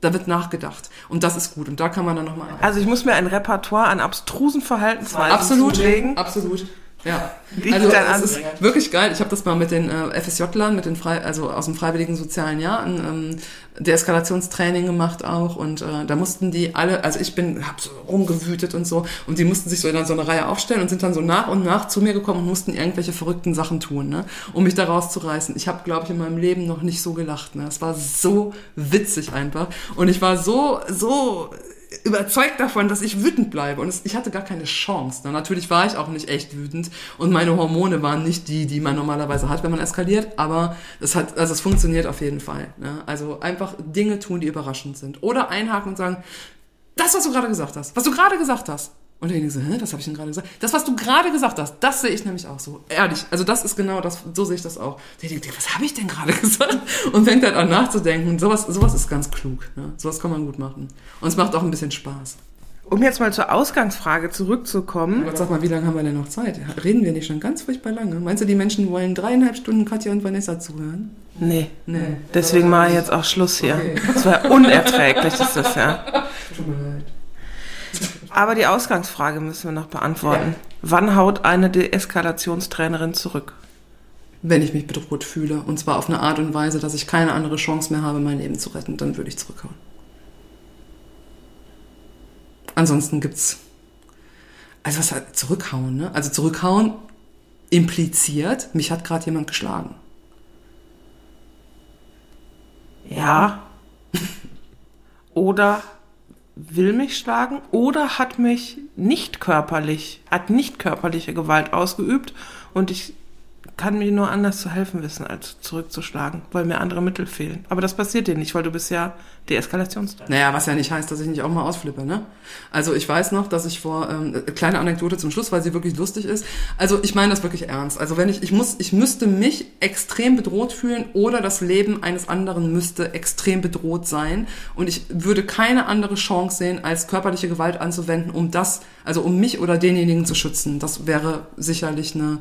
Da wird nachgedacht. Und das ist gut. Und da kann man dann nochmal Also ich muss mir ein Repertoire an abstrusen Verhaltensweisen Absolut, zulegen. absolut. Ja, ich also dann es ist wirklich geil. Ich habe das mal mit den äh, FSJ-Lern, mit den Frei also aus dem freiwilligen sozialen Jahr, ein ähm, Deeskalationstraining gemacht auch und äh, da mussten die alle, also ich bin, hab so rumgewütet und so und die mussten sich so in so eine Reihe aufstellen und sind dann so nach und nach zu mir gekommen und mussten irgendwelche verrückten Sachen tun, ne, um mich da rauszureißen. Ich habe, glaube ich, in meinem Leben noch nicht so gelacht, ne. Es war so witzig einfach und ich war so so überzeugt davon, dass ich wütend bleibe. Und ich hatte gar keine Chance. Ne? Natürlich war ich auch nicht echt wütend und meine Hormone waren nicht die, die man normalerweise hat, wenn man eskaliert. Aber es hat, also es funktioniert auf jeden Fall. Ne? Also einfach Dinge tun, die überraschend sind. Oder einhaken und sagen, das, was du gerade gesagt hast, was du gerade gesagt hast. Und derjenige so, hä, was habe ich denn gerade gesagt? Das, was du gerade gesagt hast, das sehe ich nämlich auch so. Ehrlich, also das ist genau das, so sehe ich das auch. Derjenige denkt, was habe ich denn gerade gesagt? Und fängt halt an nachzudenken. Sowas, sowas ist ganz klug. Ne? Sowas kann man gut machen. Und es macht auch ein bisschen Spaß. Um jetzt mal zur Ausgangsfrage zurückzukommen. Aber sag mal, wie lange haben wir denn noch Zeit? Reden wir nicht schon ganz furchtbar lange? Meinst du, die Menschen wollen dreieinhalb Stunden Katja und Vanessa zuhören? Nee. Nee. Deswegen mache ich jetzt auch Schluss hier. Okay. Das war unerträglich, ist das ja. Tut mir leid. Aber die Ausgangsfrage müssen wir noch beantworten. Wann haut eine Deeskalationstrainerin zurück? Wenn ich mich bedroht fühle, und zwar auf eine Art und Weise, dass ich keine andere Chance mehr habe, mein Leben zu retten, dann würde ich zurückhauen. Ansonsten gibt's, also was halt zurückhauen, ne? Also zurückhauen impliziert, mich hat gerade jemand geschlagen. Ja. Oder will mich schlagen oder hat mich nicht körperlich, hat nicht körperliche Gewalt ausgeübt und ich kann mir nur anders zu helfen wissen, als zurückzuschlagen, weil mir andere Mittel fehlen. Aber das passiert dir nicht, weil du bist ja Deeskalationstrainer. Naja, was ja nicht heißt, dass ich nicht auch mal ausflippe, ne? Also ich weiß noch, dass ich vor, ähm, äh, kleine Anekdote zum Schluss, weil sie wirklich lustig ist. Also ich meine das wirklich ernst. Also wenn ich, ich muss, ich müsste mich extrem bedroht fühlen oder das Leben eines anderen müsste extrem bedroht sein und ich würde keine andere Chance sehen, als körperliche Gewalt anzuwenden, um das, also um mich oder denjenigen zu schützen. Das wäre sicherlich eine,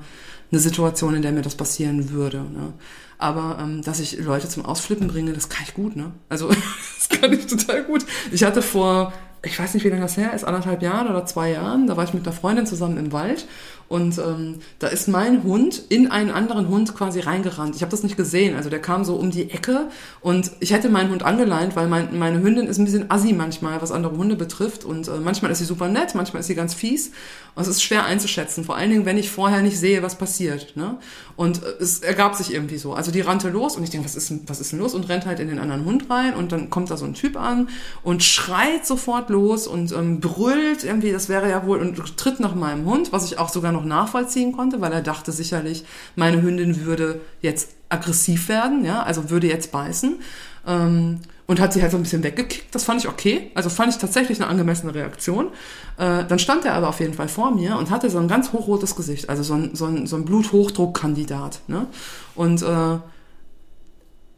eine Situation, in der mir das passieren würde. Ne? Aber ähm, dass ich Leute zum Ausflippen bringe, das kann ich gut, ne? Also das kann ich total gut. Ich hatte vor, ich weiß nicht, wie lange das her ist, anderthalb Jahren oder zwei Jahren, da war ich mit einer Freundin zusammen im Wald und ähm, da ist mein Hund in einen anderen Hund quasi reingerannt. Ich habe das nicht gesehen, also der kam so um die Ecke und ich hätte meinen Hund angeleint, weil mein, meine Hündin ist ein bisschen assi manchmal, was andere Hunde betrifft und äh, manchmal ist sie super nett, manchmal ist sie ganz fies und es ist schwer einzuschätzen, vor allen Dingen, wenn ich vorher nicht sehe, was passiert. Ne? Und äh, es ergab sich irgendwie so. Also die rannte los und ich denke, was ist, was ist denn los? Und rennt halt in den anderen Hund rein und dann kommt da so ein Typ an und schreit sofort los und ähm, brüllt irgendwie, das wäre ja wohl, und tritt nach meinem Hund, was ich auch sogar noch nachvollziehen konnte, weil er dachte sicherlich, meine Hündin würde jetzt aggressiv werden, ja, also würde jetzt beißen. Ähm, und hat sie halt so ein bisschen weggekickt. Das fand ich okay. Also fand ich tatsächlich eine angemessene Reaktion. Äh, dann stand er aber auf jeden Fall vor mir und hatte so ein ganz hochrotes Gesicht, also so ein, so ein, so ein Bluthochdruckkandidat. Ne? Und äh,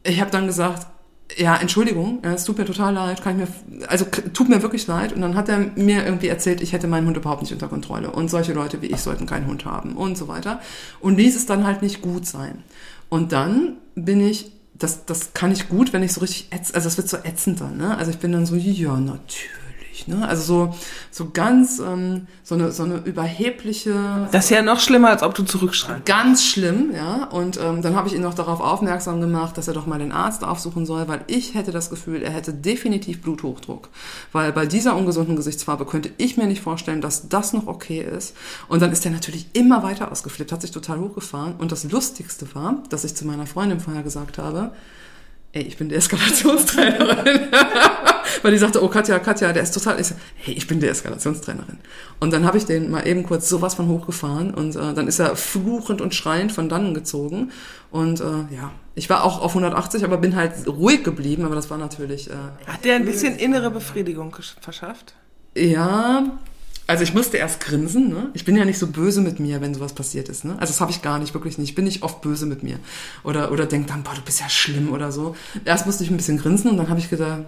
ich habe dann gesagt, ja, Entschuldigung, es tut mir total leid, kann ich mir, also tut mir wirklich leid. Und dann hat er mir irgendwie erzählt, ich hätte meinen Hund überhaupt nicht unter Kontrolle und solche Leute wie ich sollten keinen Hund haben und so weiter. Und ließ es dann halt nicht gut sein. Und dann bin ich, das, das kann ich gut, wenn ich so richtig ätz, also es wird so ätzend dann, ne? Also ich bin dann so, ja, natürlich nicht. Ne? Also so, so ganz ähm, so, eine, so eine überhebliche. Das ist ja noch schlimmer, als ob du zurückschreibst. Ganz schlimm, ja. Und ähm, dann habe ich ihn noch darauf aufmerksam gemacht, dass er doch mal den Arzt aufsuchen soll, weil ich hätte das Gefühl, er hätte definitiv Bluthochdruck. Weil bei dieser ungesunden Gesichtsfarbe könnte ich mir nicht vorstellen, dass das noch okay ist. Und dann ist er natürlich immer weiter ausgeflippt, hat sich total hochgefahren. Und das Lustigste war, dass ich zu meiner Freundin vorher gesagt habe, ey, ich bin die Eskalationstrainerin. Weil die sagte, oh Katja, Katja, der ist total, ich so, hey, ich bin die Eskalationstrainerin. Und dann habe ich den mal eben kurz sowas von hochgefahren und äh, dann ist er fluchend und schreiend von dannen gezogen. Und äh, ja, ich war auch auf 180, aber bin halt ruhig geblieben, aber das war natürlich... Äh, Hat der ein bisschen innere Befriedigung verschafft? Ja, also ich musste erst grinsen, ne? Ich bin ja nicht so böse mit mir, wenn sowas passiert ist, ne? Also das habe ich gar nicht, wirklich nicht. Ich bin nicht oft böse mit mir. Oder, oder denk dann, boah, du bist ja schlimm oder so. Erst musste ich ein bisschen grinsen und dann habe ich gedacht,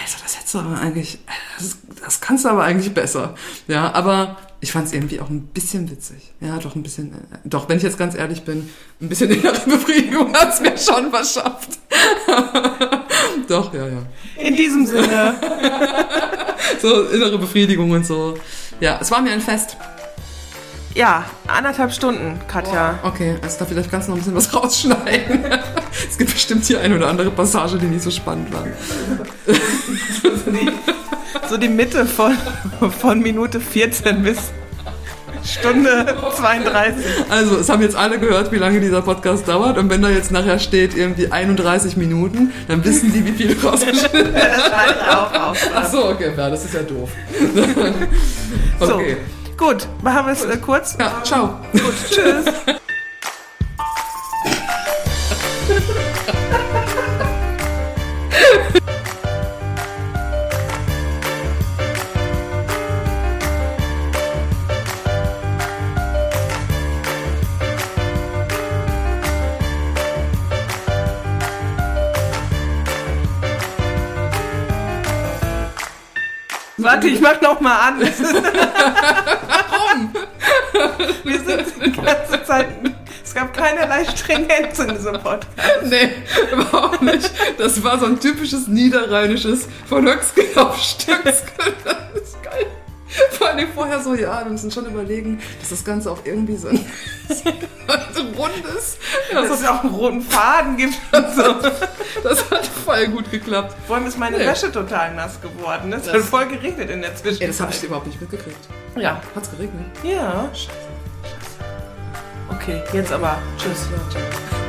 also das hättest du aber eigentlich, das, das kannst du aber eigentlich besser. Ja, aber ich fand es irgendwie auch ein bisschen witzig. Ja, doch ein bisschen, äh, doch, wenn ich jetzt ganz ehrlich bin, ein bisschen innere Befriedigung hat's mir schon verschafft. doch, ja, ja. In diesem Sinne. so innere Befriedigung und so. Ja, es war mir ein Fest. Ja, anderthalb Stunden, Katja. Boah, okay, also da vielleicht kannst du noch ein bisschen was rausschneiden. es gibt bestimmt hier eine oder andere Passage, die nicht so spannend waren. so die Mitte von, von Minute 14 bis Stunde 32. Also, es haben jetzt alle gehört, wie lange dieser Podcast dauert. Und wenn da jetzt nachher steht irgendwie 31 Minuten, dann wissen die, wie viel rausgeschnitten wird. Ach so, okay, ja, das ist ja doof. okay. So. Gut, machen wir es äh, kurz. Ja, ciao. Gut, tschüss. Warte, ich mach noch mal an. Warum? Wir sind die ganze Zeit. Es gab keinerlei Stringenz in diesem Podcast. Nee, überhaupt nicht. Das war so ein typisches niederrheinisches von Höcksken auf Stöcksken. Das ist geil. Vor allem vorher so, ja, wir müssen schon überlegen, dass das Ganze auch irgendwie so ein, so ein rundes. Ja, dass es auch einen roten Faden gibt und so. Das hat voll gut geklappt. Vor allem ist meine nee. Wäsche total nass geworden. Es hat voll geregnet in der Zwischenzeit. Ey, das habe ich überhaupt nicht mitgekriegt. Ja. Hat's geregnet? Ja. Scheiße. Okay, jetzt aber. Tschüss. Ja, ciao.